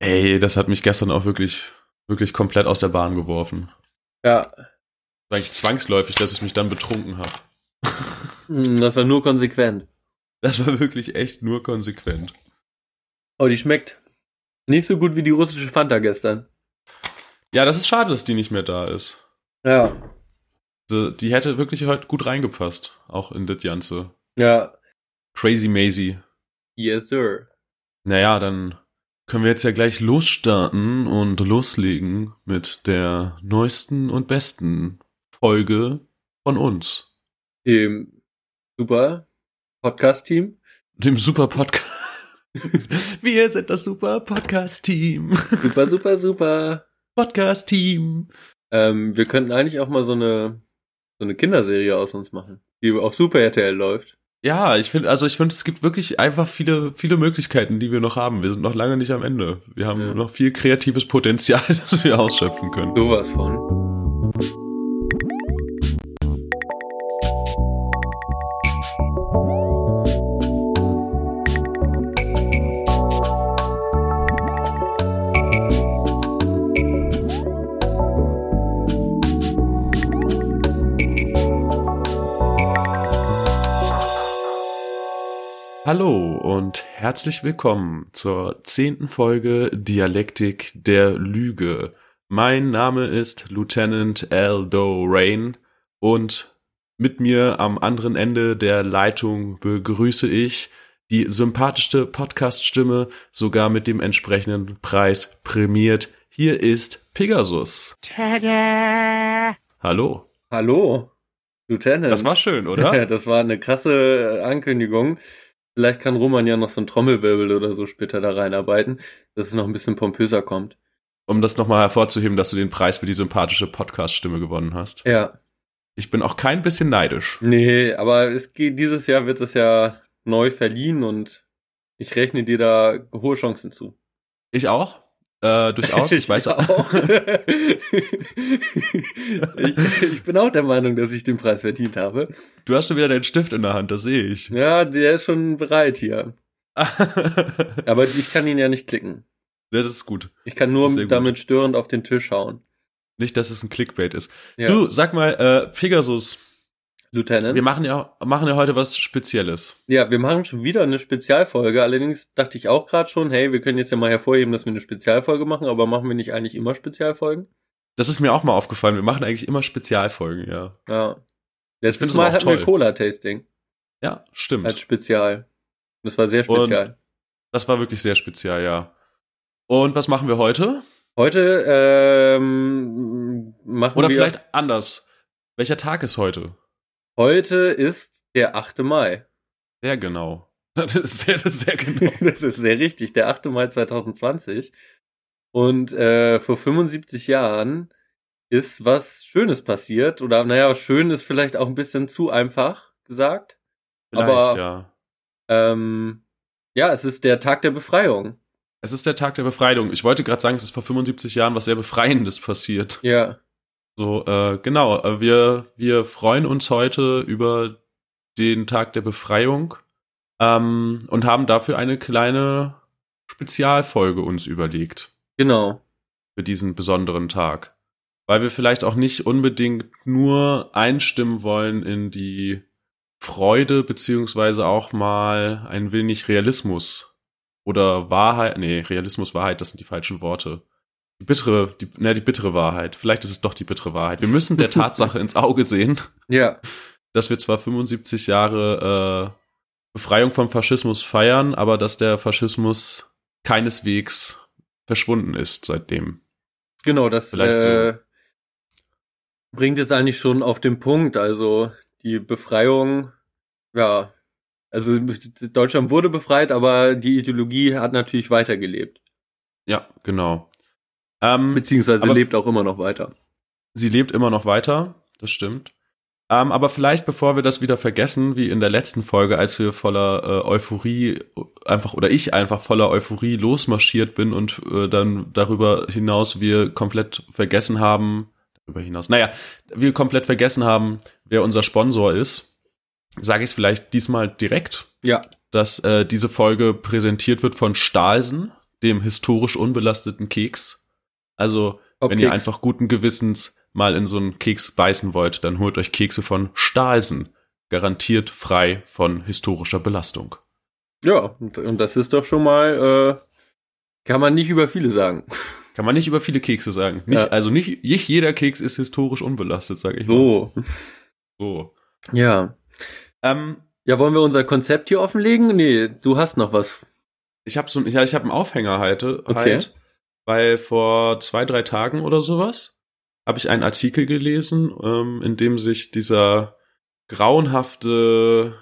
Ey, das hat mich gestern auch wirklich, wirklich komplett aus der Bahn geworfen. Ja. War eigentlich zwangsläufig, dass ich mich dann betrunken habe. Hm, Das war nur konsequent. Das war wirklich echt nur konsequent. Oh, die schmeckt nicht so gut wie die russische Fanta gestern. Ja, das ist schade, dass die nicht mehr da ist. Ja. Die hätte wirklich heute gut reingepasst, auch in das Ganze. Ja. Crazy Maisie. Yes, sir. Naja, dann können wir jetzt ja gleich losstarten und loslegen mit der neuesten und besten Folge von uns. Dem super Podcast-Team. Dem super Podcast. wir sind das super Podcast-Team. Super, super, super. Podcast-Team. Ähm, wir könnten eigentlich auch mal so eine, so eine Kinderserie aus uns machen, die auf Super RTL läuft. Ja, ich finde, also ich finde, es gibt wirklich einfach viele, viele Möglichkeiten, die wir noch haben. Wir sind noch lange nicht am Ende. Wir haben Ja. noch viel kreatives Potenzial, das wir ausschöpfen können. Sowas von. Hallo und herzlich willkommen zur zehnten Folge Dialektik der Lüge. Mein Name ist Lieutenant Aldo Rain und mit mir am anderen Ende der Leitung begrüße ich die sympathischste Podcast-Stimme, sogar mit dem entsprechenden Preis prämiert. Hier ist Pegasus. Hallo. Hallo, Lieutenant. Das war schön, oder? das war eine krasse Ankündigung. Vielleicht kann Roman ja noch so ein Trommelwirbel oder so später da reinarbeiten, dass es noch ein bisschen pompöser kommt. um das nochmal hervorzuheben, dass du den Preis für die sympathische Podcast-Stimme gewonnen hast. Ja. Ich bin auch kein bisschen neidisch. Nee, aber es geht, dieses Jahr wird es ja neu verliehen und ich rechne dir da hohe Chancen zu. Ich auch. Äh, durchaus. Ich weiß auch. ich, ich bin auch der Meinung, dass ich den Preis verdient habe. Du hast schon wieder deinen Stift in der Hand, das sehe ich. Ja, der ist schon bereit hier. Aber ich kann ihn ja nicht klicken. Ja, das ist gut. Ich kann nur damit störend auf den Tisch hauen. Nicht, dass es ein Clickbait ist. Ja. Du, sag mal, äh, Pegasus, Lieutenant. wir machen ja, machen ja heute was Spezielles. Ja, wir machen schon wieder eine Spezialfolge. Allerdings dachte ich auch gerade schon, hey, wir können jetzt ja mal hervorheben, dass wir eine Spezialfolge machen, aber machen wir nicht eigentlich immer Spezialfolgen? Das ist mir auch mal aufgefallen. Wir machen eigentlich immer Spezialfolgen, ja. Ja. Letztes es Mal hatten wir toll. Cola-Tasting Ja, stimmt. als Spezial. Das war sehr spezial. Das war wirklich sehr spezial, ja. Und was machen wir heute? Heute ähm, machen Oder wir. vielleicht anders. Welcher Tag ist heute? Heute ist der 8. Mai. Sehr genau. Das ist sehr, das ist sehr genau. Das ist sehr richtig, der 8. Mai 2020. Und äh, vor 75 Jahren ist was Schönes passiert. Oder naja, schön ist vielleicht auch ein bisschen zu einfach gesagt. Vielleicht, Aber- ja. Ähm, ja, es ist der Tag der Befreiung. Es ist der Tag der Befreiung. Ich wollte gerade sagen, es ist vor 75 Jahren was sehr Befreiendes passiert. Ja, So, äh, genau. äh, Wir, wir freuen uns heute über den Tag der Befreiung ähm, und haben dafür eine kleine Spezialfolge uns überlegt genau. für diesen besonderen Tag. Weil wir vielleicht auch nicht unbedingt nur einstimmen wollen in die Freude, beziehungsweise auch mal ein wenig Realismus oder Wahrheit. Nee, Realismus, Wahrheit, das sind die falschen Worte. Die bittere, die, ne, die bittere Wahrheit. Vielleicht ist es doch die bittere Wahrheit. Wir müssen der Tatsache ins Auge sehen, Ja, dass wir zwar 75 Jahre äh, Befreiung vom Faschismus feiern, aber dass der Faschismus keineswegs verschwunden ist seitdem. genau, das äh, bringt es eigentlich schon auf den Punkt. Also die Befreiung, ja, also Deutschland wurde befreit, aber die Ideologie hat natürlich weitergelebt. Ja, genau. Ähm, Beziehungsweise Aber- lebt auch immer noch weiter. sie lebt immer noch weiter, das stimmt. Ähm, aber vielleicht, bevor wir das wieder vergessen, wie in der letzten Folge, als wir voller äh, Euphorie einfach oder ich einfach voller Euphorie losmarschiert bin und äh, dann darüber hinaus wir komplett vergessen haben, darüber hinaus, naja, wir komplett vergessen haben, wer unser Sponsor ist, sage ich es vielleicht diesmal direkt, Ja, dass äh, diese Folge präsentiert wird von Stahlsen. dem historisch unbelasteten Keks. Also, Ob wenn Keks. ihr einfach guten Gewissens mal in so einen Keks beißen wollt, dann holt euch Kekse von Stahlsen. Garantiert frei von historischer Belastung. Ja, und das ist doch schon mal, äh, kann man nicht über viele sagen. Kann man nicht über viele Kekse sagen. Nicht, ja. Also nicht, nicht jeder Keks ist historisch unbelastet, sage ich so. mal. So. Ja. Ähm, ja, wollen wir unser Konzept hier offenlegen? Nee, du hast noch was. Ich habe so, ja, ich habe einen Aufhänger heute, okay. halt, weil vor zwei, drei Tagen oder sowas habe ich einen Artikel gelesen, ähm, in dem sich dieser grauenhafte,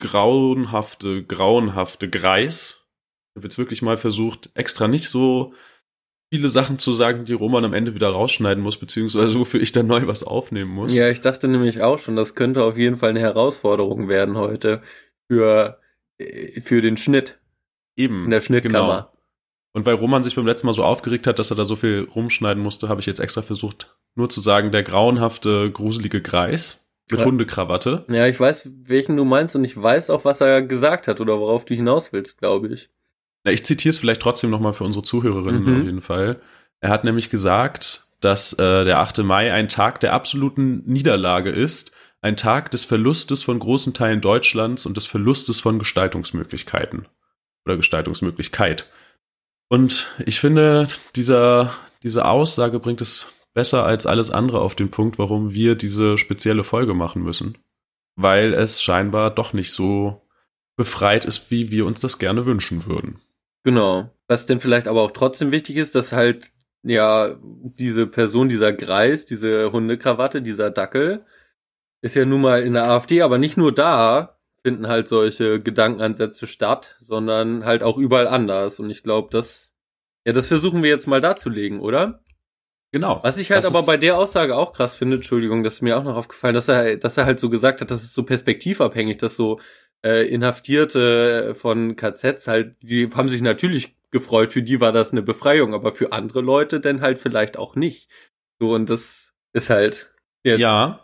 grauenhafte, grauenhafte Greis, ich habe jetzt wirklich mal versucht, extra nicht so viele Sachen zu sagen, die Roman am Ende wieder rausschneiden muss, beziehungsweise wofür ich dann neu was aufnehmen muss. Ja, ich dachte nämlich auch schon, das könnte auf jeden Fall eine Herausforderung werden heute für, äh, für den Schnitt. Eben. In der Schnittkammer. Genau. Und weil Roman sich beim letzten Mal so aufgeregt hat, dass er da so viel rumschneiden musste, habe ich jetzt extra versucht, nur zu sagen, der grauenhafte, gruselige Greis mit ja. Hundekrawatte. Ja, ich weiß, welchen du meinst und ich weiß auch, was er gesagt hat oder worauf du hinaus willst, glaube ich. Na, ich zitiere es vielleicht trotzdem nochmal für unsere Zuhörerinnen mhm. auf jeden Fall. Er hat nämlich gesagt, dass äh, der 8. Mai ein Tag der absoluten Niederlage ist, ein Tag des Verlustes von großen Teilen Deutschlands und des Verlustes von Gestaltungsmöglichkeiten oder Gestaltungsmöglichkeit. Und ich finde, dieser, diese Aussage bringt es besser als alles andere auf den Punkt, warum wir diese spezielle Folge machen müssen. Weil es scheinbar doch nicht so befreit ist, wie wir uns das gerne wünschen würden. Genau. Was denn vielleicht aber auch trotzdem wichtig ist, dass halt ja diese Person, dieser Greis, diese Hundekrawatte, dieser Dackel, ist ja nun mal in der AfD, aber nicht nur da finden halt solche Gedankenansätze statt, sondern halt auch überall anders. Und ich glaube, das, ja, das versuchen wir jetzt mal darzulegen, oder? Genau. Was ich halt aber bei der Aussage auch krass finde, Entschuldigung, das ist mir auch noch aufgefallen, dass er, dass er halt so gesagt hat, das ist so perspektivabhängig, dass so äh, Inhaftierte von KZs halt, die haben sich natürlich gefreut, für die war das eine Befreiung, aber für andere Leute dann halt vielleicht auch nicht. So, und das ist halt. Ja. ja.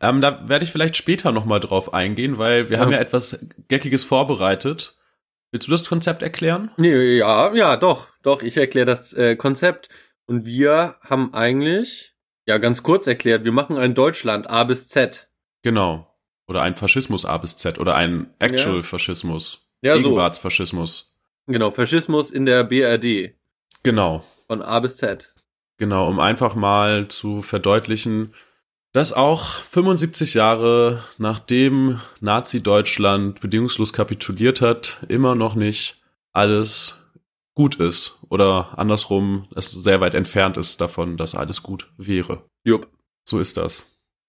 Ähm, da werde ich vielleicht später nochmal drauf eingehen, weil wir ja. haben ja etwas Geckiges vorbereitet. Willst du das Konzept erklären? Nee, ja, ja, doch, doch, ich erkläre das äh, Konzept. Und wir haben eigentlich, ja, ganz kurz erklärt, wir machen ein Deutschland A bis Z. Genau. Oder ein Faschismus A bis Z oder ein Actual ja. Faschismus. Ja, Gegenwartsfaschismus. So. Genau, Faschismus in der BRD. Genau. Von A bis Z. Genau, um einfach mal zu verdeutlichen, dass auch 75 Jahre nachdem Nazi-Deutschland bedingungslos kapituliert hat, immer noch nicht alles gut ist. Oder andersrum, es sehr weit entfernt ist davon, dass alles gut wäre. Jupp. So ist das.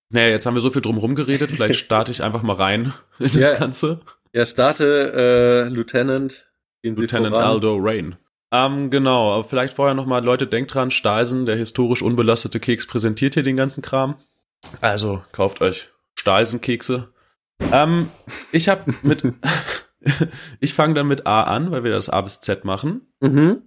Naja, jetzt haben wir so viel drum rumgeredet, vielleicht starte ich einfach mal rein in das ja, Ganze. Ja, starte äh, Lieutenant. Lieutenant Aldo Rain. Ähm, genau, aber vielleicht vorher nochmal, Leute, denkt dran, Stahlsen, der historisch unbelastete Keks, präsentiert hier den ganzen Kram. Also, kauft euch Stahlsen-Kekse. Ähm, ich habe mit, ich fange dann mit A an, weil wir das A bis Z machen. Mhm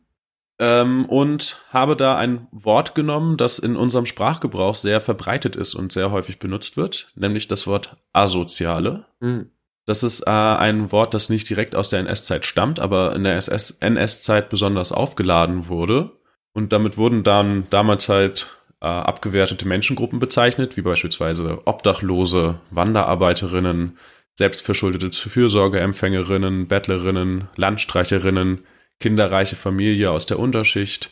ähm, und habe da ein Wort genommen, das in unserem Sprachgebrauch sehr verbreitet ist und sehr häufig benutzt wird, nämlich das Wort asoziale. Mhm. Das ist äh, ein Wort, das nicht direkt aus der NS-Zeit stammt, aber in der NS-Zeit besonders aufgeladen wurde. Und damit wurden dann damals halt äh, abgewertete Menschengruppen bezeichnet, wie beispielsweise Obdachlose, Wanderarbeiterinnen, selbstverschuldete Fürsorgeempfängerinnen, Bettlerinnen, Landstreicherinnen, kinderreiche Familie aus der Unterschicht,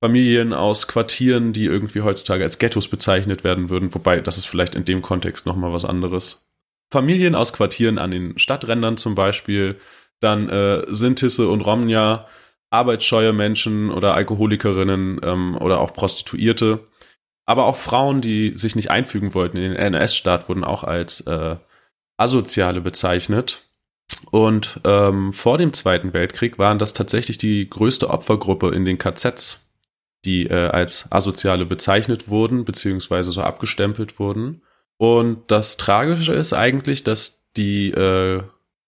Familien aus Quartieren, die irgendwie heutzutage als Ghettos bezeichnet werden würden, wobei das ist vielleicht in dem Kontext nochmal was anderes. Familien aus Quartieren an den Stadträndern zum Beispiel, dann äh, Sintisse und Romja, arbeitsscheue Menschen oder Alkoholikerinnen ähm, oder auch Prostituierte, aber auch Frauen, die sich nicht einfügen wollten in den NS-Staat, wurden auch als äh, Asoziale bezeichnet. Und ähm, vor dem Zweiten Weltkrieg waren das tatsächlich die größte Opfergruppe in den KZs, die äh, als Asoziale bezeichnet wurden, beziehungsweise so abgestempelt wurden. Und das Tragische ist eigentlich, dass die äh,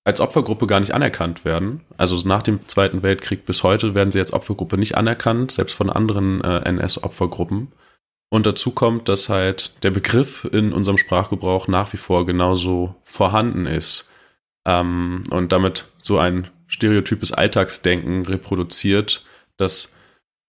als Opfergruppe gar nicht anerkannt werden. Also nach dem Zweiten Weltkrieg bis heute werden sie als Opfergruppe nicht anerkannt, selbst von anderen äh, NS-Opfergruppen. Und dazu kommt, dass halt der Begriff in unserem Sprachgebrauch nach wie vor genauso vorhanden ist ähm, und damit so ein stereotypes Alltagsdenken reproduziert, dass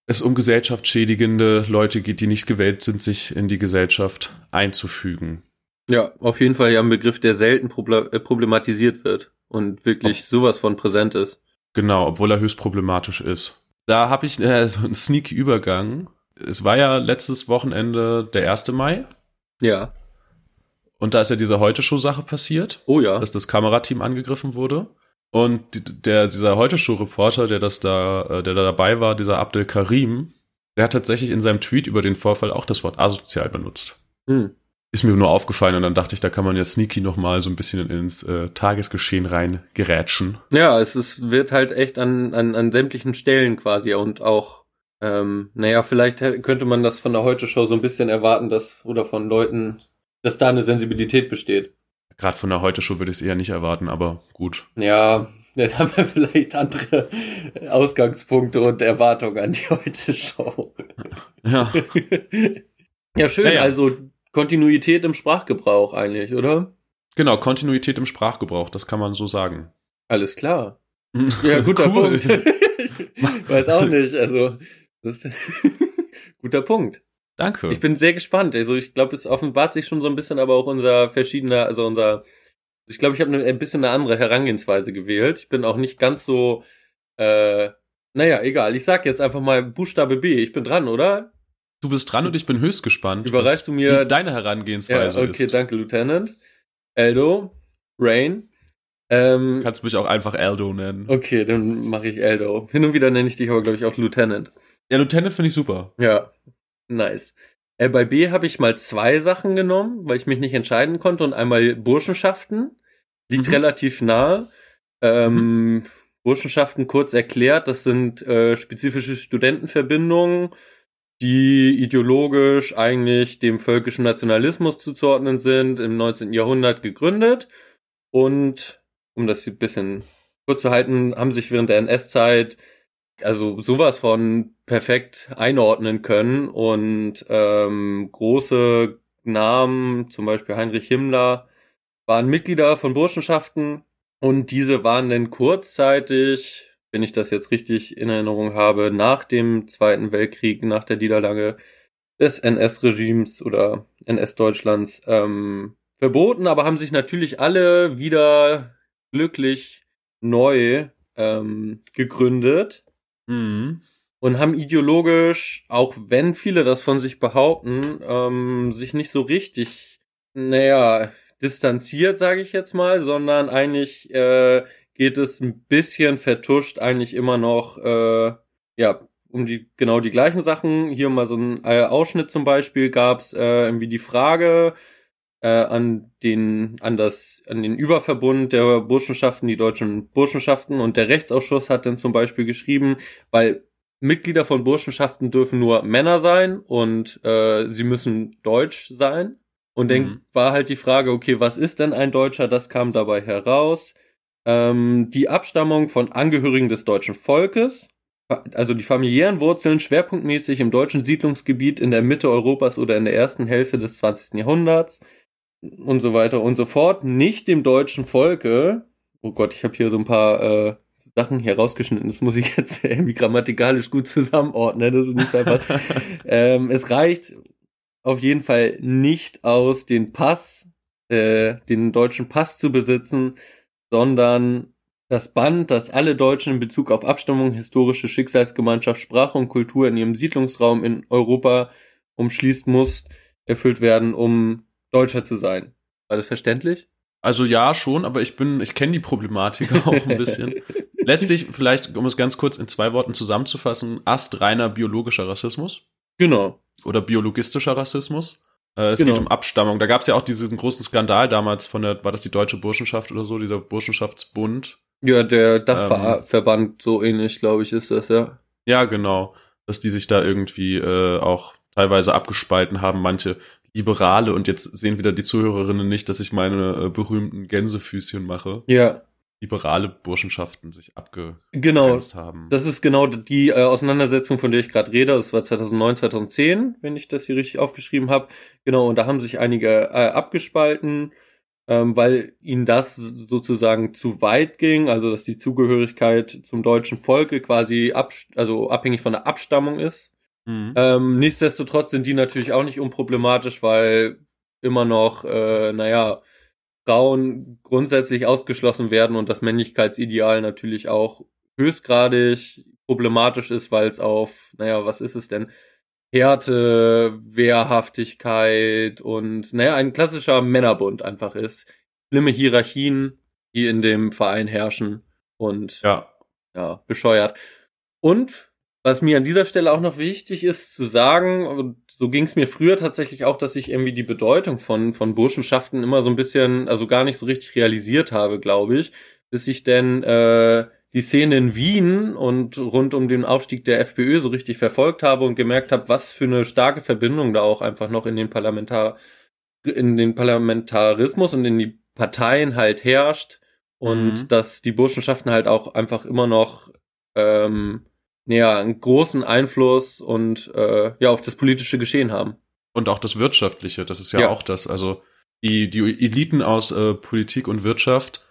es um gesellschaftsschädigende Leute geht, die nicht gewählt sind, sich in die Gesellschaft einzufügen. Ja, auf jeden Fall ja ein Begriff, der selten äh, problematisiert wird und wirklich sowas von präsent ist. Genau, obwohl er höchst problematisch ist. Da habe ich äh, so einen sneaky Übergang. Es war ja letztes Wochenende der 1. Mai. Ja. Und da ist ja diese Heute-Show-Sache passiert. Oh ja. Dass das Kamerateam angegriffen wurde. Und der, dieser Heute-Show-Reporter, der das da, äh, der da dabei war, dieser Abdel Karim, der hat tatsächlich in seinem Tweet über den Vorfall auch das Wort asozial benutzt. Hm. Ist mir nur aufgefallen und dann dachte ich, da kann man ja sneaky nochmal so ein bisschen ins äh, Tagesgeschehen rein gerätschen. Ja, es ist, wird halt echt an, an, an sämtlichen Stellen quasi und auch, ähm, naja, vielleicht könnte man das von der Heute-Show so ein bisschen erwarten, dass, oder von Leuten, dass da eine Sensibilität besteht. Gerade von der Heute-Show würde ich es eher nicht erwarten, aber gut. Ja, dann haben wir vielleicht andere Ausgangspunkte und Erwartungen an die Heute-Show. Ja. ja, schön. Naja. Also Kontinuität im Sprachgebrauch eigentlich, oder? Genau, Kontinuität im Sprachgebrauch, das kann man so sagen. Alles klar. Ja, guter. Punkt. ich weiß auch nicht, also guter Punkt. Danke. Ich bin sehr gespannt. Also ich glaube, es offenbart sich schon so ein bisschen, aber auch unser verschiedener, also unser, ich glaube, ich habe ein bisschen eine andere Herangehensweise gewählt. Ich bin auch nicht ganz so, äh, naja, egal. Ich sag jetzt einfach mal Buchstabe B. Ich bin dran, oder? Du bist dran und ich bin höchst gespannt. Überreichst du mir deine Herangehensweise ja, okay, ist. danke, Lieutenant. Eldo, Rain. Ähm, Kannst mich auch einfach Eldo nennen. Okay, dann mache ich Eldo. Hin und wieder nenne ich dich aber, glaube ich, auch Lieutenant. Ja, Lieutenant finde ich super. Ja, Nice. Äh, bei B habe ich mal zwei Sachen genommen, weil ich mich nicht entscheiden konnte. Und einmal Burschenschaften. Liegt mhm. relativ nah. Ähm, mhm. Burschenschaften kurz erklärt, das sind äh, spezifische Studentenverbindungen, die ideologisch eigentlich dem völkischen Nationalismus zuzuordnen sind, im 19. Jahrhundert gegründet. Und um das ein bisschen kurz zu halten, haben sich während der NS-Zeit also sowas von perfekt einordnen können und ähm, große Namen, zum Beispiel Heinrich Himmler, waren Mitglieder von Burschenschaften und diese waren dann kurzzeitig, wenn ich das jetzt richtig in Erinnerung habe, nach dem Zweiten Weltkrieg, nach der Niederlage des NS-Regimes oder NS-Deutschlands ähm, verboten, aber haben sich natürlich alle wieder glücklich neu ähm, gegründet Mhm. Und haben ideologisch, auch wenn viele das von sich behaupten, ähm, sich nicht so richtig, naja, distanziert, sage ich jetzt mal, sondern eigentlich äh, geht es ein bisschen vertuscht eigentlich immer noch, äh, ja, um die genau die gleichen Sachen. Hier mal so ein äh, Ausschnitt zum Beispiel gab's äh, irgendwie die Frage, äh, an den an das an den Überverbund der Burschenschaften, die deutschen Burschenschaften und der Rechtsausschuss hat dann zum Beispiel geschrieben, weil Mitglieder von Burschenschaften dürfen nur Männer sein und äh, sie müssen deutsch sein. Und dann mhm. war halt die Frage, okay, was ist denn ein Deutscher? Das kam dabei heraus. Ähm, die Abstammung von Angehörigen des deutschen Volkes, also die familiären Wurzeln schwerpunktmäßig im deutschen Siedlungsgebiet in der Mitte Europas oder in der ersten Hälfte des 20. Jahrhunderts, und so weiter und so fort, nicht dem deutschen Volke, oh Gott, ich habe hier so ein paar äh, Sachen hier rausgeschnitten, das muss ich jetzt irgendwie grammatikalisch gut zusammenordnen, das ist nicht einfach. ähm, es reicht auf jeden Fall nicht aus, den Pass, äh, den deutschen Pass zu besitzen, sondern das Band, das alle Deutschen in Bezug auf Abstammung, historische Schicksalsgemeinschaft, Sprache und Kultur in ihrem Siedlungsraum in Europa umschließt, muss erfüllt werden, um Deutscher zu sein. War das verständlich? Also ja, schon, aber ich bin, ich kenne die Problematik auch ein bisschen. Letztlich, vielleicht, um es ganz kurz in zwei Worten zusammenzufassen, astreiner biologischer Rassismus. Genau. Oder biologistischer Rassismus. Äh, es genau. geht um Abstammung. Da gab es ja auch diesen großen Skandal damals von der, war das die Deutsche Burschenschaft oder so, dieser Burschenschaftsbund. Ja, der Dachverband, ähm, so ähnlich, glaube ich, ist das, ja. Ja, genau. Dass die sich da irgendwie äh, auch teilweise abgespalten haben. Manche Liberale und jetzt sehen wieder die Zuhörerinnen nicht, dass ich meine äh, berühmten Gänsefüßchen mache. Ja. Liberale Burschenschaften sich abgegrenzt genau. haben. Das ist genau die äh, Auseinandersetzung, von der ich gerade rede. Das war 2009, 2010, wenn ich das hier richtig aufgeschrieben habe. Genau, und da haben sich einige äh, abgespalten. ähm, weil ihnen das sozusagen zu weit ging, also dass die Zugehörigkeit zum deutschen Volke quasi ab, also abhängig von der Abstammung ist. Mhm. Ähm, nichtsdestotrotz sind die natürlich auch nicht unproblematisch, weil immer noch, äh, naja, Frauen grundsätzlich ausgeschlossen werden und das Männlichkeitsideal natürlich auch höchstgradig problematisch ist, weil es auf, naja, was ist es denn? Härte, Wehrhaftigkeit und, naja, ein klassischer Männerbund einfach ist. Schlimme Hierarchien, die in dem Verein herrschen und, ja, ja bescheuert. Und was mir an dieser Stelle auch noch wichtig ist zu sagen, so ging es mir früher tatsächlich auch, dass ich irgendwie die Bedeutung von, von Burschenschaften immer so ein bisschen, also gar nicht so richtig realisiert habe, glaube ich, bis ich denn äh, die Szene in Wien und rund um den Aufstieg der FPÖ so richtig verfolgt habe und gemerkt habe, was für eine starke Verbindung da auch einfach noch in den Parlamentar in den Parlamentarismus und in die Parteien halt herrscht und mhm. dass die Burschenschaften halt auch einfach immer noch ähm, ja, einen großen Einfluss und äh, ja auf das politische Geschehen haben. Und auch das Wirtschaftliche, das ist ja, ja. auch das. Also die, die Eliten aus äh, Politik und Wirtschaft,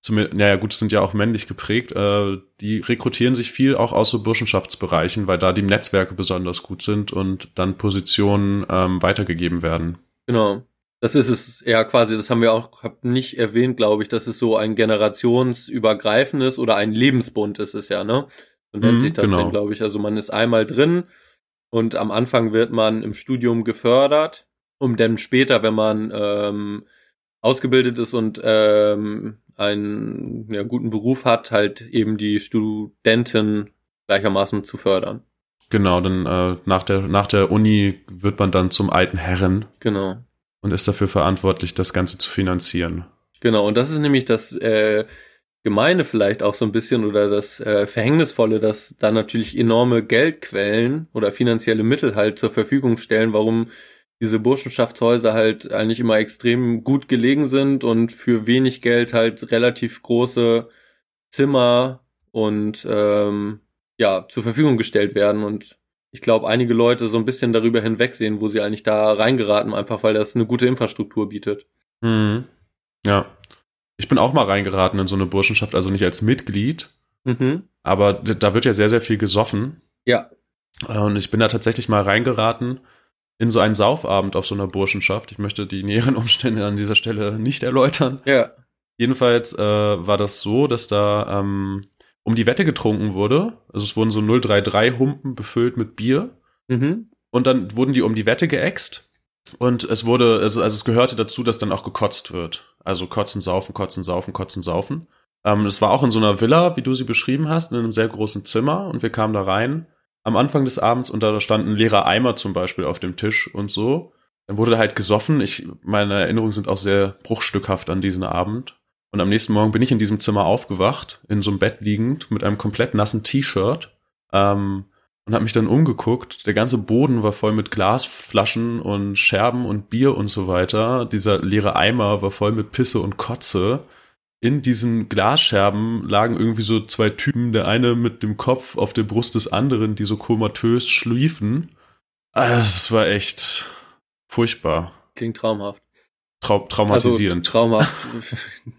zumindest, naja gut, sind ja auch männlich geprägt, äh, die rekrutieren sich viel auch aus so Burschenschaftsbereichen, weil da die Netzwerke besonders gut sind und dann Positionen ähm, weitergegeben werden. Genau. Das ist es ja quasi, das haben wir auch nicht erwähnt, glaube ich, dass es so ein generationsübergreifendes oder ein Lebensbund ist es ja, ne? Nennt mhm, sich das genau. denn, glaube ich. Also man ist einmal drin und am Anfang wird man im Studium gefördert, um dann später, wenn man ähm, ausgebildet ist und ähm, einen ja, guten Beruf hat, halt eben die Studenten gleichermaßen zu fördern. Genau, dann äh, nach der nach der Uni wird man dann zum alten Herren. Genau. Und ist dafür verantwortlich, das Ganze zu finanzieren. Genau, und das ist nämlich das äh, Gemeine vielleicht auch so ein bisschen oder das äh, Verhängnisvolle, dass da natürlich enorme Geldquellen oder finanzielle Mittel halt zur Verfügung stellen, warum diese Burschenschaftshäuser halt eigentlich immer extrem gut gelegen sind und für wenig Geld halt relativ große Zimmer und ähm, ja zur Verfügung gestellt werden und ich glaube, einige Leute so ein bisschen darüber hinwegsehen, wo sie eigentlich da reingeraten, einfach weil das eine gute Infrastruktur bietet. Mhm. Ja, ich bin auch mal reingeraten in so eine Burschenschaft, also nicht als Mitglied, mhm. aber da wird ja sehr, sehr viel gesoffen. Ja. Und ich bin da tatsächlich mal reingeraten in so einen Saufabend auf so einer Burschenschaft. Ich möchte die näheren Umstände an dieser Stelle nicht erläutern. Ja. Jedenfalls äh, war das so, dass da ähm, um die Wette getrunken wurde. Also es wurden so 033 Humpen befüllt mit Bier. Mhm. Und dann wurden die um die Wette geäxt. Und es wurde, also, es gehörte dazu, dass dann auch gekotzt wird. Also kotzen, saufen, kotzen, saufen, kotzen, saufen. Ähm, es war auch in so einer Villa, wie du sie beschrieben hast, in einem sehr großen Zimmer und wir kamen da rein am Anfang des Abends und da stand ein leerer Eimer zum Beispiel auf dem Tisch und so. Dann wurde halt gesoffen. Ich, meine Erinnerungen sind auch sehr bruchstückhaft an diesen Abend. Und am nächsten Morgen bin ich in diesem Zimmer aufgewacht, in so einem Bett liegend, mit einem komplett nassen T-Shirt. Ähm, und habe mich dann umgeguckt. Der ganze Boden war voll mit Glasflaschen und Scherben und Bier und so weiter. Dieser leere Eimer war voll mit Pisse und Kotze. In diesen Glasscherben lagen irgendwie so zwei Typen, der eine mit dem Kopf auf der Brust des anderen, die so komatös schliefen. Ah, es war echt furchtbar. Klingt traumhaft. Trau traumatisierend. Also, traumhaft.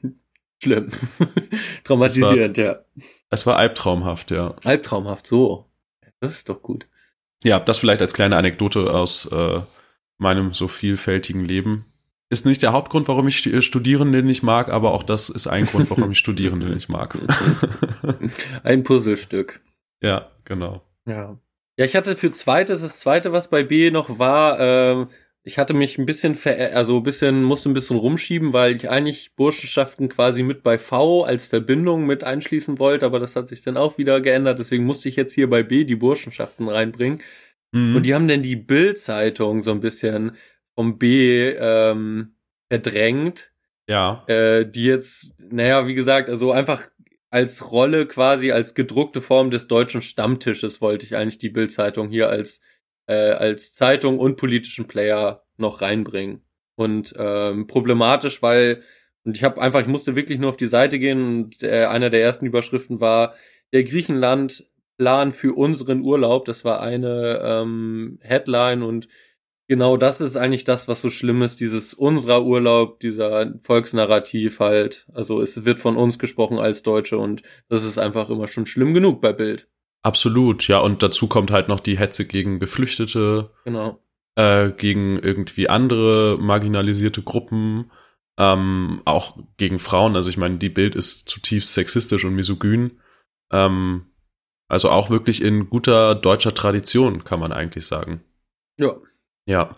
Schlimm. Traumatisierend, es war, ja. Es war albtraumhaft, ja. Albtraumhaft, so. Das ist doch gut. Ja, das vielleicht als kleine Anekdote aus äh, meinem so vielfältigen Leben. Ist nicht der Hauptgrund, warum ich Studierende nicht mag, aber auch das ist ein Grund, warum ich Studierende nicht mag. ein Puzzlestück. Ja, genau. Ja. Ja, ich hatte für zweites, das zweite, was bei B noch war, äh, ich hatte mich ein bisschen ver also ein bisschen musste ein bisschen rumschieben, weil ich eigentlich Burschenschaften quasi mit bei V als Verbindung mit einschließen wollte, aber das hat sich dann auch wieder geändert, deswegen musste ich jetzt hier bei B die Burschenschaften reinbringen. Mhm. Und die haben dann die Bild-Zeitung so ein bisschen vom B ähm, verdrängt. Ja. Äh, die jetzt, naja, wie gesagt, also einfach als Rolle quasi als gedruckte Form des deutschen Stammtisches wollte ich eigentlich die Bild-Zeitung hier als äh, als Zeitung und politischen Player noch reinbringen. Und ähm, problematisch, weil und ich habe einfach, ich musste wirklich nur auf die Seite gehen und äh, einer der ersten Überschriften war der Griechenland Plan für unseren Urlaub. Das war eine ähm, Headline und genau das ist eigentlich das, was so schlimm ist, dieses unserer Urlaub, dieser Volksnarrativ halt. Also es wird von uns gesprochen als Deutsche und das ist einfach immer schon schlimm genug bei Bild. Absolut, ja. Und dazu kommt halt noch die Hetze gegen Geflüchtete, Genau. äh, gegen irgendwie andere marginalisierte Gruppen, ähm, auch gegen Frauen. Also ich meine, die Bild ist zutiefst sexistisch und misogyn. Ähm, also auch wirklich in guter deutscher Tradition, kann man eigentlich sagen. Ja. Ja.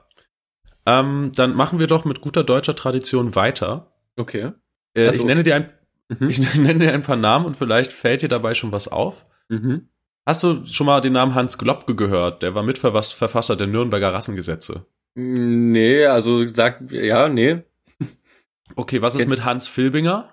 Ähm, dann machen wir doch mit guter deutscher Tradition weiter. Okay. Äh, Also- ich nenne dir ein, Mhm. ich nenne dir ein paar Namen und vielleicht fällt dir dabei schon was auf. Mhm. Hast du schon mal den Namen Hans Globke gehört? Der war Mitverfasser der Nürnberger Rassengesetze. Nee, also sagt, ja, nee. Okay, was ist mit Hans Filbinger?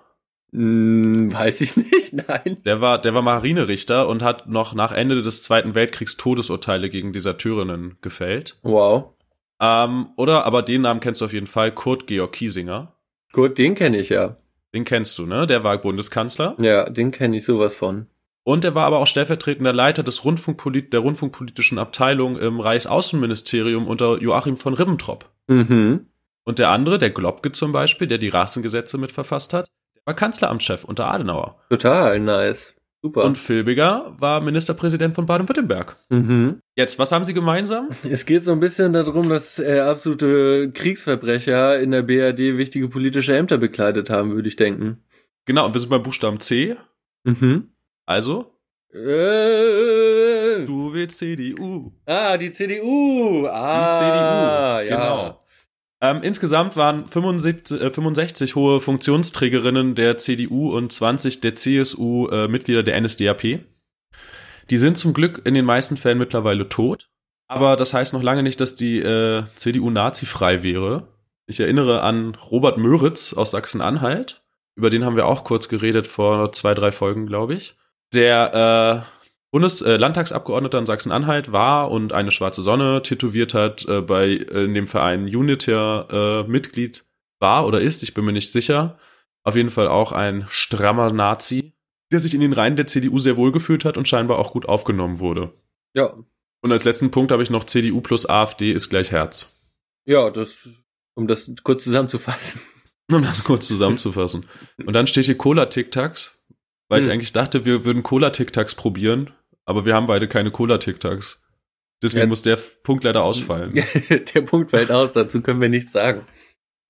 Hm, weiß ich nicht, nein. Der war, der war Marinerichter und hat noch nach Ende des Zweiten Weltkriegs Todesurteile gegen Deserteurinnen gefällt. Wow. Ähm, oder, aber den Namen kennst du auf jeden Fall, Kurt Georg Kiesinger. Gut, den kenne ich ja. Den kennst du, ne? Der war Bundeskanzler. Ja, den kenne ich sowas von. Und er war aber auch stellvertretender Leiter des Rundfunkpolit der Rundfunkpolitischen Abteilung im Reichsaußenministerium unter Joachim von Ribbentrop. Mhm. Und der andere, der Globke zum Beispiel, der die Rassengesetze mitverfasst hat, der war Kanzleramtschef unter Adenauer. Total nice. Super. Und Filbiger war Ministerpräsident von Baden-Württemberg. mhm. Jetzt, was haben sie gemeinsam? Es geht so ein bisschen darum, dass äh, absolute Kriegsverbrecher in der BRD wichtige politische Ämter bekleidet haben, würde ich denken. Genau, und wir sind beim Buchstaben C. Mhm. Also, Äh, du willst CDU. ah, die CDU. Ah, die CDU, ja. genau. Ähm, insgesamt waren 75, äh, 65 hohe Funktionsträgerinnen der CDU und 20 der CSU äh, Mitglieder der NSDAP. Die sind zum Glück in den meisten Fällen mittlerweile tot. Aber das heißt noch lange nicht, dass die äh, CDU nazifrei wäre. Ich erinnere an Robert Möritz aus Sachsen-Anhalt. Über den haben wir auch kurz geredet vor zwei, drei Folgen, glaube ich. Der äh, Bundes äh, Landtagsabgeordneter in Sachsen-Anhalt war und eine schwarze Sonne tätowiert hat, äh, bei äh, in dem Verein Uniter äh, Mitglied war oder ist, ich bin mir nicht sicher. Auf jeden Fall auch ein strammer Nazi, der sich in den Reihen der CDU sehr wohl gefühlt hat und scheinbar auch gut aufgenommen wurde. Ja, Und als letzten Punkt habe ich noch CDU plus AfD ist gleich Herz. ja, das, um das kurz zusammenzufassen. Um das kurz zusammenzufassen. Und dann steht hier Cola-Tic-Tacs, weil ich Hm. eigentlich dachte, wir würden Cola-Tic-Tacs probieren, aber wir haben beide keine Cola-Tic-Tacs. Deswegen Ja. muss der Punkt leider ausfallen. Der Punkt fällt aus, dazu können wir nichts sagen.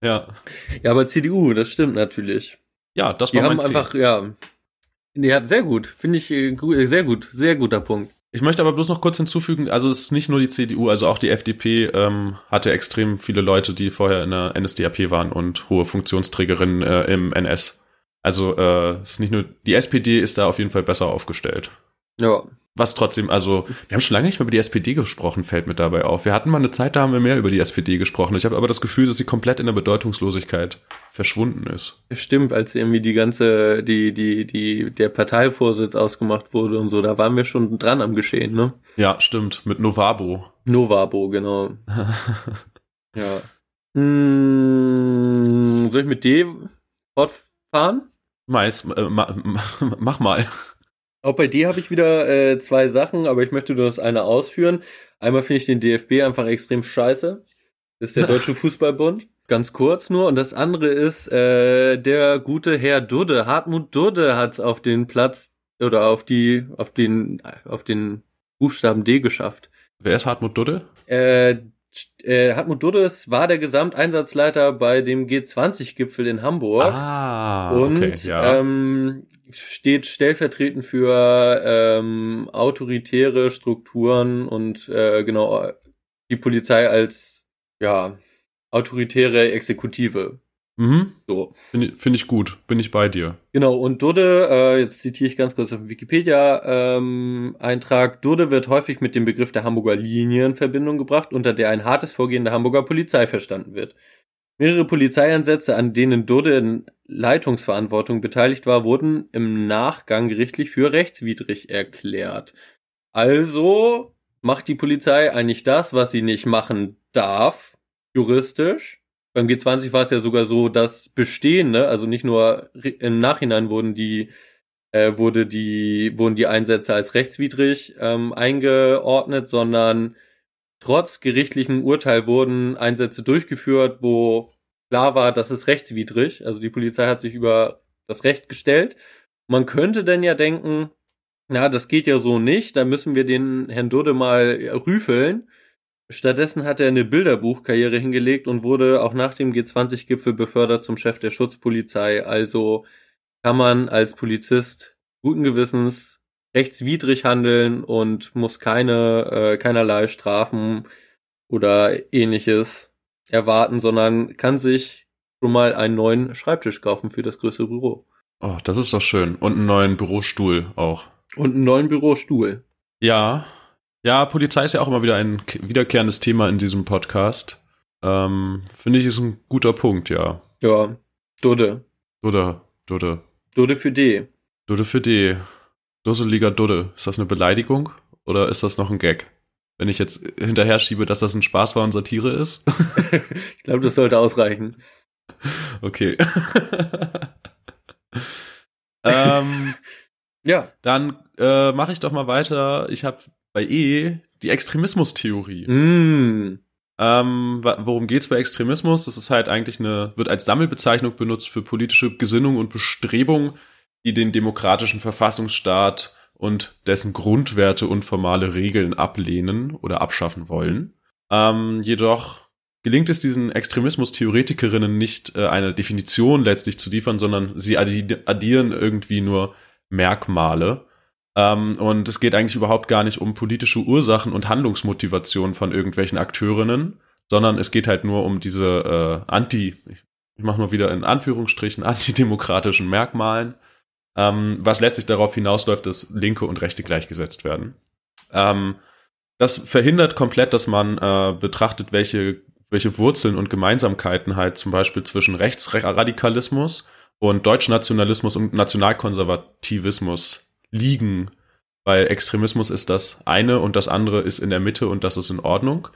Ja. Ja, aber CDU, das stimmt natürlich. Ja, das Die war mein haben Ziel. einfach, ja. Ja, sehr gut. Finde ich äh, äh, sehr gut. Sehr guter Punkt. Ich möchte aber bloß noch kurz hinzufügen, also es ist nicht nur die CDU, also auch die FDP ähm, hatte extrem viele Leute, die vorher in der NSDAP waren und hohe Funktionsträgerinnen äh, im NS. Also äh, ist nicht nur die SPD ist da auf jeden Fall besser aufgestellt. Ja. Was trotzdem, also wir haben schon lange nicht mehr über die SPD gesprochen, fällt mir dabei auf. Wir hatten mal eine Zeit, da haben wir mehr über die SPD gesprochen. Ich habe aber das Gefühl, dass sie komplett in der Bedeutungslosigkeit verschwunden ist. Stimmt, als irgendwie die ganze, die, die, die, der Parteivorsitz ausgemacht wurde und so, da waren wir schon dran am Geschehen, ne? Ja, stimmt, mit Novabo. Novabo, genau. Ja. Hm, soll ich mit D fortfahren? Mais, äh, ma, ma, mach mal. Auch bei D habe ich wieder äh, zwei Sachen, aber ich möchte nur das eine ausführen. Einmal finde ich den DFB einfach extrem scheiße. Das ist der Deutsche Fußballbund. Ganz kurz nur. Und das andere ist, äh, der gute Herr Dudde, Hartmut Dudde hat es auf den Platz oder auf die, auf den, auf den Buchstaben D geschafft. Wer ist Hartmut Dudde? Äh, äh, Hartmut Duddes war der Gesamteinsatzleiter bei dem G20-Gipfel in Hamburg. Ah, und okay, ja. ähm, steht stellvertretend für ähm, autoritäre Strukturen und äh, genau die Polizei als ja autoritäre Exekutive. Mhm. So. Finde ich- finde ich gut, bin ich bei dir. Genau, und Dudde, äh, jetzt zitiere ich ganz kurz auf dem Wikipedia-Eintrag, Dudde wird häufig mit dem Begriff der Hamburger Linie in Verbindung gebracht, unter der ein hartes Vorgehen der Hamburger Polizei verstanden wird. Mehrere Polizeieinsätze, an denen Dudde in Leitungsverantwortung beteiligt war, wurden im Nachgang gerichtlich für rechtswidrig erklärt. Also macht die Polizei eigentlich das, was sie nicht machen darf, juristisch. Beim G20 war es ja sogar so, dass bestehende, also nicht nur im Nachhinein wurden die äh, wurde die wurden die Einsätze als rechtswidrig ähm, eingeordnet, sondern trotz gerichtlichem Urteil wurden Einsätze durchgeführt, wo klar war, das ist rechtswidrig. Also die Polizei hat sich über das Recht gestellt. Man könnte denn ja denken, na, das geht ja so nicht, da müssen wir den Herrn Dode mal rüfeln. Stattdessen hat er eine Bilderbuchkarriere hingelegt und wurde auch nach dem G20-Gipfel befördert zum Chef der Schutzpolizei. Also kann man als Polizist guten Gewissens rechtswidrig handeln und muss keine äh, keinerlei Strafen oder ähnliches erwarten, sondern kann sich schon mal einen neuen Schreibtisch kaufen für das größere Büro. Oh, das ist doch schön. Und einen neuen Bürostuhl auch. Und einen neuen Bürostuhl. Ja. Ja, Polizei ist ja auch immer wieder ein wiederkehrendes Thema in diesem Podcast. Ähm, Finde ich, ist ein guter Punkt, ja. Ja. Dudde. Dudde, Dudde. Dudde für D. Dudde für D. Dusseliger Dudde. Ist das eine Beleidigung oder ist das noch ein Gag? wenn ich jetzt hinterher schiebe, dass das ein Spaß war und Satire ist. ich glaube, das sollte ausreichen. Okay. ähm, ja. Dann äh, mache ich doch mal weiter. Ich habe bei E die Extremismustheorie. Mm. Ähm, worum geht's bei Extremismus? Das ist halt eigentlich eine, wird als Sammelbezeichnung benutzt für politische Gesinnung und Bestrebung, die den demokratischen Verfassungsstaat und dessen Grundwerte und formale Regeln ablehnen oder abschaffen wollen. Ähm, jedoch gelingt es diesen Extremismus-Theoretikerinnen nicht, äh, eine Definition letztlich zu liefern, sondern sie addieren irgendwie nur Merkmale. Ähm, und es geht eigentlich überhaupt gar nicht um politische Ursachen und Handlungsmotivationen von irgendwelchen Akteurinnen, sondern es geht halt nur um diese äh, anti, ich mache mal wieder in Anführungsstrichen, antidemokratischen Merkmalen ähm, was letztlich darauf hinausläuft, dass Linke und Rechte gleichgesetzt werden. Ähm, das verhindert komplett, dass man äh, betrachtet, welche, welche Wurzeln und Gemeinsamkeiten halt zum Beispiel zwischen Rechtsradikalismus und Deutschnationalismus und Nationalkonservativismus liegen, weil Extremismus ist das eine und das andere ist in der Mitte und das ist in Ordnung.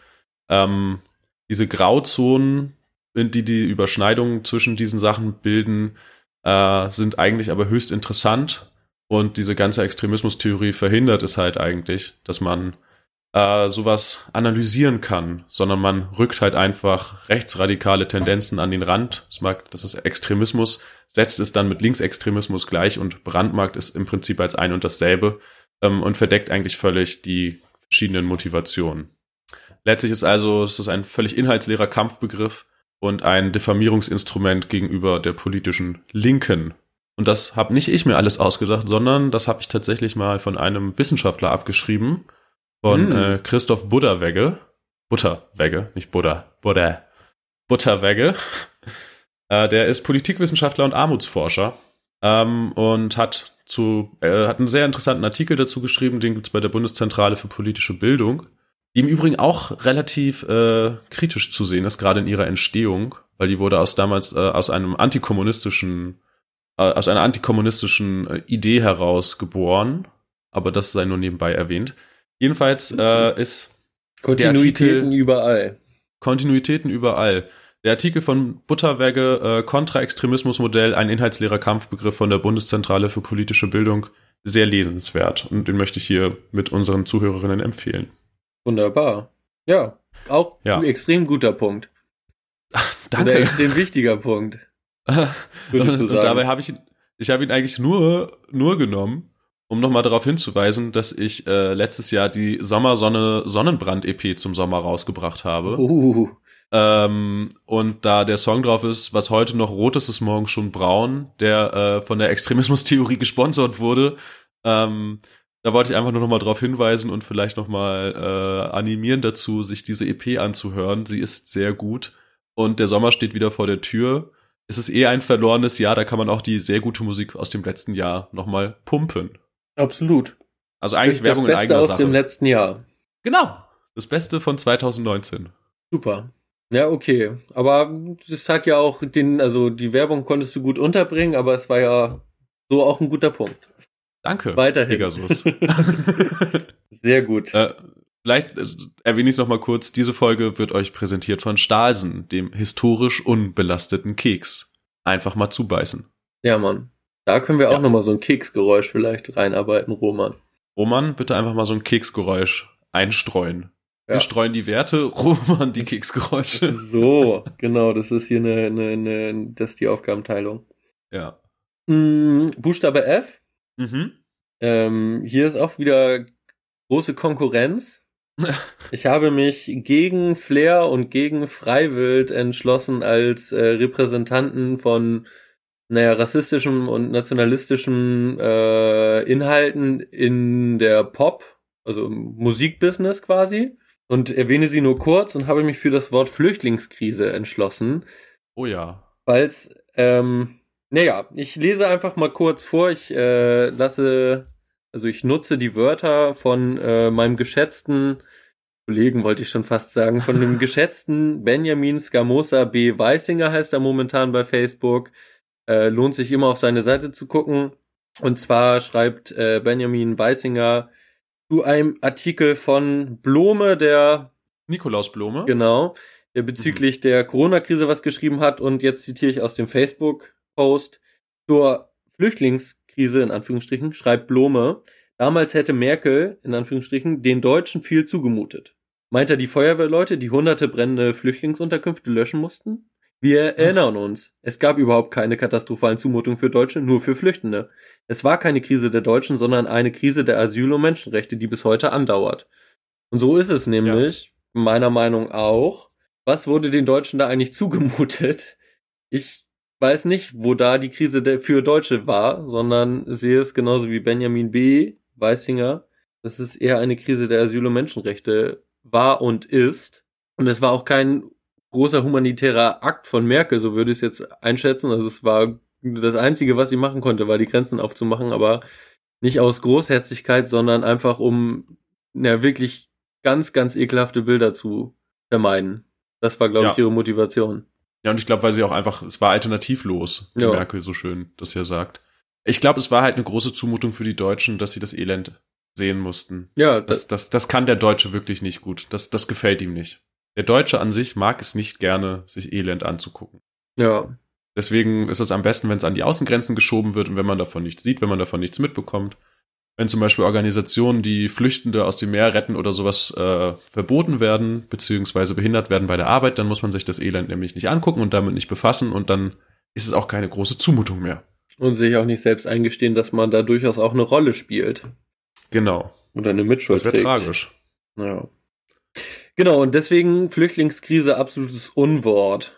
Ähm, diese Grauzonen, die die Überschneidungen zwischen diesen Sachen bilden, äh, sind eigentlich aber höchst interessant und diese ganze Extremismustheorie verhindert es halt eigentlich, dass man äh, sowas analysieren kann, sondern man rückt halt einfach rechtsradikale Tendenzen an den Rand. Das mag, das ist Extremismus, setzt es dann mit Linksextremismus gleich und brandmarkt es im Prinzip als ein und dasselbe ähm, und verdeckt eigentlich völlig die verschiedenen Motivationen. Letztlich ist also, es ist ein völlig inhaltsleerer Kampfbegriff, und ein Diffamierungsinstrument gegenüber der politischen Linken. Und das habe nicht ich mir alles ausgedacht, sondern das habe ich tatsächlich mal von einem Wissenschaftler abgeschrieben, von hm. äh, Christoph Butterwegge. Butterwegge, nicht Buddha, Buddha. Butterwegge. äh, der ist Politikwissenschaftler und Armutsforscher ähm, und hat zu, äh, hat einen sehr interessanten Artikel dazu geschrieben, den gibt es bei der Bundeszentrale für politische Bildung die im Übrigen auch relativ äh, kritisch zu sehen ist, gerade in ihrer Entstehung, weil die wurde aus damals äh, aus einem antikommunistischen, äh, aus einer antikommunistischen äh, Idee heraus geboren, aber das sei nur nebenbei erwähnt. Jedenfalls äh, ist Kontinuitäten Artikel, überall. Kontinuitäten überall. Der Artikel von Butterwegge, äh, Kontraextremismusmodell, ein inhaltsleerer Kampfbegriff von der Bundeszentrale für politische Bildung, sehr lesenswert. Und den möchte ich hier mit unseren Zuhörerinnen empfehlen. Wunderbar. Ja, auch ja. ein extrem guter Punkt. Ach, danke. Oder extrem wichtiger Punkt. Würdest du sagen. Und dabei habe ich ihn, ich habe ihn eigentlich nur, nur genommen, um nochmal darauf hinzuweisen, dass ich äh, letztes Jahr die Sommersonne Sonnenbrand EP zum Sommer rausgebracht habe. Uh. Ähm, und da der Song drauf ist, was heute noch rot ist, ist morgen schon braun, der äh, von der Extremismustheorie gesponsert wurde, ähm, da wollte ich einfach nur noch mal darauf hinweisen und vielleicht noch mal äh, animieren dazu, sich diese EP anzuhören. Sie ist sehr gut und der Sommer steht wieder vor der Tür. Es ist eh ein verlorenes Jahr, da kann man auch die sehr gute Musik aus dem letzten Jahr noch mal pumpen. Absolut. Also eigentlich das Werbung Beste in eigener aus Sache. dem letzten Jahr. Genau. Das Beste von 2019. Super. Ja, okay. Aber es hat ja auch den, also die Werbung konntest du gut unterbringen, aber es war ja so auch ein guter Punkt. Danke. Weiterhin. Pegasus. Sehr gut. Äh, vielleicht äh, erwähne ich es nochmal kurz. Diese Folge wird euch präsentiert von Stalsen, dem historisch unbelasteten Keks. Einfach mal zubeißen. Ja, Mann. Da können wir auch ja. nochmal so ein Keksgeräusch vielleicht reinarbeiten, Roman. Roman, bitte einfach mal so ein Keksgeräusch einstreuen. Wir streuen die Werte, Roman die Keksgeräusche. So, genau, das ist hier eine, eine, eine das ist die Aufgabenteilung. Ja. Mm, Buchstabe F. Mhm. Ähm, hier ist auch wieder große Konkurrenz. Ich habe mich gegen Flair und gegen Freiwild entschlossen als äh, Repräsentanten von naja, rassistischen und nationalistischen äh, Inhalten in der Pop, also im Musikbusiness quasi. Und erwähne sie nur kurz und habe mich für das Wort Flüchtlingskrise entschlossen. Oh ja. Weil es, ähm, naja, ich lese einfach mal kurz vor. Ich äh, lasse, also ich nutze die Wörter von äh, meinem geschätzten Kollegen, wollte ich schon fast sagen, von dem geschätzten Benjamin Scamosa B. Weisinger heißt er momentan bei Facebook. Äh, lohnt sich immer auf seine Seite zu gucken. Und zwar schreibt äh, Benjamin Weisinger zu einem Artikel von Blome, der Nikolaus Blome. Genau, der bezüglich mhm. der Corona-Krise was geschrieben hat. Und jetzt zitiere ich aus dem Facebook-Post zur Flüchtlingskrise in Anführungsstrichen, schreibt Blome. Damals hätte Merkel, in Anführungsstrichen, den Deutschen viel zugemutet. Meint er die Feuerwehrleute, die hunderte brennende Flüchtlingsunterkünfte löschen mussten? Wir erinnern uns, es gab überhaupt keine katastrophalen Zumutungen für Deutsche, nur für Flüchtende. Es war keine Krise der Deutschen, sondern eine Krise der Asyl- und Menschenrechte, die bis heute andauert. Und so ist es nämlich, ja. meiner Meinung auch. Was wurde den Deutschen da eigentlich zugemutet? Ich weiß nicht, wo da die Krise für Deutsche war, sondern sehe es genauso wie Benjamin B. Weissinger, dass es eher eine Krise der Asyl- und Menschenrechte war und ist. Und es war auch kein großer humanitärer Akt von Merkel, so würde ich es jetzt einschätzen. Also es war das Einzige, was sie machen konnte, war die Grenzen aufzumachen, aber nicht aus Großherzigkeit, sondern einfach um ja, wirklich ganz, ganz ekelhafte Bilder zu vermeiden. Das war, glaube ja. ich, ihre Motivation. Ja, und ich glaube, weil sie auch einfach, es war alternativlos, wie ja. Merkel so schön das ja sagt. Ich glaube, es war halt eine große Zumutung für die Deutschen, dass sie das Elend sehen mussten. Ja, das, das, das, das kann der Deutsche wirklich nicht gut. Das, das gefällt ihm nicht. Der Deutsche an sich mag es nicht gerne, sich Elend anzugucken. Ja. Deswegen ist es am besten, wenn es an die Außengrenzen geschoben wird und wenn man davon nichts sieht, wenn man davon nichts mitbekommt. Wenn zum Beispiel Organisationen, die Flüchtende aus dem Meer retten oder sowas äh, verboten werden, beziehungsweise behindert werden bei der Arbeit, dann muss man sich das Elend nämlich nicht angucken und damit nicht befassen und dann ist es auch keine große Zumutung mehr. Und sich auch nicht selbst eingestehen, dass man da durchaus auch eine Rolle spielt. Genau. Oder eine Mitschuld. Das wäre tragisch. Ja. Genau, und deswegen Flüchtlingskrise absolutes Unwort.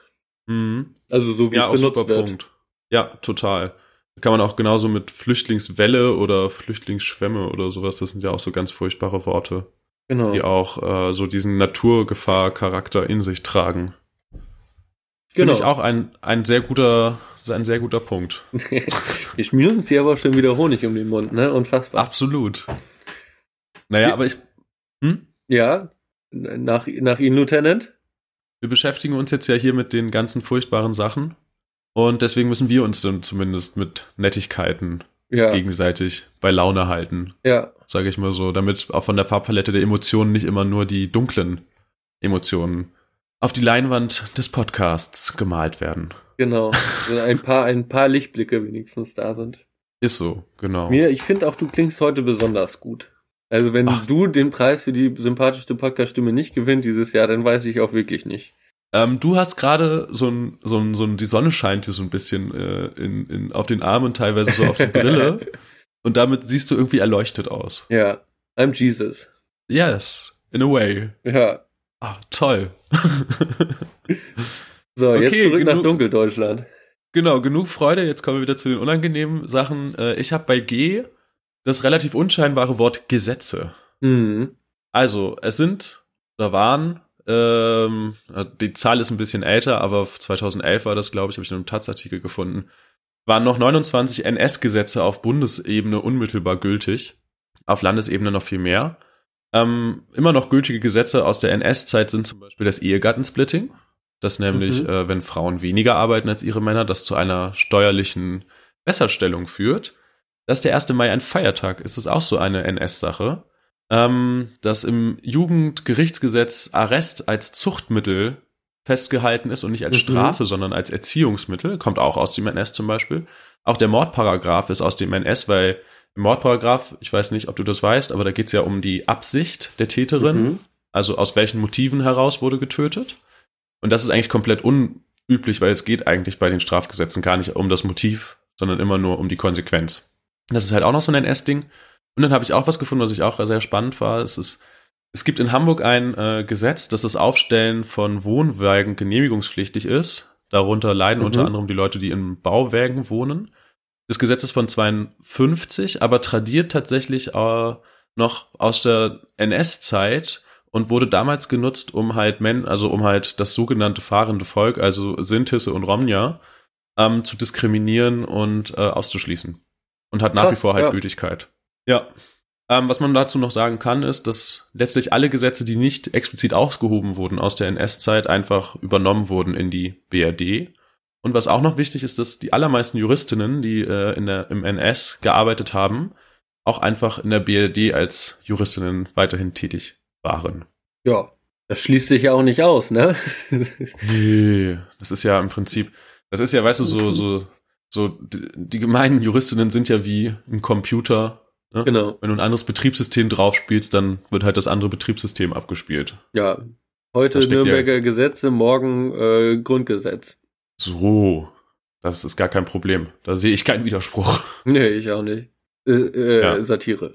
Mhm. Also so wie ja, es benutzt wird. Punkt. Ja, total. Kann man auch genauso mit Flüchtlingswelle oder Flüchtlingsschwämme oder sowas, das sind ja auch so ganz furchtbare Worte. Genau. Die auch äh, so diesen Naturgefahr-Charakter in sich tragen. Genau. Finde ich auch ein, ein sehr guter, ein sehr guter Punkt. Wir schmieren uns hier aber schon wieder Honig um den Mund, ne? Unfassbar. Absolut. Naja, aber ich. Hm? Ja, nach, nach Ihnen, Lieutenant? Wir beschäftigen uns jetzt ja hier mit den ganzen furchtbaren Sachen. Und deswegen müssen wir uns dann zumindest mit Nettigkeiten ja. gegenseitig bei Laune halten. Ja. Sage ich mal so, damit auch von der Farbpalette der Emotionen nicht immer nur die dunklen Emotionen auf die Leinwand des Podcasts gemalt werden. Genau. ein paar, ein paar Lichtblicke wenigstens da sind. Ist so, genau. Mir, ich finde auch, du klingst heute besonders gut. Also wenn Ach. du den Preis für die sympathischste Podcast-Stimme nicht gewinnt dieses Jahr, dann weiß ich auch wirklich nicht. Ähm, du hast gerade so ein, so ein, so ein, die Sonne scheint dir so ein bisschen äh, in, in, auf den Armen, teilweise so auf die Brille. und damit siehst du irgendwie erleuchtet aus. Ja, I'm Jesus. Yes, in a way. Ja. Ah, toll. so, okay, jetzt zurück nach Dunkeldeutschland. Genau, genug Freude. Jetzt kommen wir wieder zu den unangenehmen Sachen. Äh, ich habe bei G das relativ unscheinbare Wort Gesetze. Mhm. Also, es sind oder waren, ähm, die Zahl ist ein bisschen älter, aber 2011 war das, glaube ich, habe ich in einem Taz-Artikel gefunden, waren noch 29 NS-Gesetze auf Bundesebene unmittelbar gültig, auf Landesebene noch viel mehr. Ähm, immer noch gültige Gesetze aus der NS-Zeit sind zum Beispiel das Ehegattensplitting, das nämlich, mhm. äh, wenn Frauen weniger arbeiten als ihre Männer, das zu einer steuerlichen Besserstellung führt dass der 1. Mai ein Feiertag ist. Das ist auch so eine NS-Sache. Ähm, dass im Jugendgerichtsgesetz Arrest als Zuchtmittel festgehalten ist und nicht als mhm. Strafe, sondern als Erziehungsmittel, kommt auch aus dem NS zum Beispiel. Auch der Mordparagraph ist aus dem NS, weil im Mordparagraph, ich weiß nicht, ob du das weißt, aber da geht es ja um die Absicht der Täterin, mhm. Also aus welchen Motiven heraus wurde getötet. Und das ist eigentlich komplett unüblich, weil es geht eigentlich bei den Strafgesetzen gar nicht um das Motiv, sondern immer nur um die Konsequenz. Das ist halt auch noch so ein NS-Ding. Und dann habe ich auch was gefunden, was ich auch sehr spannend war. Es ist, es gibt in Hamburg ein äh, Gesetz, dass das Aufstellen von Wohnwagen genehmigungspflichtig ist. Darunter leiden Mhm. unter anderem die Leute, die in Bauwägen wohnen. Das Gesetz ist von 52, aber tradiert tatsächlich äh, noch aus der NS-Zeit und wurde damals genutzt, um halt Men, also um halt das sogenannte fahrende Volk, also Sintisse und Romja, ähm, zu diskriminieren und äh, auszuschließen. Und hat nach Krass, wie vor halt ja. Gültigkeit. Ja. Ähm, was man dazu noch sagen kann, ist, dass letztlich alle Gesetze, die nicht explizit ausgehoben wurden aus der NS-Zeit, einfach übernommen wurden in die BRD. Und was auch noch wichtig ist, dass die allermeisten Juristinnen, die äh, in der, im NS gearbeitet haben, auch einfach in der BRD als Juristinnen weiterhin tätig waren. Ja. Das schließt sich ja auch nicht aus, ne? Nee, das ist ja im Prinzip, das ist ja, weißt du, so, so, so, die, die gemeinen Juristinnen sind ja wie ein Computer. Ne? genau. Wenn du ein anderes Betriebssystem draufspielst, dann wird halt das andere Betriebssystem abgespielt. Ja. Heute steckt ja- Nürnberger Gesetze, morgen äh, Grundgesetz. So, das ist gar kein Problem. Da sehe ich keinen Widerspruch. Nee, ich auch nicht. Äh, äh, Ja. Satire.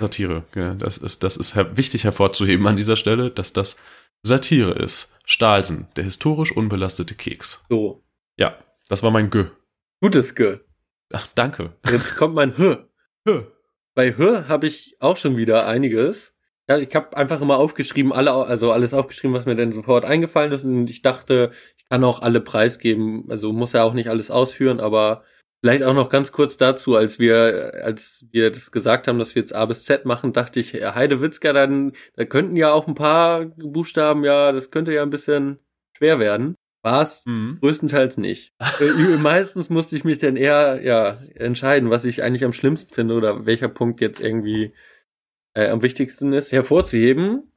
Satire, ja, das ist, das ist her wichtig hervorzuheben an dieser Stelle, dass das Satire ist. Stahlsen, der historisch unbelastete Keks. So. Ja, das war mein Gö. Gutes Ge. Ach, danke. Jetzt kommt mein H. Bei H habe ich auch schon wieder einiges. Ja, ich habe einfach immer aufgeschrieben, alle, also alles aufgeschrieben, was mir denn sofort eingefallen ist. Und ich dachte, ich kann auch alle preisgeben. Also muss ja auch nicht alles ausführen, aber vielleicht auch noch ganz kurz dazu, als wir, als wir das gesagt haben, dass wir jetzt A bis Z machen, dachte ich, Herr Heidewitzka, dann, da könnten ja auch ein paar Buchstaben, ja, das könnte ja ein bisschen schwer werden. War's Mhm. Größtenteils nicht. Äh, Meistens musste ich mich dann eher ja entscheiden, was ich eigentlich am schlimmsten finde oder welcher Punkt jetzt irgendwie äh, am wichtigsten ist, hervorzuheben.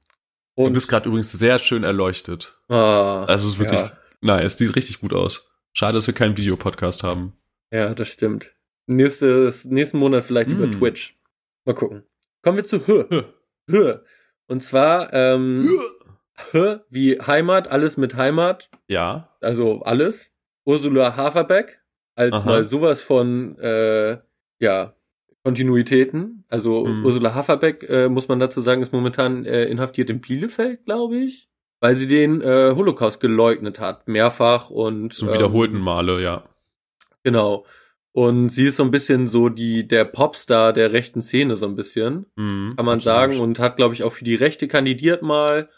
Du Und bist gerade übrigens sehr schön erleuchtet. ah, Also es ist wirklich, ja, nein, es sieht richtig gut aus. Schade, dass wir keinen Videopodcast haben. ja, das stimmt. Nächstes, nächsten Monat vielleicht über Mm. Twitch. Mal gucken. Kommen wir zu H. H. H. Und zwar ähm, H wie Heimat, alles mit Heimat, Ja, also alles. Ursula Haferbeck als Aha. mal sowas von äh, ja Kontinuitäten. Also Mhm. Ursula Haferbeck äh, muss man dazu sagen, ist momentan äh, inhaftiert in Bielefeld, glaube ich, weil sie den äh, Holocaust geleugnet hat mehrfach und zum ähm, wiederholten Male, ja. Genau. Und sie ist so ein bisschen so die der Popstar der rechten Szene so ein bisschen Mhm, kann man sagen, und hat, glaube ich, auch für die Rechte kandidiert mal.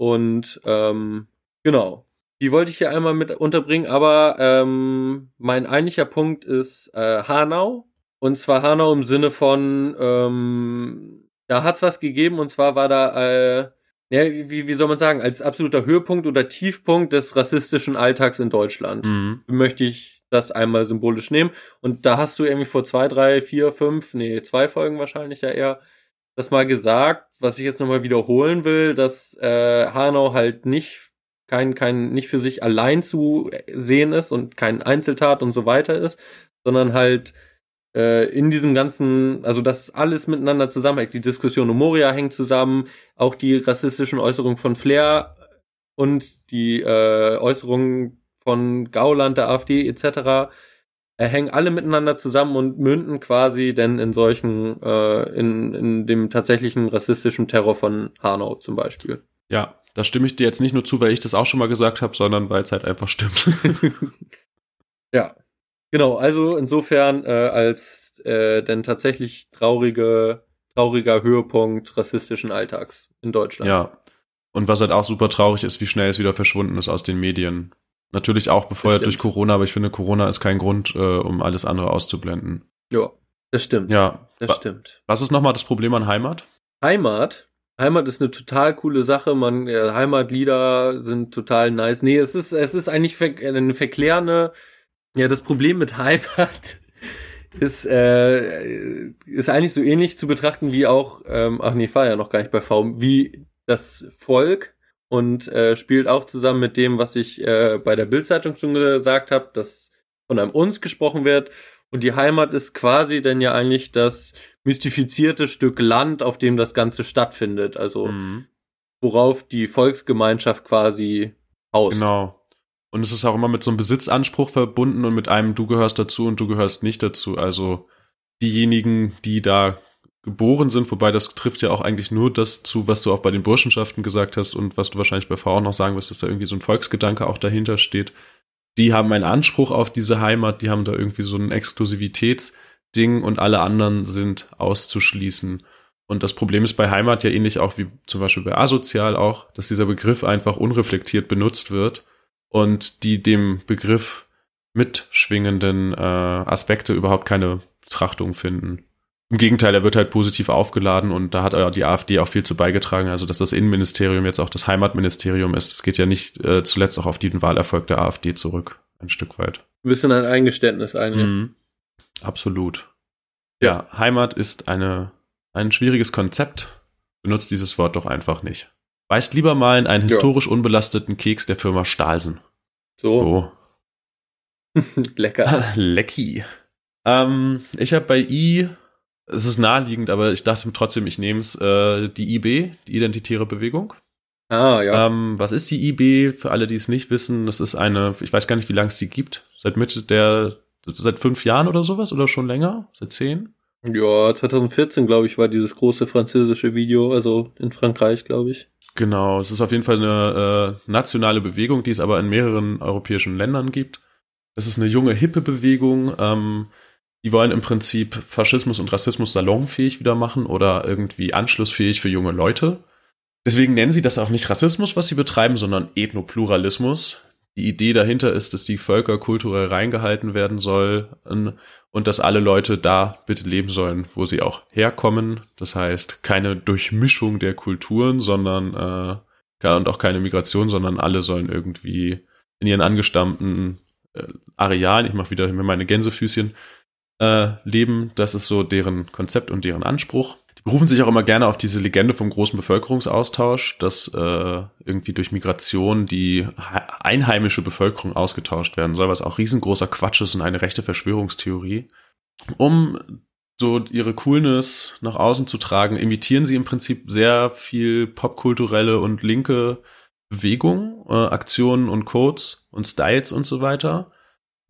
Und ähm, genau, die wollte ich hier einmal mit unterbringen, aber ähm, mein eigentlicher Punkt ist äh, Hanau. Und zwar Hanau im Sinne von, ähm, da hat's was gegeben, und zwar war da, äh, ja, wie, wie soll man sagen, als absoluter Höhepunkt oder Tiefpunkt des rassistischen Alltags in Deutschland Mhm. möchte ich das einmal symbolisch nehmen. Und da hast du irgendwie vor zwei, drei, vier, fünf, nee, zwei Folgen wahrscheinlich ja eher, das mal gesagt, was ich jetzt nochmal wiederholen will, dass äh, Hanau halt nicht kein, kein, nicht für sich allein zu sehen ist und kein Einzeltat und so weiter ist, sondern halt äh, in diesem ganzen, also das alles miteinander zusammenhängt. Die Diskussion um Moria hängt zusammen, auch die rassistischen Äußerungen von Flair und die äh, Äußerungen von Gauland, der AfD etc. Äh, hängen alle miteinander zusammen und münden quasi denn in solchen, äh, in, in dem tatsächlichen rassistischen Terror von Hanau zum Beispiel. Ja, da stimme ich dir jetzt nicht nur zu, weil ich das auch schon mal gesagt habe, sondern weil es halt einfach stimmt. ja. Genau, also insofern äh, als äh, denn tatsächlich traurige, trauriger Höhepunkt rassistischen Alltags in Deutschland. ja. Und was halt auch super traurig ist, wie schnell es wieder verschwunden ist aus den Medien. Natürlich auch befeuert durch. Corona, aber ich finde, Corona ist kein Grund, äh, um alles andere auszublenden. ja das stimmt. Ja. das stimmt. Was ist nochmal das Problem an Heimat? Heimat. Heimat ist eine total coole Sache. Man, äh, Heimatlieder sind total nice. Nee, es ist, es ist eigentlich ver eine verklärende. Ja, das Problem mit Heimat ist, äh, ist eigentlich so ähnlich zu betrachten wie auch, ähm, ach nee, ich war ja noch gar nicht bei V, wie das Volk und äh, spielt auch zusammen mit dem, was ich äh, bei der Bildzeitung schon gesagt habe, dass von einem uns gesprochen wird. Und die Heimat ist quasi dann ja eigentlich das mystifizierte Stück Land, auf dem das Ganze stattfindet. Also Mhm. worauf die Volksgemeinschaft quasi haust. Genau. Und es ist auch immer mit so einem Besitzanspruch verbunden und mit einem du gehörst dazu und du gehörst nicht dazu. Also diejenigen, die da geboren sind, wobei das trifft ja auch eigentlich nur das zu, was du auch bei den Burschenschaften gesagt hast und was du wahrscheinlich bei Frauen noch sagen wirst, dass da irgendwie so ein Volksgedanke auch dahinter steht. Die haben einen Anspruch auf diese Heimat, die haben da irgendwie so ein Exklusivitätsding und alle anderen sind auszuschließen. Und das Problem ist bei Heimat ja ähnlich auch wie zum Beispiel bei asozial auch, dass dieser Begriff einfach unreflektiert benutzt wird und die dem Begriff mitschwingenden äh, Aspekte überhaupt keine Betrachtung finden. Im Gegenteil, er wird halt positiv aufgeladen und da hat die AfD auch viel zu beigetragen. Also, dass das Innenministerium jetzt auch das Heimatministerium ist, das geht ja nicht äh, zuletzt auch auf den Wahlerfolg der AfD zurück, ein Stück weit. Ein bisschen ein Eingeständnis eigentlich. Mhm. Absolut. Ja, Heimat ist eine ein schwieriges Konzept. Benutzt dieses Wort doch einfach nicht. Beißt lieber mal in einen historisch ja. unbelasteten Keks der Firma Stahlsen. So. so. Lecker. Lecki. Ähm, ich habe bei I, es ist naheliegend, aber ich dachte trotzdem, ich nehme es, äh, die IB, die Identitäre Bewegung. Ah, ja. Ähm, was ist die IB? Für alle, die es nicht wissen, das ist eine, ich weiß gar nicht, wie lange es die gibt. Seit Mitte der, seit fünf Jahren oder sowas oder schon länger? Seit zehn? Ja, 2014, glaube ich, war dieses große französische Video, also in Frankreich, glaube ich. Genau, es ist auf jeden Fall eine äh, nationale Bewegung, die es aber in mehreren europäischen Ländern gibt. Es ist eine junge, hippe Bewegung. Ähm, die wollen im Prinzip Faschismus und Rassismus salonfähig wieder machen oder irgendwie anschlussfähig für junge Leute. Deswegen nennen sie das auch nicht Rassismus, was sie betreiben, sondern Ethnopluralismus. Die Idee dahinter ist, dass die Völker kulturell reingehalten werden sollen und dass alle Leute da bitte leben sollen, wo sie auch herkommen. Das heißt, keine Durchmischung der Kulturen, sondern äh, und auch keine Migration, sondern alle sollen irgendwie in ihren angestammten äh, Arealen, ich mache wieder meine Gänsefüßchen, äh, leben. Das ist so deren Konzept und deren Anspruch. Die berufen sich auch immer gerne auf diese Legende vom großen Bevölkerungsaustausch, dass äh, irgendwie durch Migration die einheimische Bevölkerung ausgetauscht werden soll, was auch riesengroßer Quatsch ist und eine rechte Verschwörungstheorie. Um so ihre Coolness nach außen zu tragen, imitieren sie im Prinzip sehr viel popkulturelle und linke Bewegung, äh, Aktionen und Codes und Styles und so weiter.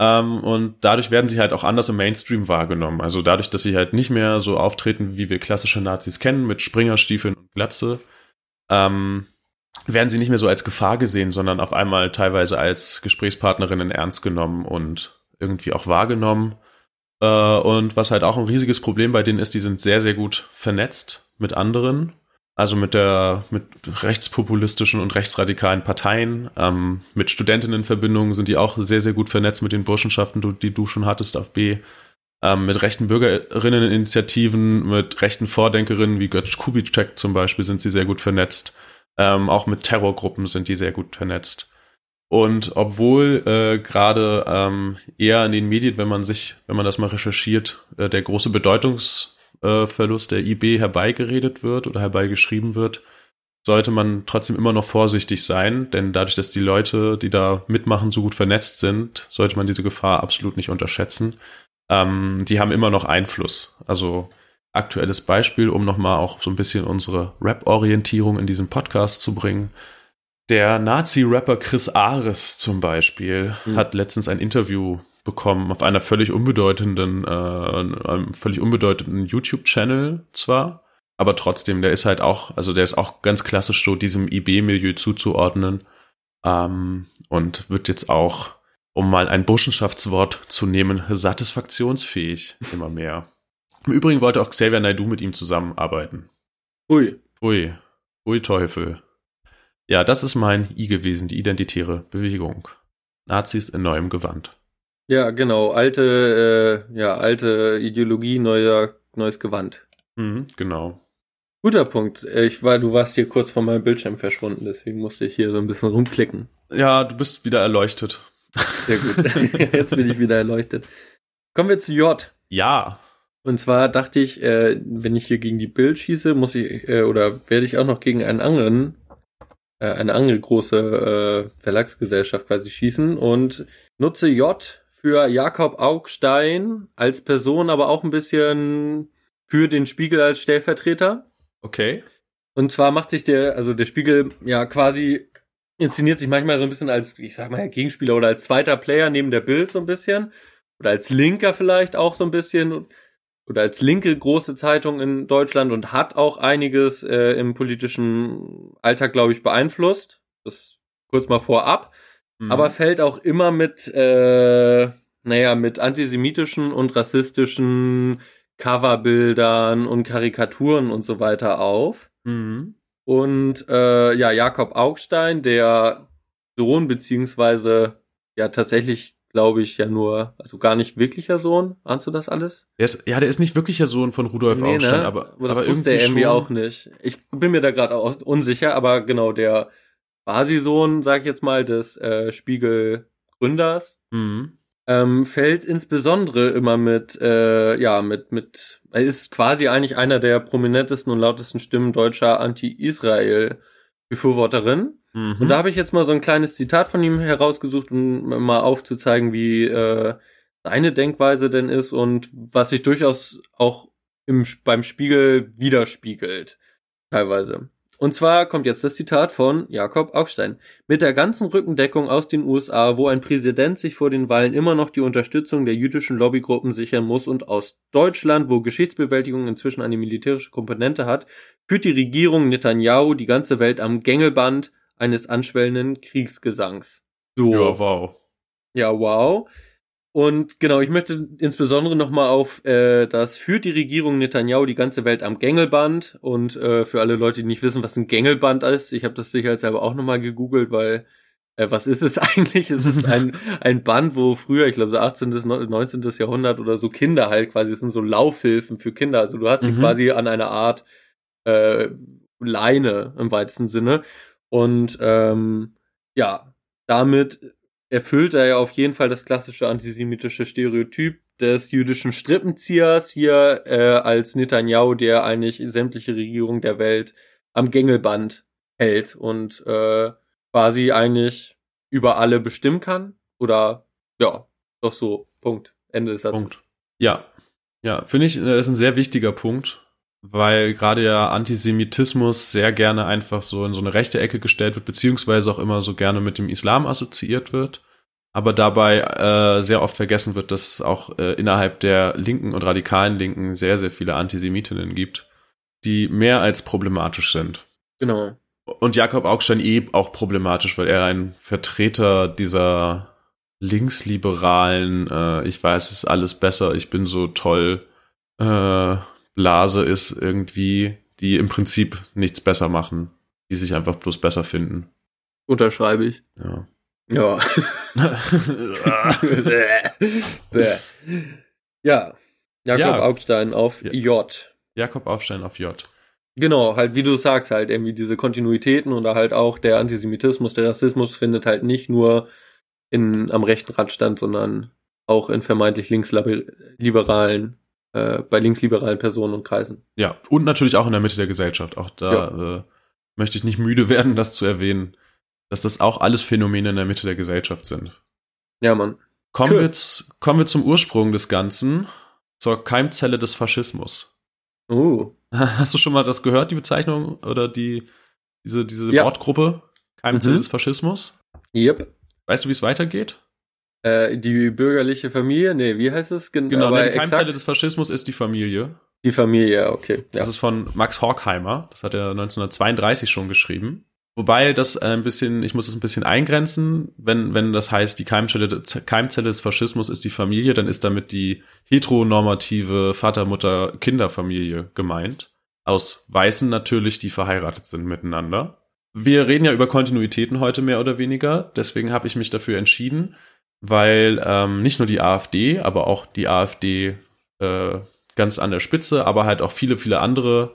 Ähm, und dadurch werden sie halt auch anders im Mainstream wahrgenommen. Also dadurch, dass sie halt nicht mehr so auftreten, wie wir klassische Nazis kennen, mit Springerstiefeln und Glatze, ähm, werden sie nicht mehr so als Gefahr gesehen, sondern auf einmal teilweise als Gesprächspartnerinnen ernst genommen und irgendwie auch wahrgenommen. Äh, und was halt auch ein riesiges Problem bei denen ist, die sind sehr, sehr gut vernetzt mit anderen also mit der mit rechtspopulistischen und rechtsradikalen Parteien, ähm, mit Studentinnenverbindungen sind die auch sehr, sehr gut vernetzt mit den Burschenschaften, die du schon hattest auf B. Ähm, mit rechten Bürgerinneninitiativen, mit rechten Vordenkerinnen wie Götz Kubitschek zum Beispiel sind sie sehr gut vernetzt. Ähm, auch mit Terrorgruppen sind die sehr gut vernetzt. Und obwohl äh, gerade ähm, eher in den Medien, wenn man sich, wenn man das mal recherchiert, äh, der große Bedeutungs äh, Verlust der IB herbeigeredet wird oder herbeigeschrieben wird, sollte man trotzdem immer noch vorsichtig sein, denn dadurch, dass die Leute, die da mitmachen, so gut vernetzt sind, sollte man diese Gefahr absolut nicht unterschätzen. Ähm, die haben immer noch Einfluss. Also aktuelles Beispiel, um nochmal auch so ein bisschen unsere Rap-Orientierung in diesem Podcast zu bringen. Der Nazi-Rapper Chris Ares zum Beispiel mhm. hat letztens ein Interview bekommen auf einer völlig unbedeutenden, äh, einem völlig unbedeutenden YouTube-Channel zwar, aber trotzdem, der ist halt auch, also der ist auch ganz klassisch so diesem IB-Milieu zuzuordnen ähm, und wird jetzt auch, um mal ein Burschenschaftswort zu nehmen, satisfaktionsfähig immer mehr. Im Übrigen wollte auch Xavier Naidoo mit ihm zusammenarbeiten. Ui. Ui. Ui Teufel. Ja, das ist mein I gewesen, die identitäre Bewegung. Nazis in neuem Gewand. Ja, genau. Alte, äh, ja, alte Ideologie, neuer, neues Gewand. Mhm, genau. Guter Punkt. Ich war, du warst hier kurz vor meinem Bildschirm verschwunden, deswegen musste ich hier so ein bisschen rumklicken. Ja, du bist wieder erleuchtet. Sehr gut. Jetzt bin ich wieder erleuchtet. Kommen wir zu J. Ja. Und zwar dachte ich, äh, wenn ich hier gegen die Bild schieße, muss ich, äh, oder werde ich auch noch gegen einen anderen, äh, eine andere große äh, Verlagsgesellschaft quasi schießen und nutze J für Jakob Augstein als Person, aber auch ein bisschen für den Spiegel als Stellvertreter. Okay. Und zwar macht sich der, also der Spiegel ja quasi inszeniert sich manchmal so ein bisschen als, ich sag mal, Gegenspieler oder als zweiter Player neben der Bild so ein bisschen. Oder als Linker vielleicht auch so ein bisschen. Oder als linke große Zeitung in Deutschland und hat auch einiges äh, im politischen Alltag, glaube ich, beeinflusst. Das kurz mal vorab. Mhm. Aber fällt auch immer mit, äh, naja, mit antisemitischen und rassistischen Coverbildern und Karikaturen und so weiter auf. Mhm. Und äh, ja, Jakob Augstein, der Sohn, beziehungsweise ja tatsächlich, glaube ich, ja nur, also gar nicht wirklicher Sohn. Ahnst du das alles? Der ist, ja, der ist nicht wirklicher Sohn von Rudolf nee, Augstein, ne? aber, aber das aber wusste er irgendwie auch nicht. Ich bin mir da gerade unsicher, aber genau, der Quasi-Sohn, sag ich jetzt mal, des äh, Spiegel-Gründers. Mhm ähm, fällt insbesondere immer mit, äh, ja, mit, mit, er ist quasi eigentlich einer der prominentesten und lautesten Stimmen deutscher Anti-Israel-Befürworterin. Mhm. Und da habe ich jetzt mal so ein kleines Zitat von ihm herausgesucht, um mal aufzuzeigen, wie äh, seine Denkweise denn ist und was sich durchaus auch im, beim Spiegel widerspiegelt. Teilweise. Und zwar kommt jetzt das Zitat von Jakob Augstein. Mit der ganzen Rückendeckung aus den USA, wo ein Präsident sich vor den Wahlen immer noch die Unterstützung der jüdischen Lobbygruppen sichern muss und aus Deutschland, wo Geschichtsbewältigung inzwischen eine militärische Komponente hat, führt die Regierung Netanyahu die ganze Welt am Gängelband eines anschwellenden Kriegsgesangs. So. Ja, wow. Ja, wow. Und genau, ich möchte insbesondere nochmal auf äh, das führt die Regierung Netanyahu die ganze Welt am Gängelband. Und äh, für alle Leute, die nicht wissen, was ein Gängelband ist, ich habe das sicherheitshalber auch nochmal gegoogelt, weil äh, was ist es eigentlich? Es ist ein, ein Band, wo früher, ich glaube so 18. bis 19. Jahrhundert oder so Kinder halt quasi, es sind so Laufhilfen für Kinder. Also du hast sie mhm. quasi an einer Art äh, Leine im weitesten Sinne. Und ähm, ja, damit erfüllt er ja auf jeden Fall das klassische antisemitische Stereotyp des jüdischen Strippenziehers hier äh, als Netanyahu, der eigentlich sämtliche Regierung der Welt am Gängelband hält und äh, quasi eigentlich über alle bestimmen kann. Oder ja, doch so. Punkt. Ende des Satzes. Punkt. Ja. Ja, finde ich, das äh, ist ein sehr wichtiger Punkt, weil gerade ja Antisemitismus sehr gerne einfach so in so eine rechte Ecke gestellt wird, beziehungsweise auch immer so gerne mit dem Islam assoziiert wird. Aber dabei äh, sehr oft vergessen wird, dass es auch äh, innerhalb der linken und radikalen Linken sehr, sehr viele Antisemitinnen gibt, die mehr als problematisch sind. Genau. Und Jakob Augstein eh auch problematisch, weil er ein Vertreter dieser linksliberalen, äh, ich weiß, es alles besser, ich bin so toll, äh, Blase ist irgendwie, die im Prinzip nichts besser machen, die sich einfach bloß besser finden. Unterschreibe ich. Ja. Ja. ja. Jakob ja. Augstein auf J. Jakob Augstein auf J. Genau, halt wie du sagst, halt irgendwie diese Kontinuitäten oder halt auch der Antisemitismus, der Rassismus findet halt nicht nur in, am rechten Rand stand, sondern auch in vermeintlich linksliberalen äh, bei linksliberalen Personen und Kreisen. Ja, und natürlich auch in der Mitte der Gesellschaft. Auch da ja. äh, möchte ich nicht müde werden, das zu erwähnen, dass das auch alles Phänomene in der Mitte der Gesellschaft sind. Ja, Mann. Kommen, cool. wir, kommen wir zum Ursprung des Ganzen, zur Keimzelle des Faschismus. Uh. Hast du schon mal das gehört, die Bezeichnung oder die, diese, diese ja. Wortgruppe? Keimzelle mhm. des Faschismus? Yep. Weißt du, wie es weitergeht? Äh, die bürgerliche Familie? Nee, wie heißt es? Gen genau, nee, die Keimzelle des Faschismus ist die Familie. Die Familie, okay. Ja. Das ist von Max Horkheimer. Das hat er 1932 schon geschrieben. Wobei das ein bisschen, ich muss es ein bisschen eingrenzen, wenn, wenn das heißt, die Keimzelle, Keimzelle des Faschismus ist die Familie, dann ist damit die heteronormative Vater-Mutter-Kinderfamilie gemeint. Aus Weißen natürlich, die verheiratet sind miteinander. Wir reden ja über Kontinuitäten heute mehr oder weniger, deswegen habe ich mich dafür entschieden, weil ähm, nicht nur die AfD, aber auch die AfD äh, ganz an der Spitze, aber halt auch viele, viele andere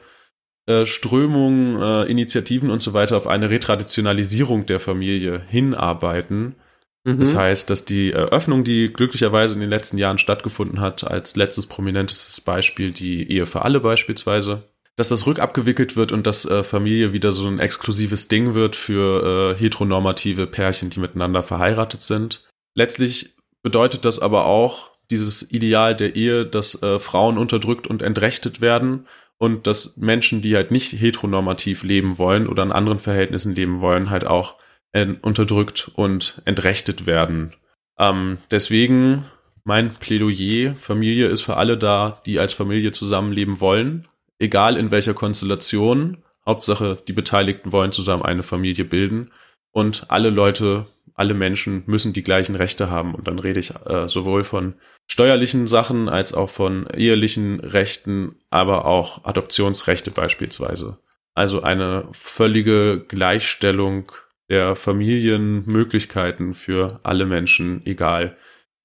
äh, Strömungen, äh, Initiativen und so weiter auf eine Retraditionalisierung der Familie hinarbeiten. Mhm. Das heißt, dass die Eröffnung, die glücklicherweise in den letzten Jahren stattgefunden hat, als letztes prominentes Beispiel die Ehe für alle beispielsweise, dass das rückabgewickelt wird und dass äh, Familie wieder so ein exklusives Ding wird für äh, heteronormative Pärchen, die miteinander verheiratet sind. Letztlich bedeutet das aber auch dieses Ideal der Ehe, dass äh, Frauen unterdrückt und entrechtet werden und dass Menschen, die halt nicht heteronormativ leben wollen oder in anderen Verhältnissen leben wollen, halt auch äh, unterdrückt und entrechtet werden. Ähm, deswegen mein Plädoyer, Familie ist für alle da, die als Familie zusammenleben wollen, egal in welcher Konstellation. Hauptsache, die Beteiligten wollen zusammen eine Familie bilden und alle Leute, alle Menschen müssen die gleichen Rechte haben. Und dann rede ich äh, sowohl von steuerlichen Sachen als auch von ehelichen Rechten, aber auch Adoptionsrechte beispielsweise. Also eine völlige Gleichstellung der Familienmöglichkeiten für alle Menschen, egal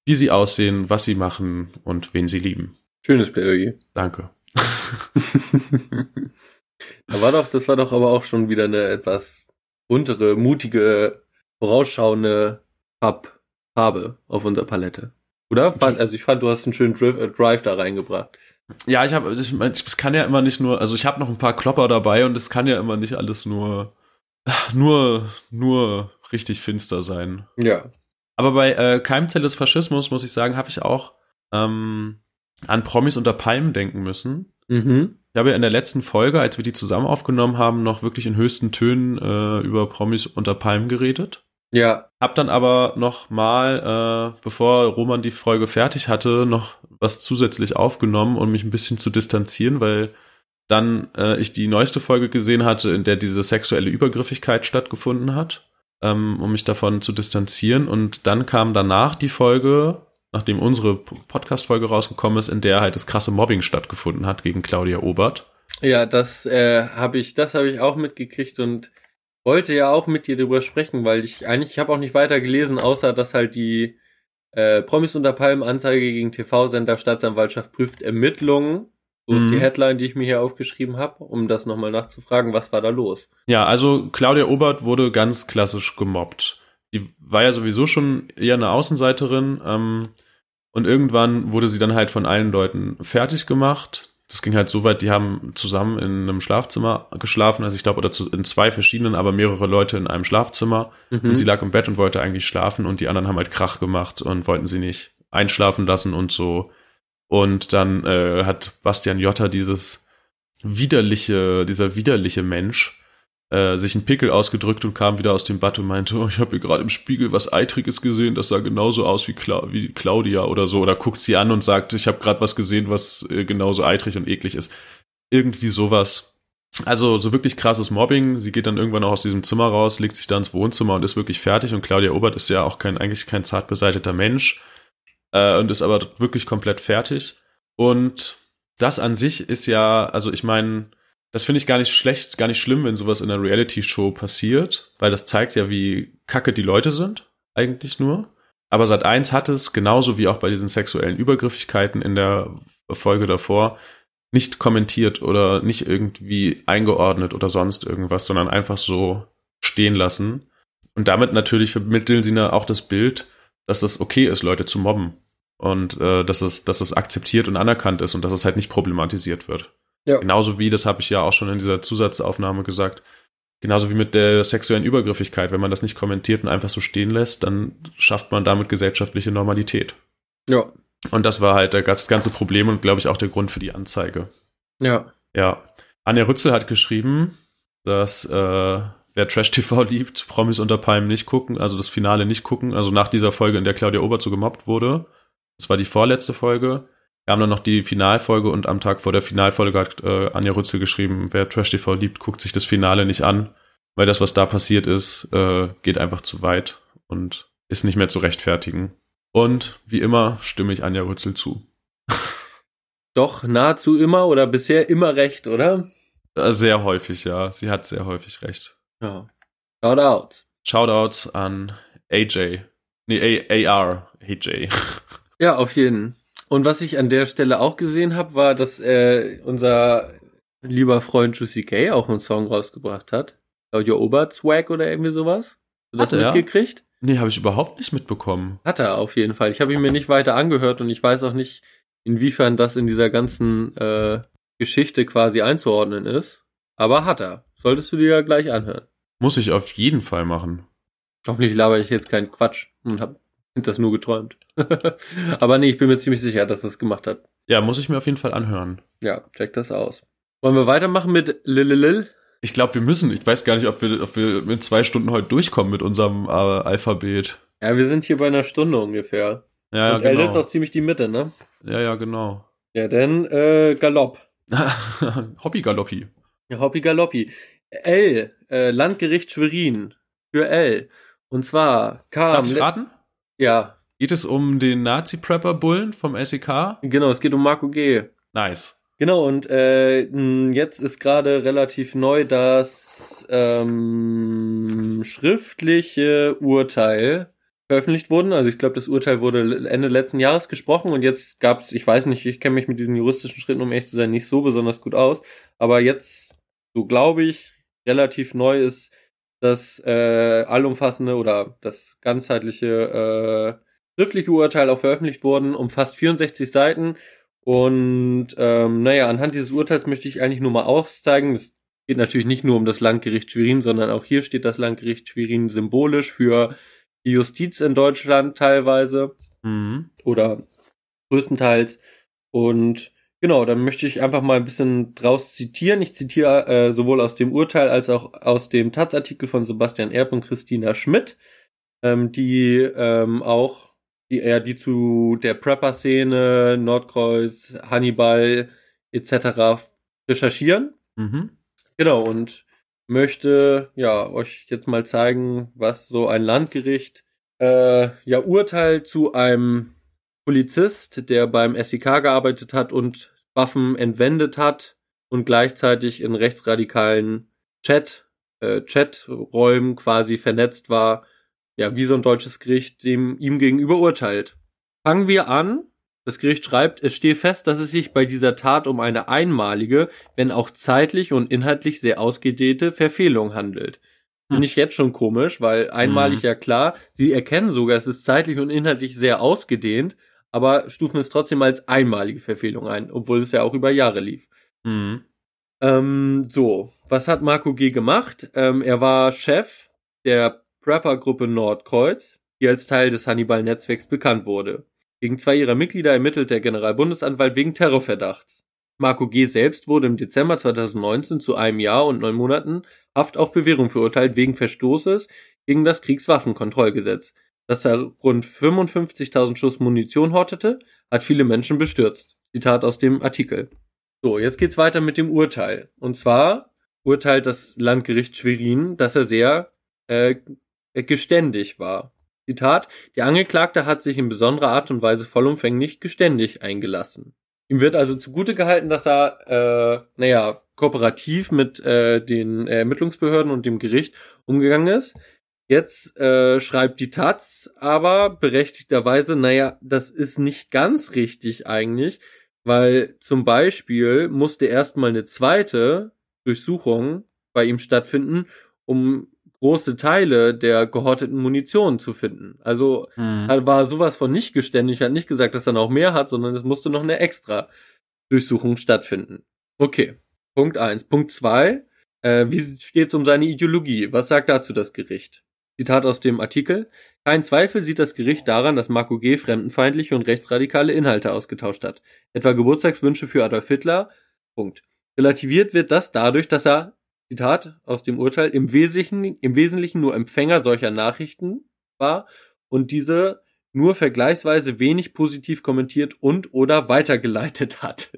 wie sie aussehen, was sie machen und wen sie lieben. Schönes Plädoyer. Danke. da war doch, das war doch aber auch schon wieder eine etwas buntere, mutige, vorausschauende Farbe auf unserer Palette. Oder? Also ich fand, du hast einen schönen äh, Drive da reingebracht. Ja, ich habe, ich, es kann ja immer nicht nur, also ich habe noch ein paar Klopper dabei und es kann ja immer nicht alles nur, nur, nur richtig finster sein. Ja. Aber bei äh, Keimzelle des Faschismus, muss ich sagen, habe ich auch ähm, an Promis unter Palmen denken müssen. Mhm. Ich habe ja in der letzten Folge, als wir die zusammen aufgenommen haben, noch wirklich in höchsten Tönen äh, über Promis unter Palmen geredet. Ja. Hab dann aber noch mal, äh, bevor Roman die Folge fertig hatte, noch was zusätzlich aufgenommen, um mich ein bisschen zu distanzieren, weil dann äh, ich die neueste Folge gesehen hatte, in der diese sexuelle Übergriffigkeit stattgefunden hat, ähm, um mich davon zu distanzieren. Und dann kam danach die Folge, nachdem unsere Podcast-Folge rausgekommen ist, in der halt das krasse Mobbing stattgefunden hat gegen Claudia Obert. Ja, das äh, habe ich, das habe ich auch mitgekriegt und wollte ja auch mit dir drüber sprechen, weil ich eigentlich, ich habe auch nicht weiter gelesen, außer dass halt die äh, Promis unter Palmen Anzeige gegen TV-Sender Staatsanwaltschaft prüft Ermittlungen. So mhm. ist die mhm. Headline, die ich mir hier aufgeschrieben habe, um das nochmal nachzufragen, was war da los? Ja, also Claudia Obert wurde ganz klassisch gemobbt. Die war ja sowieso schon eher eine Außenseiterin ähm, und irgendwann wurde sie dann halt von allen Leuten fertig gemacht das ging halt so weit, die haben zusammen in einem Schlafzimmer geschlafen, also ich glaube, oder zu, in zwei verschiedenen, aber mehrere Leute in einem Schlafzimmer. Mhm. Und sie lag im Bett und wollte eigentlich schlafen und die anderen haben halt Krach gemacht und wollten sie nicht einschlafen lassen und so. Und dann äh, hat Bastian Jotta dieses widerliche, dieser widerliche Mensch, äh, sich einen Pickel ausgedrückt und kam wieder aus dem Bad und meinte, oh, ich habe hier gerade im Spiegel was Eitriges gesehen, das sah genauso aus wie, Cla wie Claudia oder so. Oder guckt sie an und sagt, ich habe gerade was gesehen, was äh, genauso eitrig und eklig ist. Irgendwie sowas. Also so wirklich krasses Mobbing. Sie geht dann irgendwann auch aus diesem Zimmer raus, legt sich da ins Wohnzimmer und ist wirklich fertig. Und Claudia Obert ist ja auch kein, eigentlich kein zart beseiteter Mensch äh, und ist aber wirklich komplett fertig. Und das an sich ist ja, also ich meine, das finde ich gar nicht schlecht, gar nicht schlimm, wenn sowas in einer Reality-Show passiert, weil das zeigt ja, wie kacke die Leute sind, eigentlich nur. Aber Sat 1 hat es, genauso wie auch bei diesen sexuellen Übergriffigkeiten in der Folge davor, nicht kommentiert oder nicht irgendwie eingeordnet oder sonst irgendwas, sondern einfach so stehen lassen. Und damit natürlich vermitteln sie auch das Bild, dass das okay ist, Leute zu mobben. Und äh, dass, es, dass es akzeptiert und anerkannt ist und dass es halt nicht problematisiert wird. Ja. Genauso wie, das habe ich ja auch schon in dieser Zusatzaufnahme gesagt, genauso wie mit der sexuellen Übergriffigkeit. Wenn man das nicht kommentiert und einfach so stehen lässt, dann schafft man damit gesellschaftliche Normalität. Ja. Und das war halt das ganze Problem und glaube ich auch der Grund für die Anzeige. Ja. Ja. Anja Rützel hat geschrieben, dass äh, wer Trash TV liebt, Promis unter Palmen nicht gucken, also das Finale nicht gucken. Also nach dieser Folge, in der Claudia Obert so gemobbt wurde. Das war die vorletzte Folge wir haben dann noch die Finalfolge und am Tag vor der Finalfolge hat äh, Anja Rützel geschrieben, wer Trash TV liebt, guckt sich das Finale nicht an, weil das, was da passiert ist, äh, geht einfach zu weit und ist nicht mehr zu rechtfertigen. Und wie immer stimme ich Anja Rützel zu. Doch, nahezu immer oder bisher immer recht, oder? Äh, sehr häufig, ja. Sie hat sehr häufig recht. Ja. Shoutouts. Shoutouts an AJ. Nee, A AR. AJ. Ja, auf jeden. Und was ich an der Stelle auch gesehen habe, war, dass äh, unser lieber Freund Juicy K auch einen Song rausgebracht hat. Claudia Oberzwag oder irgendwie sowas. Hast du das hat mitgekriegt? Er? Nee, habe ich überhaupt nicht mitbekommen. Hat er auf jeden Fall. Ich habe ihn mir nicht weiter angehört und ich weiß auch nicht, inwiefern das in dieser ganzen äh, Geschichte quasi einzuordnen ist. Aber hat er. Solltest du dir ja gleich anhören. Muss ich auf jeden Fall machen. Hoffentlich laber ich jetzt keinen Quatsch und hab das nur geträumt. Aber nee, ich bin mir ziemlich sicher, dass es gemacht hat. Ja, muss ich mir auf jeden Fall anhören. Ja, check das aus. Wollen wir weitermachen mit Lililil? Ich glaube, wir müssen. Ich weiß gar nicht, ob wir, ob wir mit zwei Stunden heute durchkommen mit unserem äh, Alphabet. Ja, wir sind hier bei einer Stunde ungefähr. Ja, ja Und L genau. ist auch ziemlich die Mitte, ne? Ja, ja, genau. Ja, dann äh, Galopp. Hobbygaloppi. Ja, Hoppi Galoppi. L, äh, Landgericht Schwerin. Für L. Und zwar kam. Darf ich raten? Ja, Geht es um den Nazi-Prepper-Bullen vom SEK? genau, es geht um Marco G. Nice. Genau, und äh, jetzt ist gerade relativ neu das ähm, schriftliche Urteil veröffentlicht worden. Also ich glaube, das Urteil wurde Ende letzten Jahres gesprochen und jetzt gab's, ich weiß nicht, ich kenne mich mit diesen juristischen Schritten, um ehrlich zu sein, nicht so besonders gut aus. Aber jetzt, so glaube ich, relativ neu ist das äh, allumfassende oder das ganzheitliche äh, schriftliche Urteil auch veröffentlicht worden, umfasst 64 Seiten. Und ähm, naja, anhand dieses Urteils möchte ich eigentlich nur mal aufzeigen, es geht natürlich nicht nur um das Landgericht Schwerin, sondern auch hier steht das Landgericht Schwerin symbolisch für die Justiz in Deutschland teilweise Mhm. oder größtenteils. Und genau, dann möchte ich einfach mal ein bisschen draus zitieren. Ich zitiere äh, sowohl aus dem Urteil als auch aus dem Taz-Artikel von Sebastian Erb und Christina Schmidt, ähm, die ähm, auch die, ja, die zu der Prepper-Szene, Nordkreuz, Hannibal etc. recherchieren. Mhm. Genau, und möchte ja euch jetzt mal zeigen, was so ein Landgericht äh, ja urteilt zu einem Polizist, der beim SEK gearbeitet hat und Waffen entwendet hat und gleichzeitig in rechtsradikalen Chat, äh, Chaträumen quasi vernetzt war, ja, wie so ein deutsches Gericht dem ihm gegenüber urteilt. Fangen wir an. Das Gericht schreibt, es stehe fest, dass es sich bei dieser Tat um eine einmalige, wenn auch zeitlich und inhaltlich sehr ausgedehnte Verfehlung handelt. Hm. Finde ich jetzt schon komisch, weil einmalig Mhm. ja klar, sie erkennen sogar, es ist zeitlich und inhaltlich sehr ausgedehnt, aber stufen es trotzdem als einmalige Verfehlung ein, obwohl es ja auch über Jahre lief. Mhm. Ähm, so, was hat Marco G. gemacht? Ähm, er war Chef der Prepper-Gruppe Nordkreuz, die als Teil des Hannibal-Netzwerks bekannt wurde. Gegen zwei ihrer Mitglieder ermittelt der Generalbundesanwalt wegen Terrorverdachts. Marco G. selbst wurde im Dezember 2019 zu einem Jahr und neun Monaten Haft auf Bewährung verurteilt wegen Verstoßes gegen das Kriegswaffenkontrollgesetz. Dass er rund 55.000 Schuss Munition hortete, hat viele Menschen bestürzt. Zitat aus dem Artikel. So, jetzt geht's weiter mit dem Urteil. Und zwar urteilt das Landgericht Schwerin, dass er sehr äh, geständig war. Zitat, die Angeklagte hat sich in besonderer Art und Weise vollumfänglich geständig eingelassen. Ihm wird also zugute gehalten, dass er, äh, naja, kooperativ mit äh, den Ermittlungsbehörden und dem Gericht umgegangen ist. Jetzt äh, schreibt die Taz aber berechtigterweise, naja, das ist nicht ganz richtig eigentlich, weil zum Beispiel musste erstmal eine zweite Durchsuchung bei ihm stattfinden, um große Teile der gehorteten Munition zu finden. Also er war sowas von nicht geständig, hat nicht gesagt, dass er noch mehr hat, sondern es musste noch eine extra Durchsuchung stattfinden. Okay, Punkt eins. Punkt zwei. Äh, wie steht's um seine Ideologie? Was sagt dazu das Gericht? Zitat aus dem Artikel. Kein Zweifel sieht das Gericht daran, dass Marco G. fremdenfeindliche und rechtsradikale Inhalte ausgetauscht hat. Etwa Geburtstagswünsche für Adolf Hitler. Punkt. Relativiert wird das dadurch, dass er, Zitat aus dem Urteil, im Wesentlichen, im Wesentlichen nur Empfänger solcher Nachrichten war und diese nur vergleichsweise wenig positiv kommentiert und oder weitergeleitet hat.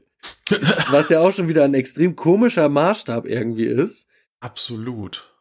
Was ja auch schon wieder ein extrem komischer Maßstab irgendwie ist. Absolut.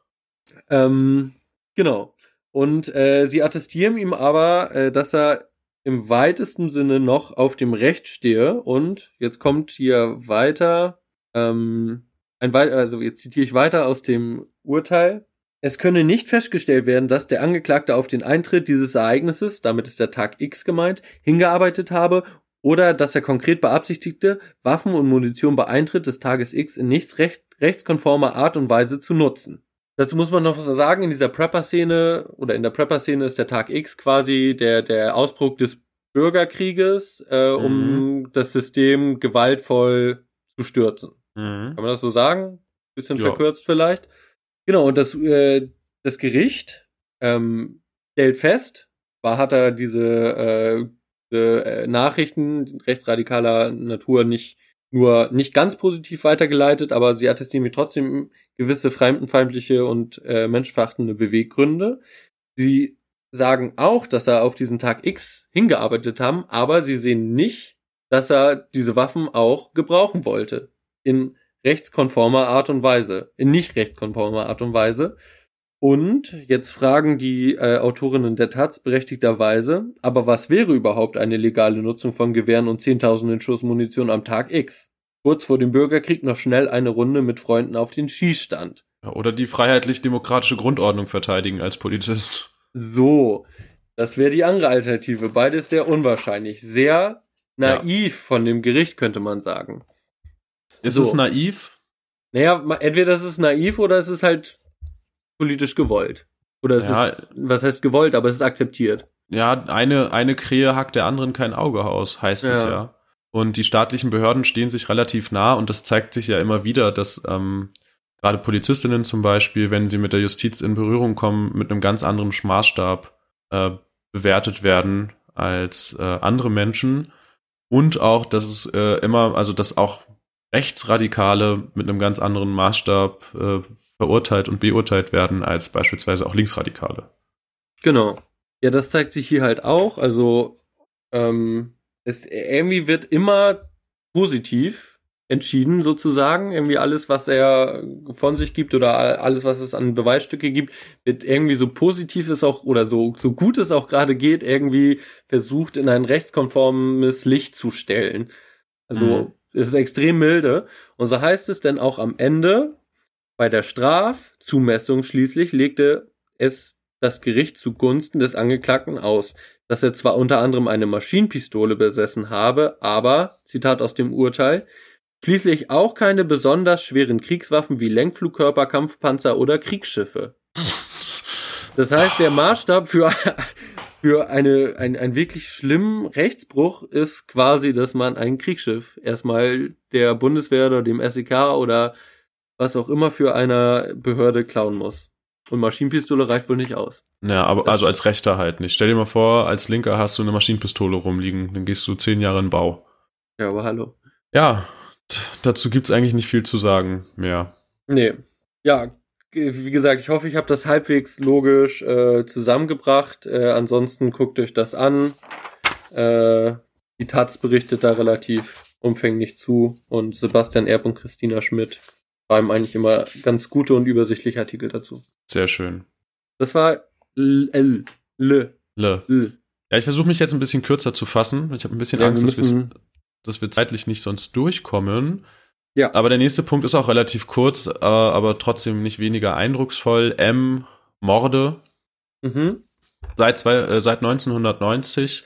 Ähm, genau. Und äh, sie attestieren ihm aber, äh, dass er im weitesten Sinne noch auf dem Recht stehe. Und jetzt kommt hier weiter, ähm, ein wei also jetzt zitiere ich weiter aus dem Urteil. Es könne nicht festgestellt werden, dass der Angeklagte auf den Eintritt dieses Ereignisses, damit ist der Tag X gemeint, hingearbeitet habe oder dass er konkret beabsichtigte, Waffen und Munition bei Eintritt des Tages X in nichts recht, rechtskonformer Art und Weise zu nutzen. Dazu muss man noch was sagen, in dieser Prepper-Szene oder in der Prepper-Szene ist der Tag X quasi der, der Ausbruch des Bürgerkrieges, äh, um das System gewaltvoll zu stürzen. Mhm. Kann man das so sagen? Bisschen Ja. verkürzt vielleicht. Genau, und das, äh, das Gericht ähm, stellt fest, war hat er diese, äh, diese äh, Nachrichten rechtsradikaler Natur nicht nur nicht ganz positiv weitergeleitet, aber sie attestieren mir trotzdem gewisse fremdenfeindliche und äh, menschverachtende Beweggründe. Sie sagen auch, dass er auf diesen Tag X hingearbeitet haben, aber sie sehen nicht, dass er diese Waffen auch gebrauchen wollte. In rechtskonformer Art und Weise. In nicht rechtskonformer Art und Weise. Und jetzt fragen die äh, Autorinnen der Taz berechtigterweise, aber was wäre überhaupt eine legale Nutzung von Gewehren und Zehntausenden Schuss Munition am Tag X? Kurz vor dem Bürgerkrieg noch schnell eine Runde mit Freunden auf den Schießstand. Oder die freiheitlich-demokratische Grundordnung verteidigen als Polizist. So, das wäre die andere Alternative. Beides sehr unwahrscheinlich. Sehr naiv ja. von dem Gericht, könnte man sagen. Ist so. es naiv? Naja, entweder ist es naiv oder es ist halt politisch gewollt. Oder es ja. ist, was heißt gewollt, aber es ist akzeptiert. Ja, eine, eine Krähe hackt der anderen kein Auge aus, heißt ja. es ja. Und die staatlichen Behörden stehen sich relativ nah und das zeigt sich ja immer wieder, dass ähm, gerade Polizistinnen zum Beispiel, wenn sie mit der Justiz in Berührung kommen, mit einem ganz anderen Maßstab äh, bewertet werden als äh, andere Menschen. Und auch, dass es äh, immer, also dass auch Rechtsradikale mit einem ganz anderen Maßstab äh, verurteilt und beurteilt werden als beispielsweise auch Linksradikale. Genau. Ja, das zeigt sich hier halt auch. Also ähm, es irgendwie wird immer positiv entschieden sozusagen. Irgendwie alles, was er von sich gibt oder alles, was es an Beweisstücke gibt, wird irgendwie so positiv ist auch oder so, so gut es auch gerade geht, irgendwie versucht in ein rechtskonformes Licht zu stellen. Also mhm. Es ist extrem milde. Und so heißt es denn auch am Ende, bei der Strafzumessung schließlich legte es das Gericht zugunsten des Angeklagten aus, dass er zwar unter anderem eine Maschinenpistole besessen habe, aber, Zitat aus dem Urteil, schließlich auch keine besonders schweren Kriegswaffen wie Lenkflugkörper, Kampfpanzer oder Kriegsschiffe. Das heißt, der Maßstab für, für eine, ein, ein wirklich schlimmen Rechtsbruch ist quasi, dass man ein Kriegsschiff erstmal der Bundeswehr oder dem SEK oder was auch immer für eine Behörde klauen muss. Und Maschinenpistole reicht wohl nicht aus. Ja, aber das also als Rechter halt nicht. Stell dir mal vor, als Linker hast du eine Maschinenpistole rumliegen, dann gehst du zehn Jahre in Bau. Ja, aber hallo. Ja, dazu gibt's eigentlich nicht viel zu sagen mehr. Nee. Ja, wie gesagt, ich hoffe, ich habe das halbwegs logisch äh, zusammengebracht. Äh, ansonsten guckt euch das an. Äh, die Taz berichtet da relativ umfänglich zu und Sebastian Erb und Christina Schmidt schreiben eigentlich immer ganz gute und übersichtliche Artikel dazu. Sehr schön. Das war L. L. L. L. Ja, ich versuche mich jetzt ein bisschen kürzer zu fassen. Ich habe ein bisschen ja, Angst, dass wir, dass wir zeitlich nicht sonst durchkommen. Ja. Aber der nächste Punkt ist auch relativ kurz, aber, äh, aber trotzdem nicht weniger eindrucksvoll. M. Morde. Mhm. Seit, zwei, äh, seit 1990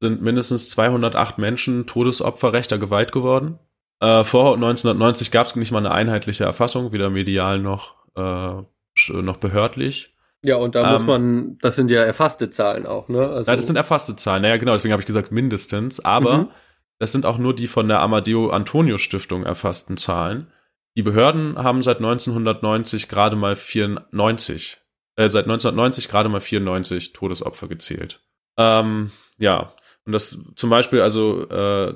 sind mindestens 208 Menschen Todesopfer rechter Gewalt geworden. Äh, vor 1990 gab es nicht mal eine einheitliche Erfassung, weder medial noch, äh, noch behördlich. Ja, und da ähm, muss man, das sind ja erfasste Zahlen auch, ne? Also, ja, das sind erfasste Zahlen. Naja, genau, deswegen habe ich gesagt mindestens. Aber mhm. Das sind auch nur die von der Amadeo Antonio Stiftung erfassten Zahlen. Die Behörden haben seit 1990 gerade mal 94, äh, seit 1990 gerade mal 94 Todesopfer gezählt. Ähm, ja, und das zum Beispiel, also äh,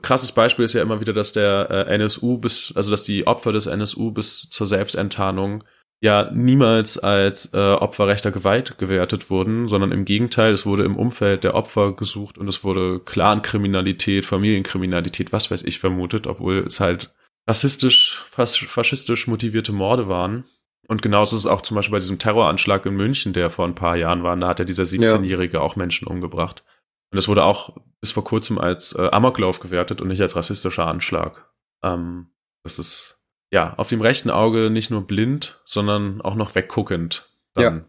krasses Beispiel ist ja immer wieder, dass der äh, NSU bis, also dass die Opfer des NSU bis zur Selbstenttarnung ja niemals als äh, Opfer rechter Gewalt gewertet wurden, sondern im Gegenteil, es wurde im Umfeld der Opfer gesucht und es wurde Clankriminalität, Familienkriminalität, was weiß ich vermutet, obwohl es halt rassistisch, fas faschistisch motivierte Morde waren. Und genauso ist es auch zum Beispiel bei diesem Terroranschlag in München, der vor ein paar Jahren war, da hat ja dieser 17-Jährige ja. auch Menschen umgebracht. Und das wurde auch bis vor kurzem als äh, Amoklauf gewertet und nicht als rassistischer Anschlag. Ähm, das ist ja auf dem rechten Auge nicht nur blind, sondern auch noch wegguckend. Dann.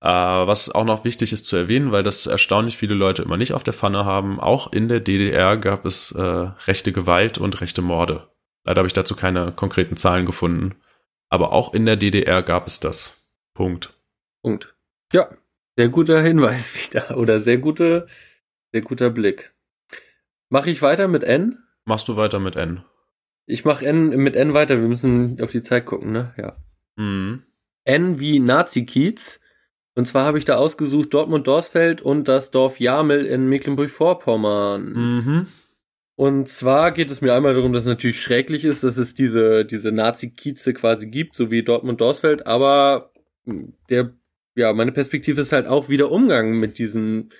Ja. Äh, was auch noch wichtig ist zu erwähnen, weil das erstaunlich viele Leute immer nicht auf der Pfanne haben, auch in der DDR gab es äh, rechte Gewalt und rechte Morde. Leider habe ich dazu keine konkreten Zahlen gefunden. Aber auch in der DDR gab es das. Punkt. Punkt. Ja, sehr guter Hinweis wieder. Oder sehr gute sehr guter Blick. Mache ich weiter mit N? Machst du weiter mit N? Ich mache N mit N weiter. Wir müssen auf die Zeit gucken, ne? Ja. Mhm. N wie Nazi-Kiez. Und zwar habe ich da ausgesucht Dortmund-Dorsfeld und das Dorf Jamel in Mecklenburg-Vorpommern. Mhm. Und zwar geht es mir einmal darum, dass es natürlich schrecklich ist, dass es diese, diese Nazi-Kieze quasi gibt, so wie Dortmund-Dorsfeld, aber der, ja, meine Perspektive ist halt auch, wie der Umgang mit diesen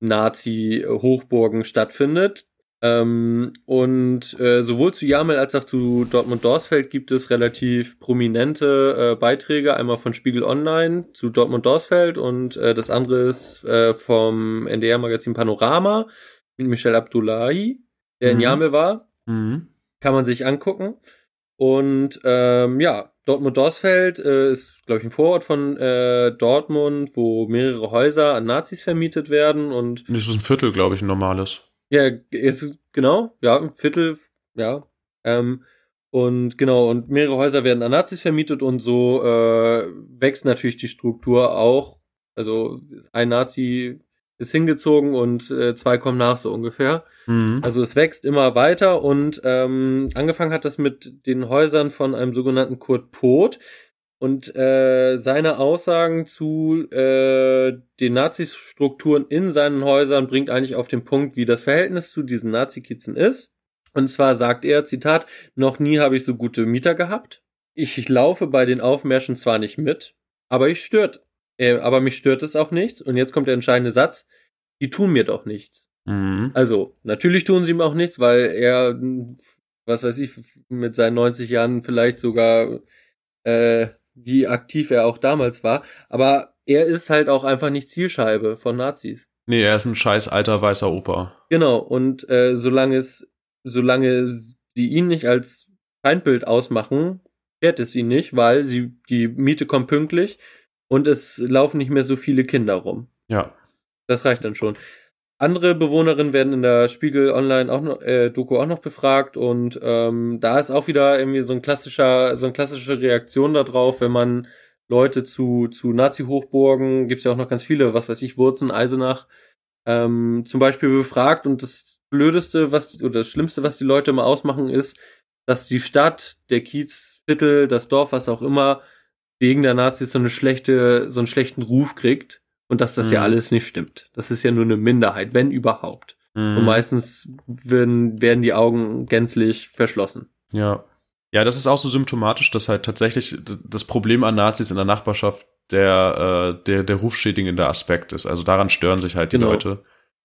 Nazi-Hochburgen stattfindet. Ähm, und äh, sowohl zu Jamel als auch zu Dortmund-Dorsfeld gibt es relativ prominente äh, Beiträge, einmal von Spiegel Online zu Dortmund-Dorsfeld und äh, das andere ist äh, vom NDR-Magazin Panorama mit Michel Abdullahi, der mhm. in Jamel war. Mhm. Kann man sich angucken. Und ähm, ja, Dortmund-Dorsfeld äh, ist, glaube ich, ein Vorort von äh, Dortmund, wo mehrere Häuser an Nazis vermietet werden und. Das ist ein Viertel, glaube ich, ein normales. Ja, ist genau, ja, ein Viertel, ja. Ähm, und genau, und mehrere Häuser werden an Nazis vermietet und so äh, wächst natürlich die Struktur auch. Also ein Nazi ist hingezogen und äh, zwei kommen nach, so ungefähr. Mhm. Also es wächst immer weiter und ähm, angefangen hat das mit den Häusern von einem sogenannten Kurt Poth. Und äh, seine Aussagen zu äh, den Nazi-Strukturen in seinen Häusern bringt eigentlich auf den Punkt, wie das Verhältnis zu diesen Nazi-Kitzen ist. Und zwar sagt er, Zitat, noch nie habe ich so gute Mieter gehabt. Ich laufe bei den Aufmärschen zwar nicht mit, aber ich stört äh, aber mich stört es auch nichts. Und jetzt kommt der entscheidende Satz. Die tun mir doch nichts. Mhm. Also, natürlich tun sie ihm auch nichts, weil er, was weiß ich, mit seinen 90 Jahren vielleicht sogar, äh, wie aktiv er auch damals war. Aber er ist halt auch einfach nicht Zielscheibe von Nazis. Nee, er ist ein scheiß alter weißer Opa. Genau, und äh, solange es, solange sie ihn nicht als Feindbild ausmachen, fährt es ihn nicht, weil sie, die Miete kommt pünktlich und es laufen nicht mehr so viele Kinder rum. Ja. Das reicht dann schon. Andere Bewohnerinnen werden in der Spiegel Online auch noch, äh, Doku auch noch befragt und ähm, da ist auch wieder irgendwie so ein klassischer, so eine klassische Reaktion darauf, wenn man Leute zu, zu Nazi-Hochburgen, gibt's ja auch noch ganz viele, was weiß ich, Wurzen, Eisenach, ähm, zum Beispiel befragt und das Blödeste, was, oder das Schlimmste, was die Leute immer ausmachen, ist, dass die Stadt, der Kiezviertel, das Dorf, was auch immer, wegen der Nazis so eine schlechte, so einen schlechten Ruf kriegt und dass das mhm. ja alles nicht stimmt. Das ist ja nur eine Minderheit, wenn überhaupt. Mhm. Und meistens werden, werden die Augen gänzlich verschlossen. Ja. Ja, das ist auch so symptomatisch, dass halt tatsächlich das Problem an Nazis in der Nachbarschaft der, äh, der, der rufschädigende Aspekt ist. Also daran stören sich halt die genau. Leute.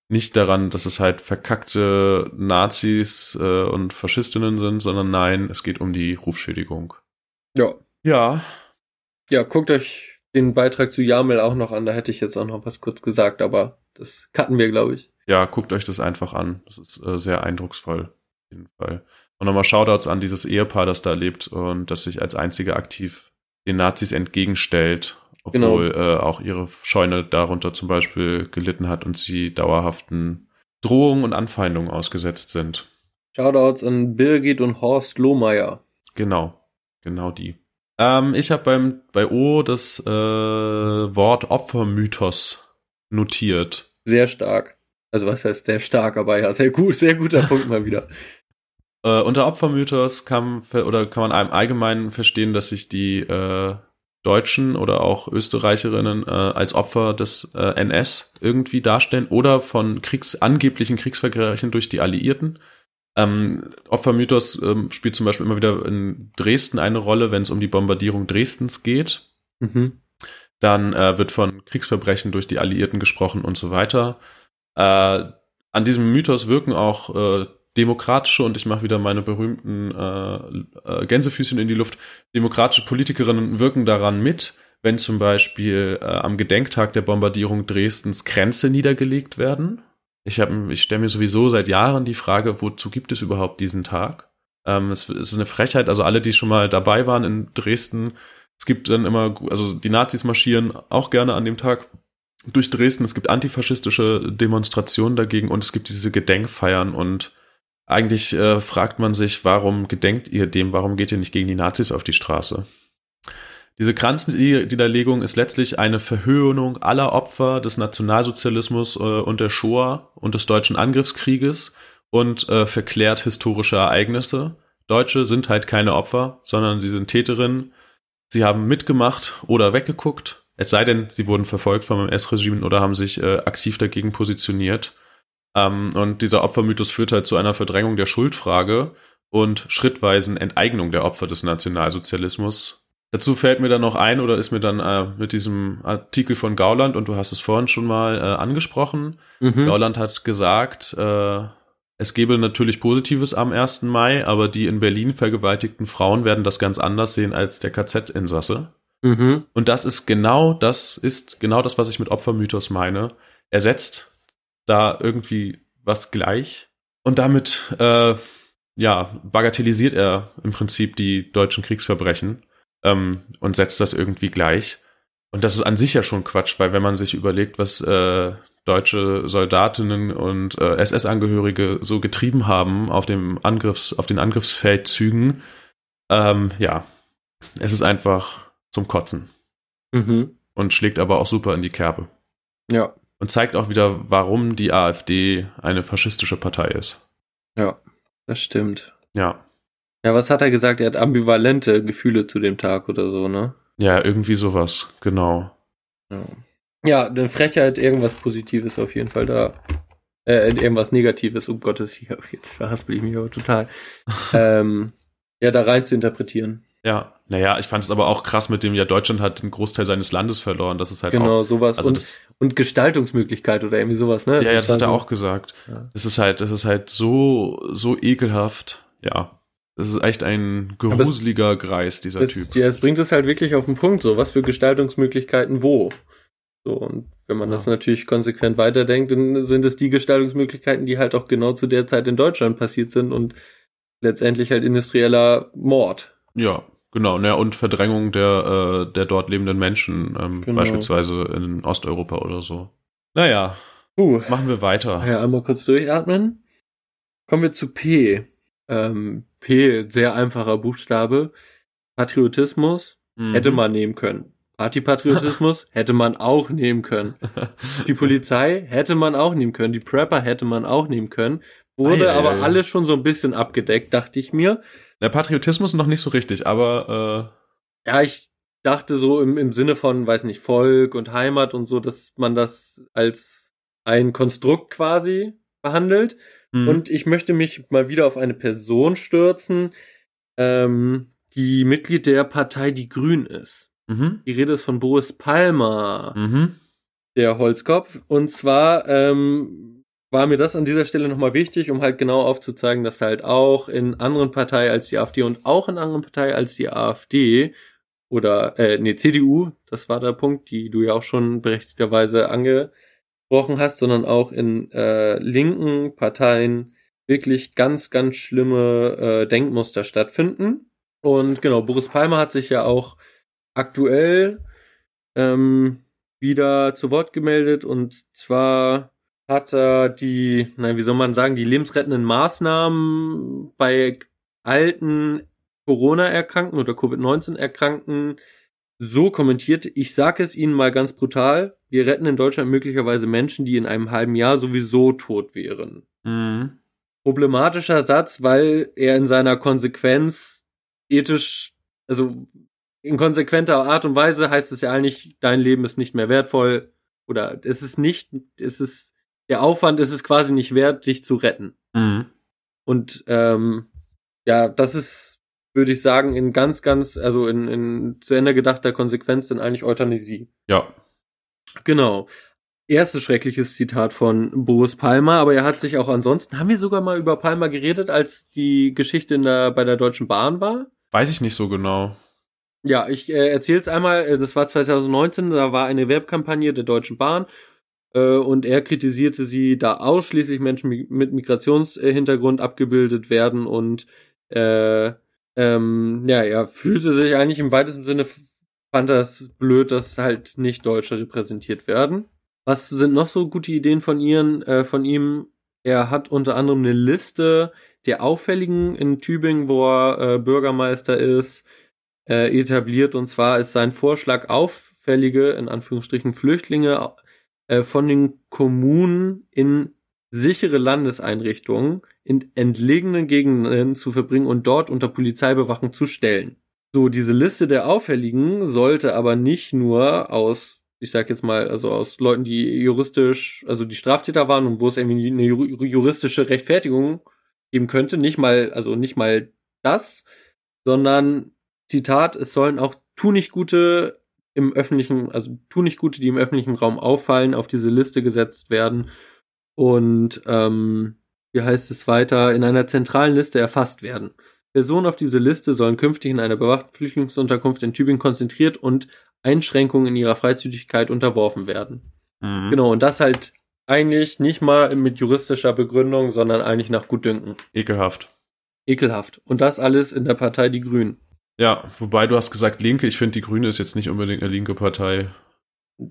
Nicht daran, dass es halt verkackte Nazis äh, und Faschistinnen sind, sondern nein, es geht um die Rufschädigung. Ja. Ja, ja, guckt euch den Beitrag zu Jamel auch noch an. Da hätte ich jetzt auch noch was kurz gesagt, aber das cutten wir, glaube ich. Ja, guckt euch das einfach an. Das ist äh, sehr eindrucksvoll. Auf jeden Fall. Und nochmal Shoutouts an dieses Ehepaar, das da lebt und das sich als einzige aktiv den Nazis entgegenstellt, obwohl genau. äh, auch ihre Scheune darunter zum Beispiel gelitten hat und sie dauerhaften Drohungen und Anfeindungen ausgesetzt sind. Shoutouts an Birgit und Horst Lohmeier. Genau, genau die. Ähm, ich habe beim bei O das äh, Wort Opfermythos notiert. Sehr stark. Also was heißt sehr stark, aber ja, sehr gut, sehr guter Punkt mal wieder. Äh, unter Opfermythos kann oder kann man einem allgemein verstehen, dass sich die äh, Deutschen oder auch Österreicherinnen äh, als Opfer des äh, NS irgendwie darstellen oder von Kriegs angeblichen Kriegsverbrechen durch die Alliierten. Ähm, Opfermythos ähm, spielt zum Beispiel immer wieder in Dresden eine Rolle, wenn es um die Bombardierung Dresdens geht. Mhm. Dann äh, wird von Kriegsverbrechen durch die Alliierten gesprochen und so weiter. Äh, an diesem Mythos wirken auch äh, demokratische, und ich mache wieder meine berühmten äh, äh, Gänsefüßchen in die Luft, demokratische Politikerinnen wirken daran mit, wenn zum Beispiel äh, am Gedenktag der Bombardierung Dresdens Grenze niedergelegt werden ich, hab, ich stelle mir sowieso seit Jahren die Frage, wozu gibt es überhaupt diesen Tag? Ähm, es, es, ist eine Frechheit, also alle, die schon mal dabei waren in Dresden, es gibt dann immer, also die Nazis marschieren auch gerne an dem Tag durch Dresden. Es gibt antifaschistische Demonstrationen dagegen und es gibt diese Gedenkfeiern und eigentlich äh, fragt man sich, warum gedenkt ihr dem? Warum geht ihr nicht gegen die Nazis auf die Straße? Diese Kranzniederlegung ist letztlich eine Verhöhnung aller Opfer des Nationalsozialismus äh, und der Shoah und des deutschen Angriffskrieges und äh, verklärt historische Ereignisse. Deutsche sind halt keine Opfer, sondern sie sind Täterinnen. Sie haben mitgemacht oder weggeguckt. Es sei denn, sie wurden verfolgt vom NS-Regime oder haben sich äh, aktiv dagegen positioniert. Ähm, und dieser Opfermythos führt halt zu einer Verdrängung der Schuldfrage und schrittweisen Enteignung der Opfer des Nationalsozialismus. Dazu fällt mir dann noch ein oder ist mir dann äh, mit diesem Artikel von Gauland, und du hast es vorhin schon mal äh, angesprochen, mhm. Gauland hat gesagt, äh, es gebe natürlich Positives am 1. Mai, aber die in Berlin vergewaltigten Frauen werden das ganz anders sehen als der KZ-Insasse. Mhm. Und das ist genau das, ist genau das, was ich mit Opfermythos meine. Er setzt da irgendwie was gleich und damit, äh, ja, bagatellisiert er im Prinzip die deutschen Kriegsverbrechen ähm, und setzt das irgendwie gleich. Und das ist an sich ja schon Quatsch, weil wenn man sich überlegt, was äh, deutsche Soldatinnen und äh, SS-Angehörige so getrieben haben auf dem Angriffs, auf den Angriffsfeldzügen. Ähm, ja, es ist einfach zum Kotzen. Mhm. Und schlägt aber auch super in die Kerbe. Ja. Und zeigt auch wieder, warum die AfD eine faschistische Partei ist. Ja, das stimmt. Ja. Ja, was hat er gesagt? Er hat ambivalente Gefühle zu dem Tag oder so, ne? Ja, irgendwie sowas, genau. Ja. Ja, eine Frechheit, irgendwas Positives auf jeden Fall da. Äh, irgendwas Negatives, um Gottes hier, jetzt verhaspel ich mich aber total. ähm, ja, da rein zu interpretieren. Ja, naja, ich fand es aber auch krass mit dem, ja, Deutschland hat einen Großteil seines Landes verloren. Das ist halt genau, auch, sowas. Also und, das, und Gestaltungsmöglichkeit oder irgendwie sowas, ne? Ja, ja, das, das hat er so, auch gesagt. Ja. Das ist halt, das ist halt so, so ekelhaft. Ja. Das ist echt ein gruseliger es, Greis, dieser es, Typ. Ja, es bringt es halt wirklich auf den Punkt, so, was für Gestaltungsmöglichkeiten wo. So, und wenn man ja. das natürlich konsequent weiterdenkt, dann sind es die Gestaltungsmöglichkeiten, die halt auch genau zu der Zeit in Deutschland passiert sind und letztendlich halt industrieller Mord. Ja, genau. Ne, und Verdrängung der, äh, der dort lebenden Menschen, ähm, genau. beispielsweise in Osteuropa oder so. Naja, uh. machen wir weiter. Ja, einmal kurz durchatmen. Kommen wir zu P. Ähm, P, sehr einfacher Buchstabe. Patriotismus mhm. hätte man nehmen können. Antipatriotismus hätte man auch nehmen können. Die Polizei hätte man auch nehmen können. Die Prepper hätte man auch nehmen können. Wurde ei, aber ei, alles schon so ein bisschen abgedeckt, dachte ich mir. Der Patriotismus noch nicht so richtig, aber äh ja, ich dachte so im, im Sinne von, weiß nicht, Volk und Heimat und so, dass man das als ein Konstrukt quasi behandelt. Mhm. Und ich möchte mich mal wieder auf eine Person stürzen, ähm, die Mitglied der Partei Die Grün ist. Mhm. Die Rede ist von Boris Palmer, mhm. der Holzkopf. Und zwar ähm, war mir das an dieser Stelle nochmal wichtig, um halt genau aufzuzeigen, dass halt auch in anderen Parteien als die AfD und auch in anderen Parteien als die AfD oder äh, nee, CDU, das war der Punkt, die du ja auch schon berechtigterweise angesprochen hast, sondern auch in äh, linken Parteien wirklich ganz, ganz schlimme äh, Denkmuster stattfinden. Und genau, Boris Palmer hat sich ja auch aktuell ähm, wieder zu Wort gemeldet und zwar hat er die, nein, wie soll man sagen, die lebensrettenden Maßnahmen bei alten Corona-Erkrankten oder Covid-19-Erkrankten so kommentiert. Ich sage es Ihnen mal ganz brutal. Wir retten in Deutschland möglicherweise Menschen, die in einem halben Jahr sowieso tot wären. Mhm. Problematischer Satz, weil er in seiner Konsequenz ethisch, also in konsequenter Art und Weise heißt es ja eigentlich, dein Leben ist nicht mehr wertvoll oder es ist nicht, es ist, der Aufwand ist es quasi nicht wert, dich zu retten. Mhm. Und ähm, ja, das ist, würde ich sagen, in ganz, ganz, also in, in zu Ende gedachter Konsequenz dann eigentlich Euthanasie. Ja. Genau. Erstes schreckliches Zitat von Boris Palmer, aber er hat sich auch ansonsten, haben wir sogar mal über Palmer geredet, als die Geschichte in der, bei der Deutschen Bahn war? Weiß ich nicht so genau. Ja, ich äh, erzähle es einmal. Äh, das war 2019, da war eine Werbkampagne der Deutschen Bahn äh, und er kritisierte sie, da ausschließlich Menschen mit Migrationshintergrund abgebildet werden und äh, ähm, ja, er fühlte sich eigentlich im weitesten Sinne, fand das blöd, dass halt nicht Deutsche repräsentiert werden. Was sind noch so gute Ideen von ihren, äh, von ihm? Er hat unter anderem eine Liste der Auffälligen in Tübingen, wo er äh, Bürgermeister ist, äh, etabliert. Und zwar ist sein Vorschlag, auffällige, in Anführungsstrichen, Flüchtlinge äh, von den Kommunen in sichere Landeseinrichtungen in entlegenen Gegenden zu verbringen und dort unter Polizeibewachung zu stellen. So, diese Liste der Auffälligen sollte aber nicht nur aus ich sag jetzt mal, also aus Leuten, die juristisch, also die Straftäter waren und wo es irgendwie eine juristische Rechtfertigung geben könnte, nicht mal, also nicht mal das, sondern Zitat, es sollen auch tu nicht gute im öffentlichen, also tu nicht gute, die im öffentlichen Raum auffallen, auf diese Liste gesetzt werden und ähm, wie heißt es weiter, in einer zentralen Liste erfasst werden. Personen auf diese Liste sollen künftig in einer bewachten Flüchtlingsunterkunft in Tübingen konzentriert und Einschränkungen in ihrer Freizügigkeit unterworfen werden. Mhm. Genau, und das halt eigentlich nicht mal mit juristischer Begründung, sondern eigentlich nach Gutdünken. Ekelhaft. Ekelhaft. Und das alles in der Partei Die Grünen. Ja, wobei du hast gesagt Linke, ich finde, Die Grüne ist jetzt nicht unbedingt eine linke Partei.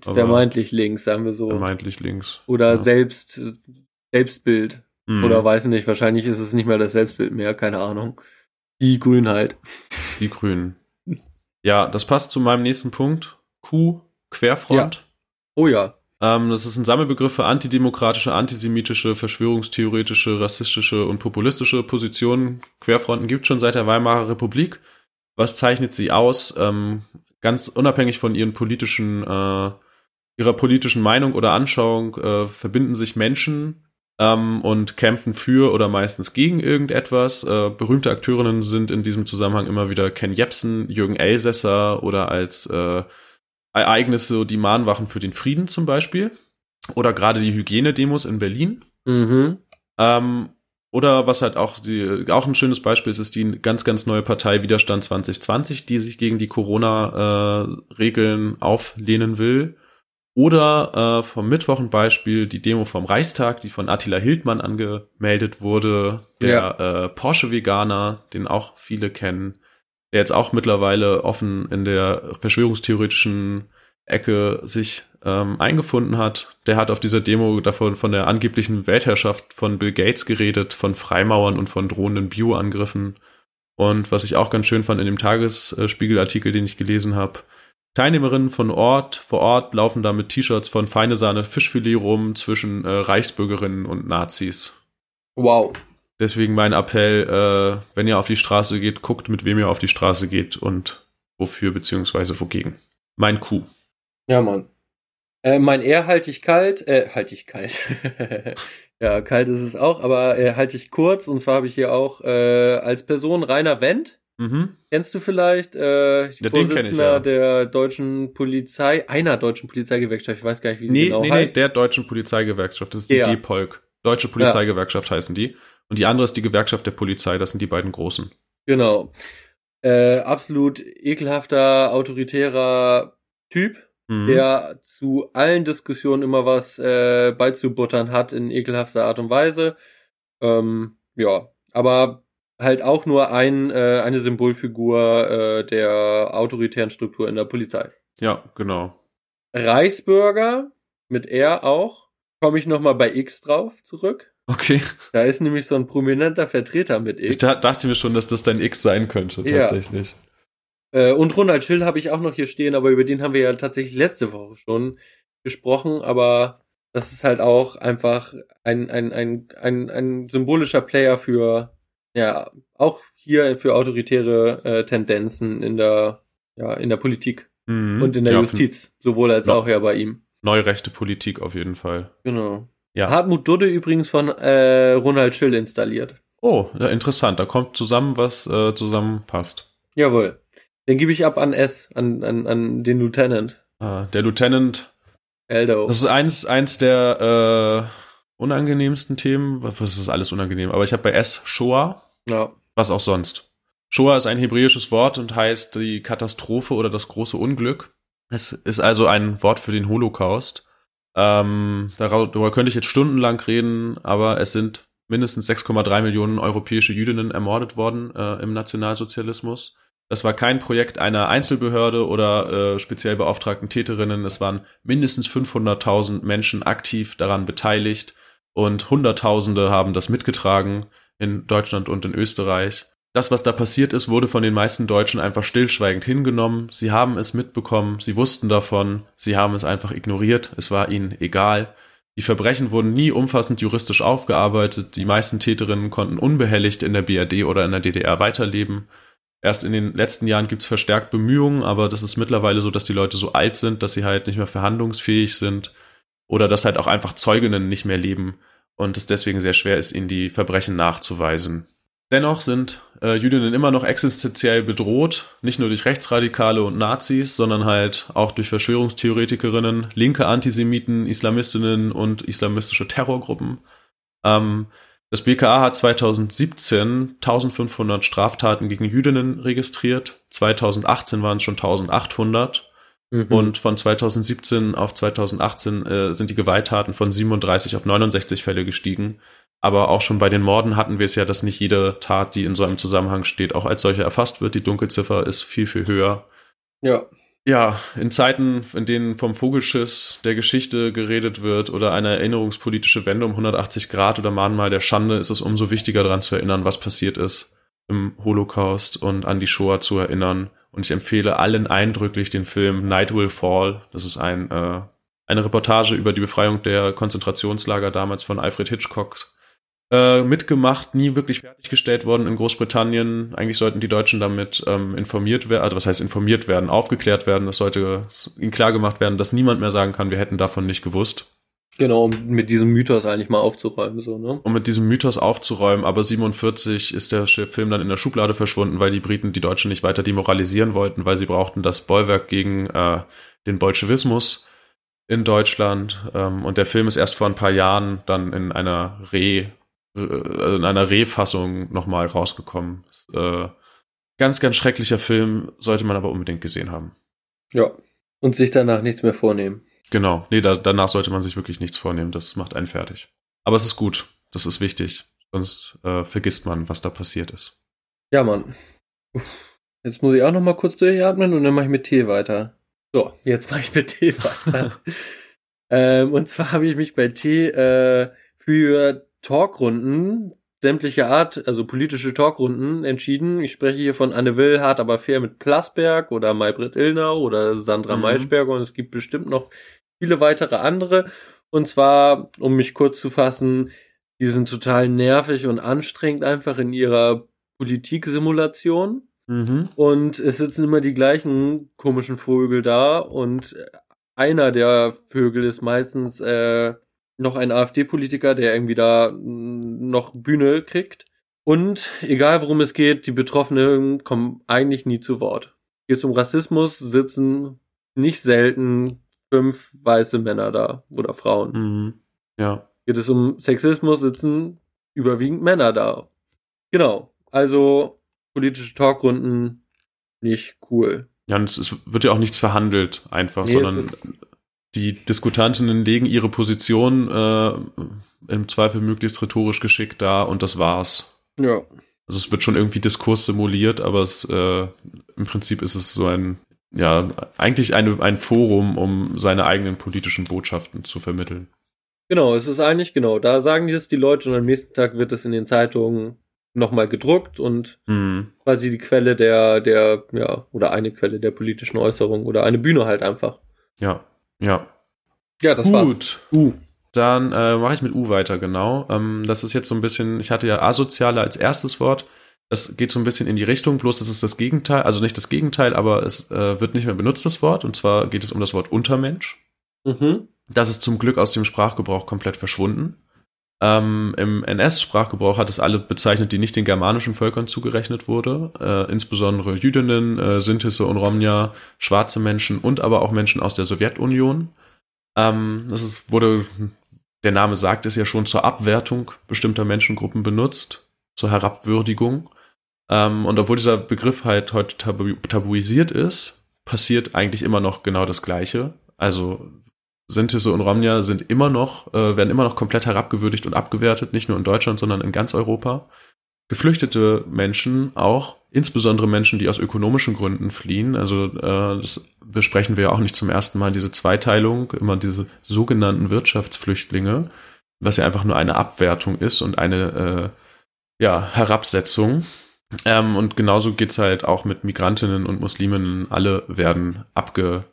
Vermeintlich links, sagen wir so. Vermeintlich links. Oder ja. selbst, Selbstbild. Mhm. Oder weiß nicht, wahrscheinlich ist es nicht mehr das Selbstbild mehr, keine Ahnung. Die Grünen halt. Die Grünen. Ja, das passt zu meinem nächsten Punkt. Q, Querfront. Ja. Oh ja. Ähm, das ist ein Sammelbegriff für antidemokratische, antisemitische, verschwörungstheoretische, rassistische und populistische Positionen. Querfronten gibt schon seit der Weimarer Republik. Was zeichnet sie aus? Ähm, ganz unabhängig von ihren politischen, äh, ihrer politischen Meinung oder Anschauung äh, verbinden sich Menschen ähm, und kämpfen für oder meistens gegen irgendetwas. Äh, berühmte Akteurinnen sind in diesem Zusammenhang immer wieder Ken Jebsen, Jürgen Elsässer oder als äh, Ereignisse die Mahnwachen für den Frieden zum Beispiel. Oder gerade die Hygienedemos in Berlin. Mhm. Ähm, oder was halt auch die, auch ein schönes Beispiel ist, ist die ganz, ganz neue Partei Widerstand 2020, die sich gegen die Corona-Regeln äh, auflehnen will. Oder äh, vom Mittwoch ein Beispiel, die Demo vom Reichstag, die von Attila Hildmann angemeldet wurde, der ja. äh, Porsche-Veganer, den auch viele kennen, der jetzt auch mittlerweile offen in der verschwörungstheoretischen Ecke sich ähm, eingefunden hat. Der hat auf dieser Demo davon von der angeblichen Weltherrschaft von Bill Gates geredet, von Freimauern und von drohenden Bioangriffen. Und was ich auch ganz schön fand in dem Tagesspiegelartikel, den ich gelesen habe, Teilnehmerinnen von Ort vor Ort laufen da mit T-Shirts von Feine Sahne Fischfilet rum zwischen äh, Reichsbürgerinnen und Nazis. Wow. Deswegen mein Appell, äh, wenn ihr auf die Straße geht, guckt, mit wem ihr auf die Straße geht und wofür beziehungsweise wogegen. Mein Kuh. Ja, Mann. Äh, mein eher halte ich kalt, äh, halte ich kalt. ja, kalt ist es auch, aber äh, halte ich kurz. Und zwar habe ich hier auch äh, als Person Rainer Wendt. Mhm. Kennst du vielleicht äh, ja, Vorsitzender ja. der deutschen Polizei, einer deutschen Polizeigewerkschaft, ich weiß gar nicht, wie sie nee, genau nee, heißt. Nee, der deutschen Polizeigewerkschaft, das ist die ja. DPOLK. Deutsche Polizeigewerkschaft ja. heißen die. Und die andere ist die Gewerkschaft der Polizei, das sind die beiden großen. Genau. Äh, absolut ekelhafter, autoritärer Typ, mhm. der zu allen Diskussionen immer was äh, beizubuttern hat in ekelhafter Art und Weise. Ähm, ja, aber halt auch nur ein, äh, eine Symbolfigur äh, der autoritären Struktur in der Polizei. Ja, genau. Reichsbürger mit R auch. Komme ich nochmal bei X drauf zurück. Okay. Da ist nämlich so ein prominenter Vertreter mit X. Ich da, dachte mir schon, dass das dein X sein könnte, tatsächlich. Ja. Äh, und Ronald Schill habe ich auch noch hier stehen, aber über den haben wir ja tatsächlich letzte Woche schon gesprochen, aber das ist halt auch einfach ein, ein, ein, ein, ein symbolischer Player für ja, auch hier für autoritäre äh, Tendenzen in der, ja, in der Politik mhm. und in der ja, Justiz, sowohl als auch ja bei ihm. Neurechte Politik auf jeden Fall. Genau. Ja. Hartmut Dudde übrigens von äh, Ronald Schill installiert. Oh, ja, interessant. Da kommt zusammen, was äh, zusammenpasst. Jawohl. Den gebe ich ab an S, an, an, an den Lieutenant. Ah, der Lieutenant. Eldo. Das ist eins, eins der äh, unangenehmsten Themen. Was ist alles unangenehm? Aber ich habe bei S Shoah. Ja. Was auch sonst. Shoah ist ein hebräisches Wort und heißt die Katastrophe oder das große Unglück. Es ist also ein Wort für den Holocaust. Ähm, darüber könnte ich jetzt stundenlang reden, aber es sind mindestens 6,3 Millionen europäische Jüdinnen ermordet worden äh, im Nationalsozialismus. Das war kein Projekt einer Einzelbehörde oder äh, speziell beauftragten Täterinnen. Es waren mindestens 500.000 Menschen aktiv daran beteiligt und Hunderttausende haben das mitgetragen in Deutschland und in Österreich. Das, was da passiert ist, wurde von den meisten Deutschen einfach stillschweigend hingenommen. Sie haben es mitbekommen, sie wussten davon, sie haben es einfach ignoriert, es war ihnen egal. Die Verbrechen wurden nie umfassend juristisch aufgearbeitet, die meisten Täterinnen konnten unbehelligt in der BRD oder in der DDR weiterleben. Erst in den letzten Jahren gibt's verstärkt Bemühungen, aber das ist mittlerweile so, dass die Leute so alt sind, dass sie halt nicht mehr verhandlungsfähig sind oder dass halt auch einfach Zeuginnen nicht mehr leben und es deswegen sehr schwer ist, ihnen die Verbrechen nachzuweisen. Dennoch sind äh, Jüdinnen immer noch existenziell bedroht, nicht nur durch Rechtsradikale und Nazis, sondern halt auch durch Verschwörungstheoretikerinnen, linke Antisemiten, Islamistinnen und islamistische Terrorgruppen. Ähm, das BKA hat 2017 1500 Straftaten gegen Jüdinnen registriert, 2018 waren es schon 1800 mhm. und von 2017 auf 2018 äh, sind die Gewalttaten von 37 auf 69 Fälle gestiegen. Aber auch schon bei den Morden hatten wir es ja, dass nicht jede Tat, die in so einem Zusammenhang steht, auch als solche erfasst wird. Die Dunkelziffer ist viel, viel höher. Ja. Ja, in Zeiten, in denen vom Vogelschiss der Geschichte geredet wird oder eine erinnerungspolitische Wende um 180 Grad oder Mahnmal der Schande, ist es umso wichtiger daran zu erinnern, was passiert ist im Holocaust und an die Shoah zu erinnern. Und ich empfehle allen eindrücklich den Film Night Will Fall. Das ist ein, äh, eine Reportage über die Befreiung der Konzentrationslager damals von Alfred Hitchcock äh, mitgemacht, nie wirklich fertiggestellt worden in Großbritannien. Eigentlich sollten die Deutschen damit ähm, informiert werden, also was heißt informiert werden, aufgeklärt werden. Es sollte ihnen klar gemacht werden, dass niemand mehr sagen kann, wir hätten davon nicht gewusst. Genau, um mit diesem Mythos eigentlich mal aufzuräumen, so, ne? Um mit diesem Mythos aufzuräumen, aber 47 ist der Film dann in der Schublade verschwunden, weil die Briten die Deutschen nicht weiter demoralisieren wollten, weil sie brauchten das Bollwerk gegen äh, den Bolschewismus in Deutschland. Ähm, und der Film ist erst vor ein paar Jahren dann in einer Re in einer Refassung nochmal rausgekommen. Äh, ganz, ganz schrecklicher Film, sollte man aber unbedingt gesehen haben. Ja. Und sich danach nichts mehr vornehmen. Genau. Nee, da, danach sollte man sich wirklich nichts vornehmen. Das macht einen fertig. Aber es ist gut. Das ist wichtig. Sonst äh, vergisst man, was da passiert ist. Ja, Mann. Jetzt muss ich auch noch mal kurz durchatmen und dann mache ich mit Tee weiter. So, jetzt mache ich mit Tee weiter. ähm, und zwar habe ich mich bei Tee äh, für Talkrunden sämtliche Art, also politische Talkrunden entschieden. Ich spreche hier von Anne Will, hart aber fair mit Plasberg oder Maybrit Illner oder Sandra mhm. Maischberger und es gibt bestimmt noch viele weitere andere. Und zwar, um mich kurz zu fassen, die sind total nervig und anstrengend einfach in ihrer Politiksimulation. Mhm. Und es sitzen immer die gleichen komischen Vögel da und einer der Vögel ist meistens äh, noch ein AfD-Politiker, der irgendwie da mm, noch Bühne kriegt. Und egal worum es geht, die Betroffenen kommen eigentlich nie zu Wort. Geht es um Rassismus, sitzen nicht selten fünf weiße Männer da oder Frauen. Mhm. Ja. Geht es um Sexismus, sitzen überwiegend Männer da. Genau. Also politische Talkrunden nicht cool. Ja, und es wird ja auch nichts verhandelt, einfach, nee, sondern die Diskutantinnen legen ihre Position äh, im Zweifel möglichst rhetorisch geschickt dar und das war's. Ja. Also es wird schon irgendwie Diskurs simuliert, aber es äh, im Prinzip ist es so ein, ja, eigentlich eine, ein Forum, um seine eigenen politischen Botschaften zu vermitteln. Genau, es ist eigentlich, genau, da sagen die es die Leute und am nächsten Tag wird es in den Zeitungen nochmal gedruckt und mhm. quasi die Quelle der, der, ja, oder eine Quelle der politischen Äußerung oder eine Bühne halt einfach. Ja. Ja. Ja, das Gut. war's. Gut. U. Dann äh, mache ich mit U weiter, genau. Ähm, das ist jetzt so ein bisschen, ich hatte ja asoziale als erstes Wort. Das geht so ein bisschen in die Richtung, bloß das ist das Gegenteil, also nicht das Gegenteil, aber es äh, wird nicht mehr benutzt, das Wort. Und zwar geht es um das Wort Untermensch. Mhm. Das ist zum Glück aus dem Sprachgebrauch komplett verschwunden. Ähm, Im NS-Sprachgebrauch hat es alle bezeichnet, die nicht den germanischen Völkern zugerechnet wurde, äh, insbesondere Jüdinnen, äh, Sintisse und Romja, schwarze Menschen und aber auch Menschen aus der Sowjetunion. Ähm, das ist, wurde, der Name sagt es ja schon, zur Abwertung bestimmter Menschengruppen benutzt, zur Herabwürdigung. Ähm, und obwohl dieser Begriff halt heute tabu tabuisiert ist, passiert eigentlich immer noch genau das Gleiche. Also Sintisse und Romja sind immer noch, äh, werden immer noch komplett herabgewürdigt und abgewertet, nicht nur in Deutschland, sondern in ganz Europa. Geflüchtete Menschen auch, insbesondere Menschen, die aus ökonomischen Gründen fliehen. Also äh, das besprechen wir ja auch nicht zum ersten Mal, diese Zweiteilung, immer diese sogenannten Wirtschaftsflüchtlinge, was ja einfach nur eine Abwertung ist und eine äh, ja, Herabsetzung. Ähm, und genauso geht's halt auch mit Migrantinnen und Musliminnen. Alle werden abgewertet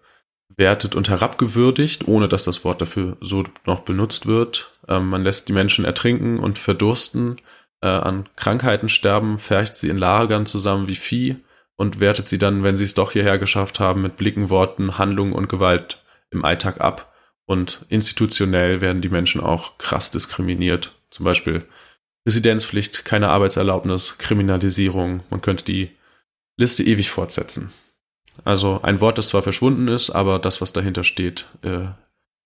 wertet und herabgewürdigt, ohne dass das Wort dafür so noch benutzt wird. Ähm, man lässt die Menschen ertrinken und verdursten, äh, an Krankheiten sterben, fercht sie in Lagern zusammen wie Vieh und wertet sie dann, wenn sie es doch hierher geschafft haben, mit Blicken, Worten, Handlungen und Gewalt im Alltag ab. Und institutionell werden die Menschen auch krass diskriminiert. Zum Beispiel Residenzpflicht, keine Arbeitserlaubnis, Kriminalisierung. Man könnte die Liste ewig fortsetzen. Also ein Wort, das zwar verschwunden ist, aber das, was dahinter steht, äh,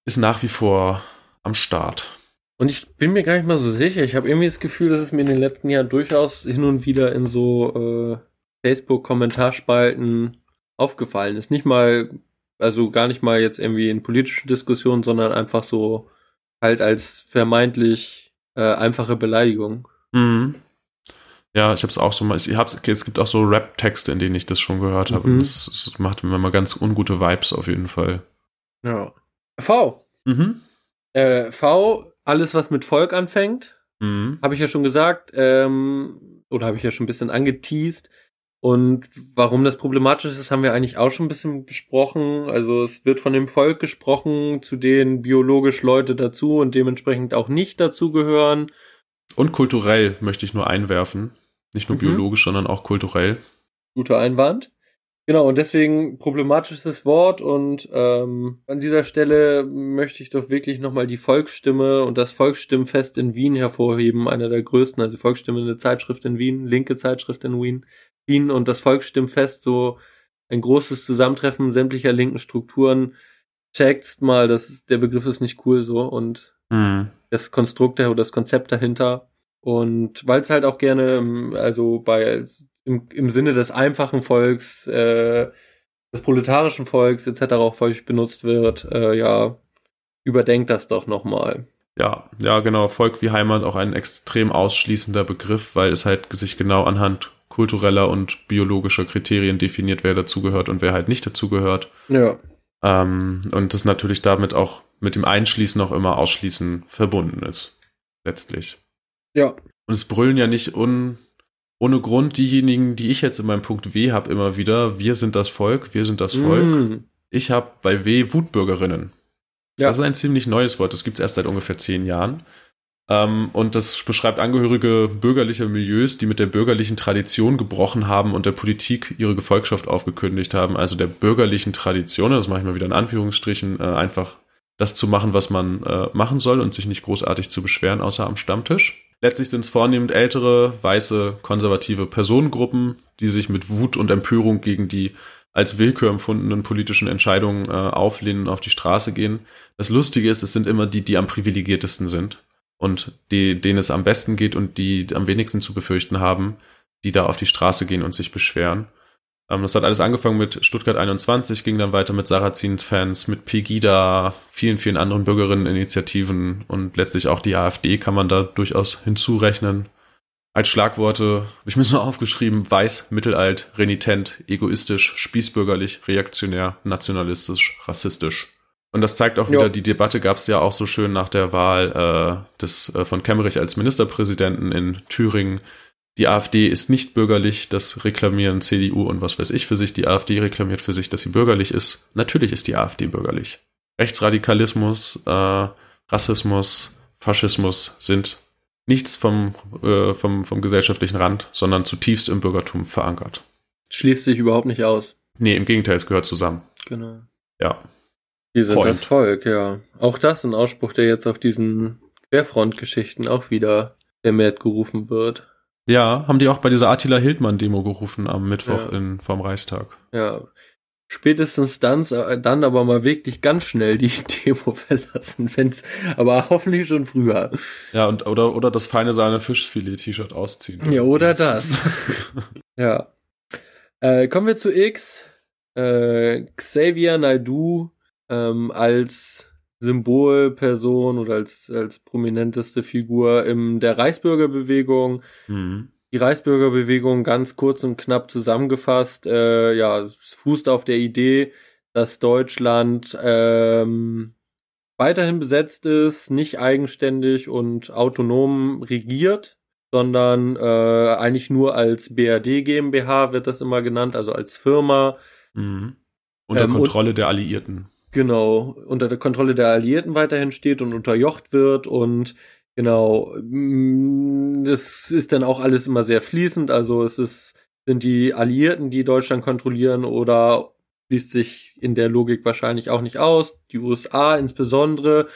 ist nach wie vor am Start. Und ich bin mir gar nicht mal so sicher. Ich habe irgendwie das Gefühl, dass es mir in den letzten Jahren durchaus hin und wieder in so äh, Facebook-Kommentarspalten aufgefallen ist. Nicht mal, also gar nicht mal jetzt irgendwie in politischen Diskussionen, sondern einfach so halt als vermeintlich äh, einfache Beleidigung. Mhm. Ja, ich habe es auch so mal. Ich hab's, okay, es gibt auch so Rap-Texte, in denen ich das schon gehört habe. Mhm. Das, das, macht mir immer ganz ungute Vibes auf jeden Fall. Ja. V. Mhm. Äh, v, alles was mit Volk anfängt, mhm. habe ich ja schon gesagt, ähm, oder habe ich ja schon ein bisschen angeteased. Und warum das problematisch ist, haben wir eigentlich auch schon ein bisschen besprochen. Also es wird von dem Volk gesprochen, zu denen biologisch Leute dazu und dementsprechend auch nicht dazugehören. Und kulturell möchte ich nur einwerfen. Nicht nur mhm. biologisch, sondern auch kulturell. Guter Einwand. Genau, und deswegen problematisches Wort und ähm, an dieser Stelle möchte ich doch wirklich nochmal die Volksstimme und das Volksstimmfest in Wien hervorheben, einer der größten, also Volksstimme eine Zeitschrift in Wien, linke Zeitschrift in Wien, Wien und das Volksstimmfest, so ein großes Zusammentreffen sämtlicher linken Strukturen. Checkt mal, das, der Begriff ist nicht cool so und mhm. das Konstrukt oder das Konzept dahinter. Und weil es halt auch gerne, also bei im, im Sinne des einfachen Volks, äh, des proletarischen Volks etc. auch häufig benutzt wird, äh, ja, überdenkt das doch nochmal. Ja, ja, genau. Volk wie Heimat auch ein extrem ausschließender Begriff, weil es halt sich genau anhand kultureller und biologischer Kriterien definiert, wer dazugehört und wer halt nicht dazugehört. Ja. Ähm, und das natürlich damit auch mit dem Einschließen auch immer Ausschließen verbunden ist. Letztlich. Ja. Und es brüllen ja nicht un, ohne Grund diejenigen, die ich jetzt in meinem Punkt W habe, immer wieder, wir sind das Volk, wir sind das Volk. Mm. Ich habe bei W Wutbürgerinnen. Ja. Das ist ein ziemlich neues Wort, das gibt es erst seit ungefähr zehn Jahren. Ähm, und das beschreibt Angehörige bürgerlicher Milieus, die mit der bürgerlichen Tradition gebrochen haben und der Politik ihre Gefolgschaft aufgekündigt haben. Also der bürgerlichen Tradition, das mache ich mal wieder in Anführungsstrichen, äh, einfach das zu machen, was man äh, machen soll und sich nicht großartig zu beschweren, außer am Stammtisch. Letztlich sind es vornehmend ältere, weiße, konservative Personengruppen, die sich mit Wut und Empörung gegen die als Willkür empfundenen politischen Entscheidungen äh, auflehnen und auf die Straße gehen. Das Lustige ist, es sind immer die, die am privilegiertesten sind und die, denen es am besten geht und die am wenigsten zu befürchten haben, die da auf die Straße gehen und sich beschweren. Ähm, das hat alles angefangen mit Stuttgart 21, ging dann weiter mit Sarrazin-Fans, mit Pegida, vielen, vielen anderen Bürgerinneninitiativen und letztlich auch die AfD kann man da durchaus hinzurechnen. Als Schlagworte, ich mir so aufgeschrieben, weiß, mittelalt, renitent, egoistisch, spießbürgerlich, reaktionär, nationalistisch, rassistisch. Und das zeigt auch wieder, jo. die Debatte gab es ja auch so schön nach der Wahl äh, des, äh, von Kemmerich als Ministerpräsidenten in Thüringen die AfD ist nicht bürgerlich, das reklamieren CDU und was weiß ich für sich. Die AfD reklamiert für sich, dass sie bürgerlich ist. Natürlich ist die AfD bürgerlich. Rechtsradikalismus, äh, Rassismus, Faschismus sind nichts vom, äh, vom, vom gesellschaftlichen Rand, sondern zutiefst im Bürgertum verankert. Schließt sich überhaupt nicht aus. Nee, im Gegenteil, es gehört zusammen. Genau. Ja. Wir sind Point. das Volk, ja. Auch das ein Ausspruch, der jetzt auf diesen Querfront-Geschichten auch wieder vermehrt gerufen wird. Ja, haben die auch bei dieser Attila Hildmann-Demo gerufen am Mittwoch ja. in, vom Reichstag. Ja. Spätestens dann, äh, dann aber mal wirklich ganz schnell die Demo verlassen, wenn's, aber hoffentlich schon früher. Ja, und, oder, oder das feine Sahne Fischfilet-T-Shirt ausziehen. Ja, oder das. ja. Äh, kommen wir zu X. Äh, Xavier Naidu ähm, als Symbolperson oder als, als prominenteste Figur in der Reichsbürgerbewegung. Mhm. Die Reichsbürgerbewegung ganz kurz und knapp zusammengefasst, äh, ja, fußt auf der Idee, dass Deutschland ähm, weiterhin besetzt ist, nicht eigenständig und autonom regiert, sondern äh, eigentlich nur als BRD GmbH wird das immer genannt, also als Firma. Mhm. Unter ähm, Kontrolle der Alliierten genau unter der Kontrolle der Alliierten weiterhin steht und unterjocht wird und genau mm, das ist dann auch alles immer sehr fließend also es ist sind die Alliierten, die Deutschland kontrollieren oder schließt sich in der Logik wahrscheinlich auch nicht aus. Die USA insbesondere.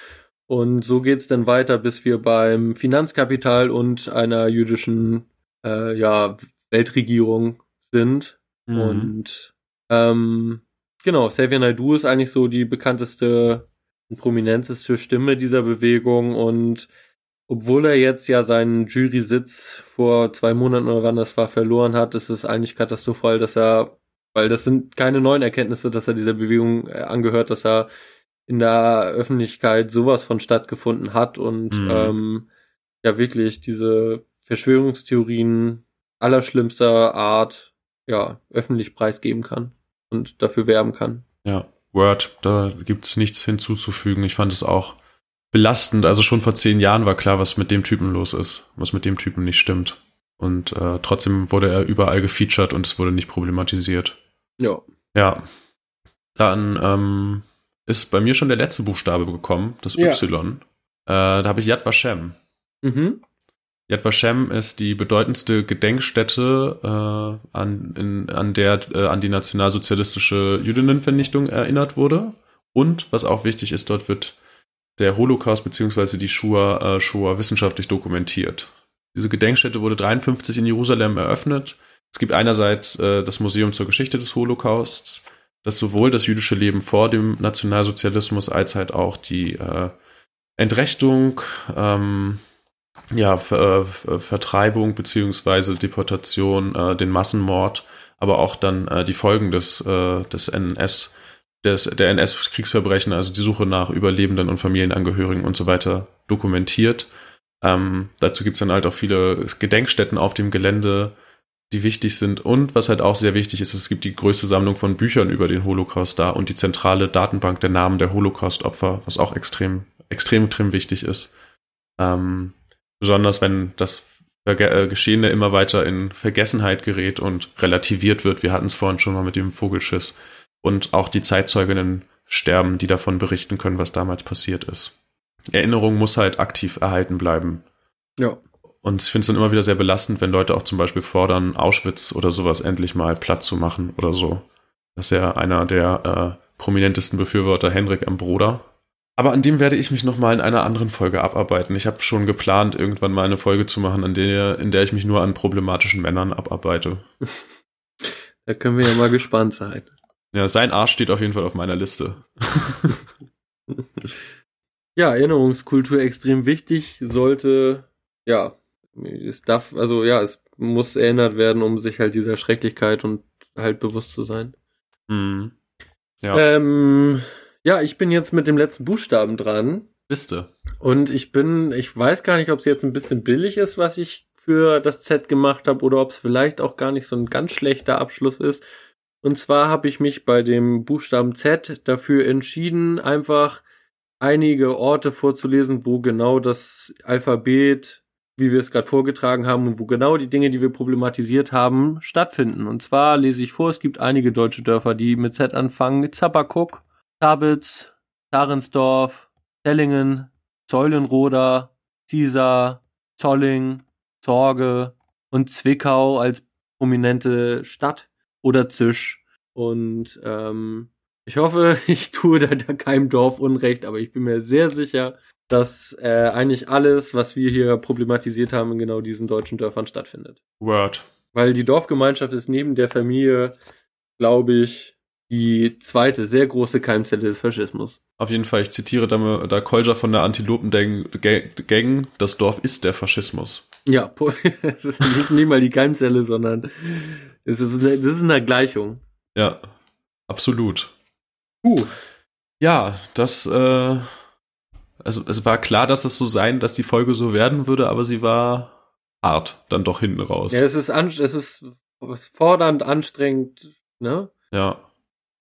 Und so geht's dann weiter, bis wir beim Finanzkapital und einer jüdischen äh, ja, Weltregierung sind. Mhm. Und ähm, genau, Xavier Naidoo ist eigentlich so die bekannteste und prominenteste Stimme dieser Bewegung und obwohl er jetzt ja seinen Jury-Sitz vor zwei Monaten oder wann das war verloren hat, ist es eigentlich katastrophal, dass er, weil das sind keine neuen Erkenntnisse, dass er dieser Bewegung äh, angehört, dass er in der Öffentlichkeit sowas von stattgefunden hat und mhm. ähm, ja wirklich diese Verschwörungstheorien allerschlimmster Art ja öffentlich preisgeben kann und dafür werben kann. Ja, Word, da gibt's nichts hinzuzufügen. Ich fand es auch belastend. Also schon vor zehn Jahren war klar, was mit dem Typen los ist, was mit dem Typen nicht stimmt. Und äh, trotzdem wurde er überall gefeatured und es wurde nicht problematisiert. Ja. Ja. Dann ähm, ist bei mir schon der letzte Buchstabe gekommen, das ja. Y. Äh, da habe ich Yad Vashem. Mhm. Yad Vashem ist die bedeutendste Gedenkstätte, äh, an, in, an der äh, an die nationalsozialistische Jüdinnenvernichtung erinnert wurde. Und was auch wichtig ist, dort wird der Holocaust bzw. die Shoah, äh, Shoah wissenschaftlich dokumentiert. Diese Gedenkstätte wurde 53 in Jerusalem eröffnet. Es gibt einerseits äh, das Museum zur Geschichte des Holocausts, das sowohl das jüdische Leben vor dem Nationalsozialismus als halt auch die äh, Entrechtung, ähm, ja, Ver, äh, Vertreibung beziehungsweise Deportation, äh, den Massenmord, aber auch dann äh, die Folgen des, äh, des NS des, der NS-Kriegsverbrechen, also die Suche nach Überlebenden und Familienangehörigen und so weiter dokumentiert. Ähm, dazu gibt es dann halt auch viele Gedenkstätten auf dem Gelände, die wichtig sind. Und was halt auch sehr wichtig ist, es gibt die größte Sammlung von Büchern über den Holocaust da und die zentrale Datenbank der Namen der Holocaust-Opfer, was auch extrem, extrem, extrem wichtig ist. Ähm, besonders wenn das äh, Geschehene immer weiter in Vergessenheit gerät und relativiert wird. Wir hatten es vorhin schon mal mit dem Vogelschiss und auch die Zeitzeuginnen sterben, die davon berichten können, was damals passiert ist. Erinnerung muss halt aktiv erhalten bleiben. Ja. Und ich finde es dann immer wieder sehr belastend, wenn Leute auch zum Beispiel fordern, Auschwitz oder sowas endlich mal platt zu machen oder so. Das ist ja einer der äh, prominentesten Befürworter, Henrik M. Aber an dem werde ich mich nochmal in einer anderen Folge abarbeiten. Ich habe schon geplant, irgendwann mal eine Folge zu machen, an der, in der ich mich nur an problematischen Männern abarbeite. da können wir ja mal gespannt sein. Ja, sein Arsch steht auf jeden Fall auf meiner Liste. ja, Erinnerungskultur extrem wichtig, sollte, ja, es darf, also ja, es muss erinnert werden, um sich halt dieser Schrecklichkeit und halt bewusst zu sein. Mhm. Ja. Ähm, ja, ich bin jetzt mit dem letzten Buchstaben dran. Biste. Und ich bin, ich weiß gar nicht, ob es jetzt ein bisschen billig ist, was ich für das Z gemacht habe, oder ob es vielleicht auch gar nicht so ein ganz schlechter Abschluss ist. Und zwar habe ich mich bei dem Buchstaben Z dafür entschieden, einfach einige Orte vorzulesen, wo genau das Alphabet, wie wir es gerade vorgetragen haben, und wo genau die Dinge, die wir problematisiert haben, stattfinden. Und zwar lese ich vor, es gibt einige deutsche Dörfer, die mit Z anfangen. Zappakuk, Tabitz, Tarensdorf, Tellingen, Zeulenroda, Ziesar, Zolling, Zorge und Zwickau als prominente Stadt oder Zisch. Und ähm, ich hoffe, ich tue da, da keinem Dorf Unrecht, aber ich bin mir sehr sicher, dass äh, eigentlich alles, was wir hier problematisiert haben, in genau diesen deutschen Dörfern stattfindet. Word. Weil die Dorfgemeinschaft ist neben der Familie, glaube ich, die zweite sehr große Keimzelle des Faschismus. Auf jeden Fall, ich zitiere da, da Kolja von der Antilopen-Gang, das Dorf ist der Faschismus. Ja, es ist nicht, nicht mal die Keimzelle, sondern es ist eine, das ist eine Gleichung. Ja, absolut. Uh. Ja, das, äh, also es war klar, dass es so sein, dass die Folge so werden würde, aber sie war hart dann doch hinten raus. Ja, es ist, an, es ist fordernd, anstrengend, ne? Ja.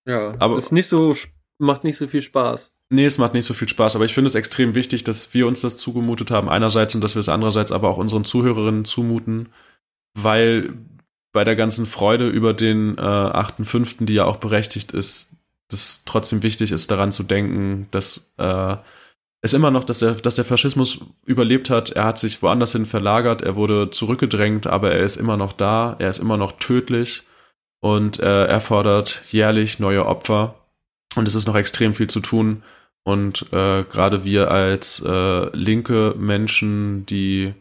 Ja, aber es ist nicht so, macht nicht so viel Spaß. Nee, es macht nicht so viel Spaß, aber ich finde es extrem wichtig, dass wir uns das zugemutet haben, einerseits und dass wir es andererseits aber auch unseren Zuhörerinnen zumuten, weil bei der ganzen Freude über den äh, 8.5., die ja auch berechtigt ist, das trotzdem wichtig ist, daran zu denken, dass äh, es immer noch, dass der, dass der Faschismus überlebt hat. Er hat sich woanders hin verlagert, er wurde zurückgedrängt, aber er ist immer noch da, er ist immer noch tödlich und äh, er fordert jährlich neue Opfer. Und es ist noch extrem viel zu tun. Und äh, gerade wir als äh, linke Menschen, die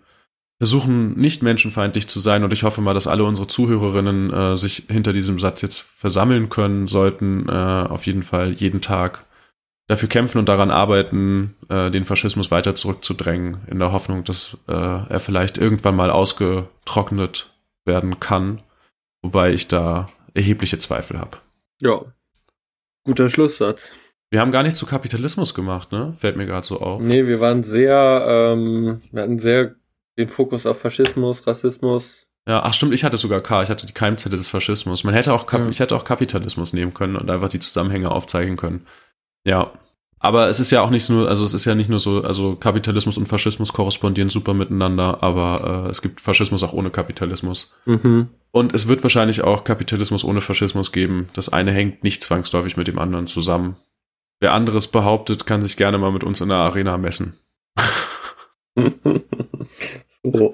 versuchen, nicht menschenfeindlich zu sein, und ich hoffe mal, dass alle unsere Zuhörerinnen äh, sich hinter diesem Satz jetzt versammeln können, sollten äh, auf jeden Fall jeden Tag dafür kämpfen und daran arbeiten, äh, den Faschismus weiter zurückzudrängen, in der Hoffnung, dass äh, er vielleicht irgendwann mal ausgetrocknet werden kann, wobei ich da erhebliche Zweifel habe. Ja, guter Schlusssatz. Wir haben gar nichts zu Kapitalismus gemacht, ne? Fällt mir gerade so auf. Nee, wir waren sehr, ähm, wir hatten sehr den Fokus auf Faschismus, Rassismus. Ja, ach stimmt, ich hatte sogar K, ich hatte die Keimzelle des Faschismus. Man hätte auch, Kap ja. ich hätte auch Kapitalismus nehmen können und einfach die Zusammenhänge aufzeigen können. Ja. Aber es ist ja auch nicht nur, also es ist ja nicht nur so, also Kapitalismus und Faschismus korrespondieren super miteinander, aber äh, es gibt Faschismus auch ohne Kapitalismus. Mhm. Und es wird wahrscheinlich auch Kapitalismus ohne Faschismus geben. Das eine hängt nicht zwangsläufig mit dem anderen zusammen. Wer anderes behauptet, kann sich gerne mal mit uns in der Arena messen. so.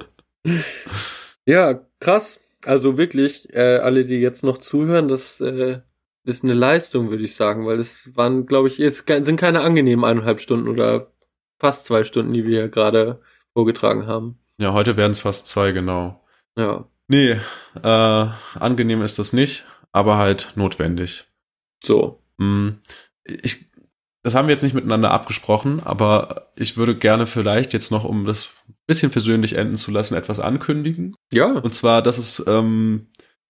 Ja, krass. Also wirklich, äh, alle, die jetzt noch zuhören, das äh, ist eine Leistung, würde ich sagen, weil es waren, glaube ich, es sind keine angenehmen eineinhalb Stunden oder fast zwei Stunden, die wir hier gerade vorgetragen haben. Ja, heute werden es fast zwei, genau. Ja. Nee, äh, angenehm ist das nicht, aber halt notwendig. So. Mm, ich, das haben wir jetzt nicht miteinander abgesprochen, aber ich würde gerne vielleicht jetzt noch, um das bisschen versöhnlich enden zu lassen, etwas ankündigen. Ja. Und zwar, dass es ähm,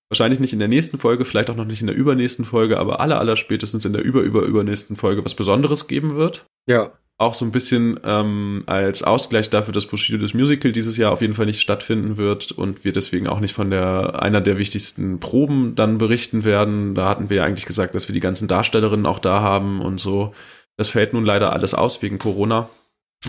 wahrscheinlich nicht in der nächsten Folge, vielleicht auch noch nicht in der übernächsten Folge, aber aller, aller spätestens in der über, über, übernächsten Folge was Besonderes geben wird. Ja. Auch so ein bisschen ähm, als Ausgleich dafür, dass Bushido das Musical dieses Jahr auf jeden Fall nicht stattfinden wird und wir deswegen auch nicht von der einer der wichtigsten Proben dann berichten werden. Da hatten wir ja eigentlich gesagt, dass wir die ganzen Darstellerinnen auch da haben und so. Das fällt nun leider alles aus wegen Corona.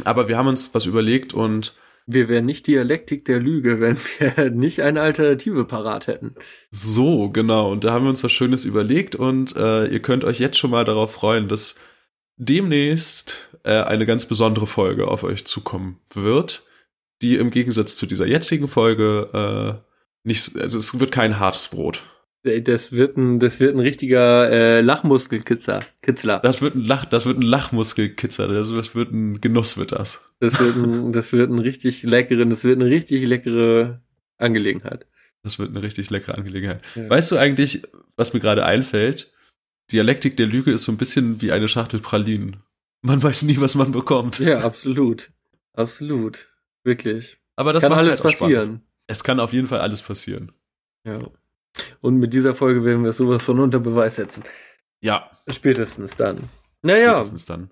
Aber wir haben uns was überlegt und wir wären nicht Dialektik der Lüge, wenn wir nicht eine Alternative parat hätten. So, genau. Und da haben wir uns was Schönes überlegt und äh, ihr könnt euch jetzt schon mal darauf freuen, dass demnächst äh, eine ganz besondere Folge auf euch zukommen wird, die im Gegensatz zu dieser jetzigen Folge äh, nicht, also es wird kein hartes Brot. Das wird ein, das wird ein richtiger äh, Lachmuskelkitzler. Kitzler. Das wird ein Lach, das wird ein Lachmuskelkitzer. Das wird, wird ein Genuss wird das. Das wird ein, das wird ein richtig leckeren, das wird eine richtig leckere Angelegenheit. Das wird eine richtig leckere Angelegenheit. Ja. Weißt du eigentlich, was mir gerade einfällt? Dialektik der Lüge ist so ein bisschen wie eine Schachtel Pralinen. Man weiß nie, was man bekommt. Ja, absolut. Absolut. Wirklich. Aber das kann alles halt passieren. Spannend. Es kann auf jeden Fall alles passieren. Ja. Und mit dieser Folge werden wir sowas von unter Beweis setzen. Ja. Spätestens dann. Naja. Spätestens dann.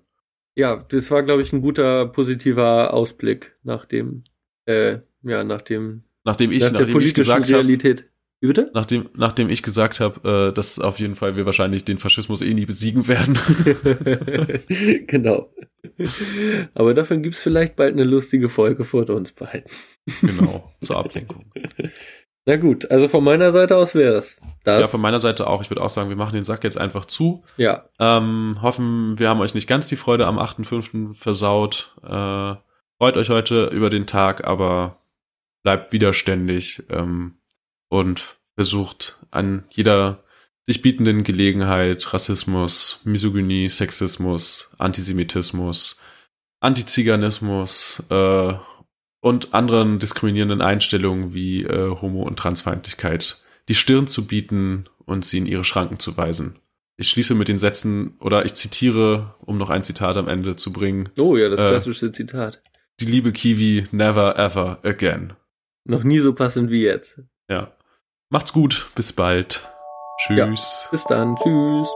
Ja, das war, glaube ich, ein guter, positiver Ausblick nach dem, äh, ja, nach dem, nachdem ich, nach der nachdem ich gesagt Realität. Wie bitte? Nachdem, nachdem ich gesagt habe, äh, dass auf jeden Fall wir wahrscheinlich den Faschismus eh nie besiegen werden. genau. Aber dafür gibt's vielleicht bald eine lustige Folge vor uns beiden. genau, zur Ablenkung. Na gut, also von meiner Seite aus wäre es. Ja, von meiner Seite auch. Ich würde auch sagen, wir machen den Sack jetzt einfach zu. Ja. Ähm, hoffen, wir haben euch nicht ganz die Freude am 8.5. versaut. Äh, freut euch heute über den Tag, aber bleibt widerständig ähm, und versucht an jeder sich bietenden Gelegenheit Rassismus, Misogynie, Sexismus, Antisemitismus, Antiziganismus äh, und anderen diskriminierenden Einstellungen wie äh, Homo- und Transfeindlichkeit die Stirn zu bieten und sie in ihre Schranken zu weisen. Ich schließe mit den Sätzen oder ich zitiere, um noch ein Zitat am Ende zu bringen. Oh ja, das äh, klassische Zitat. Die liebe Kiwi, never ever again. Noch nie so passend wie jetzt. Ja. Macht's gut, bis bald. Tschüss. Ja, bis dann, tschüss.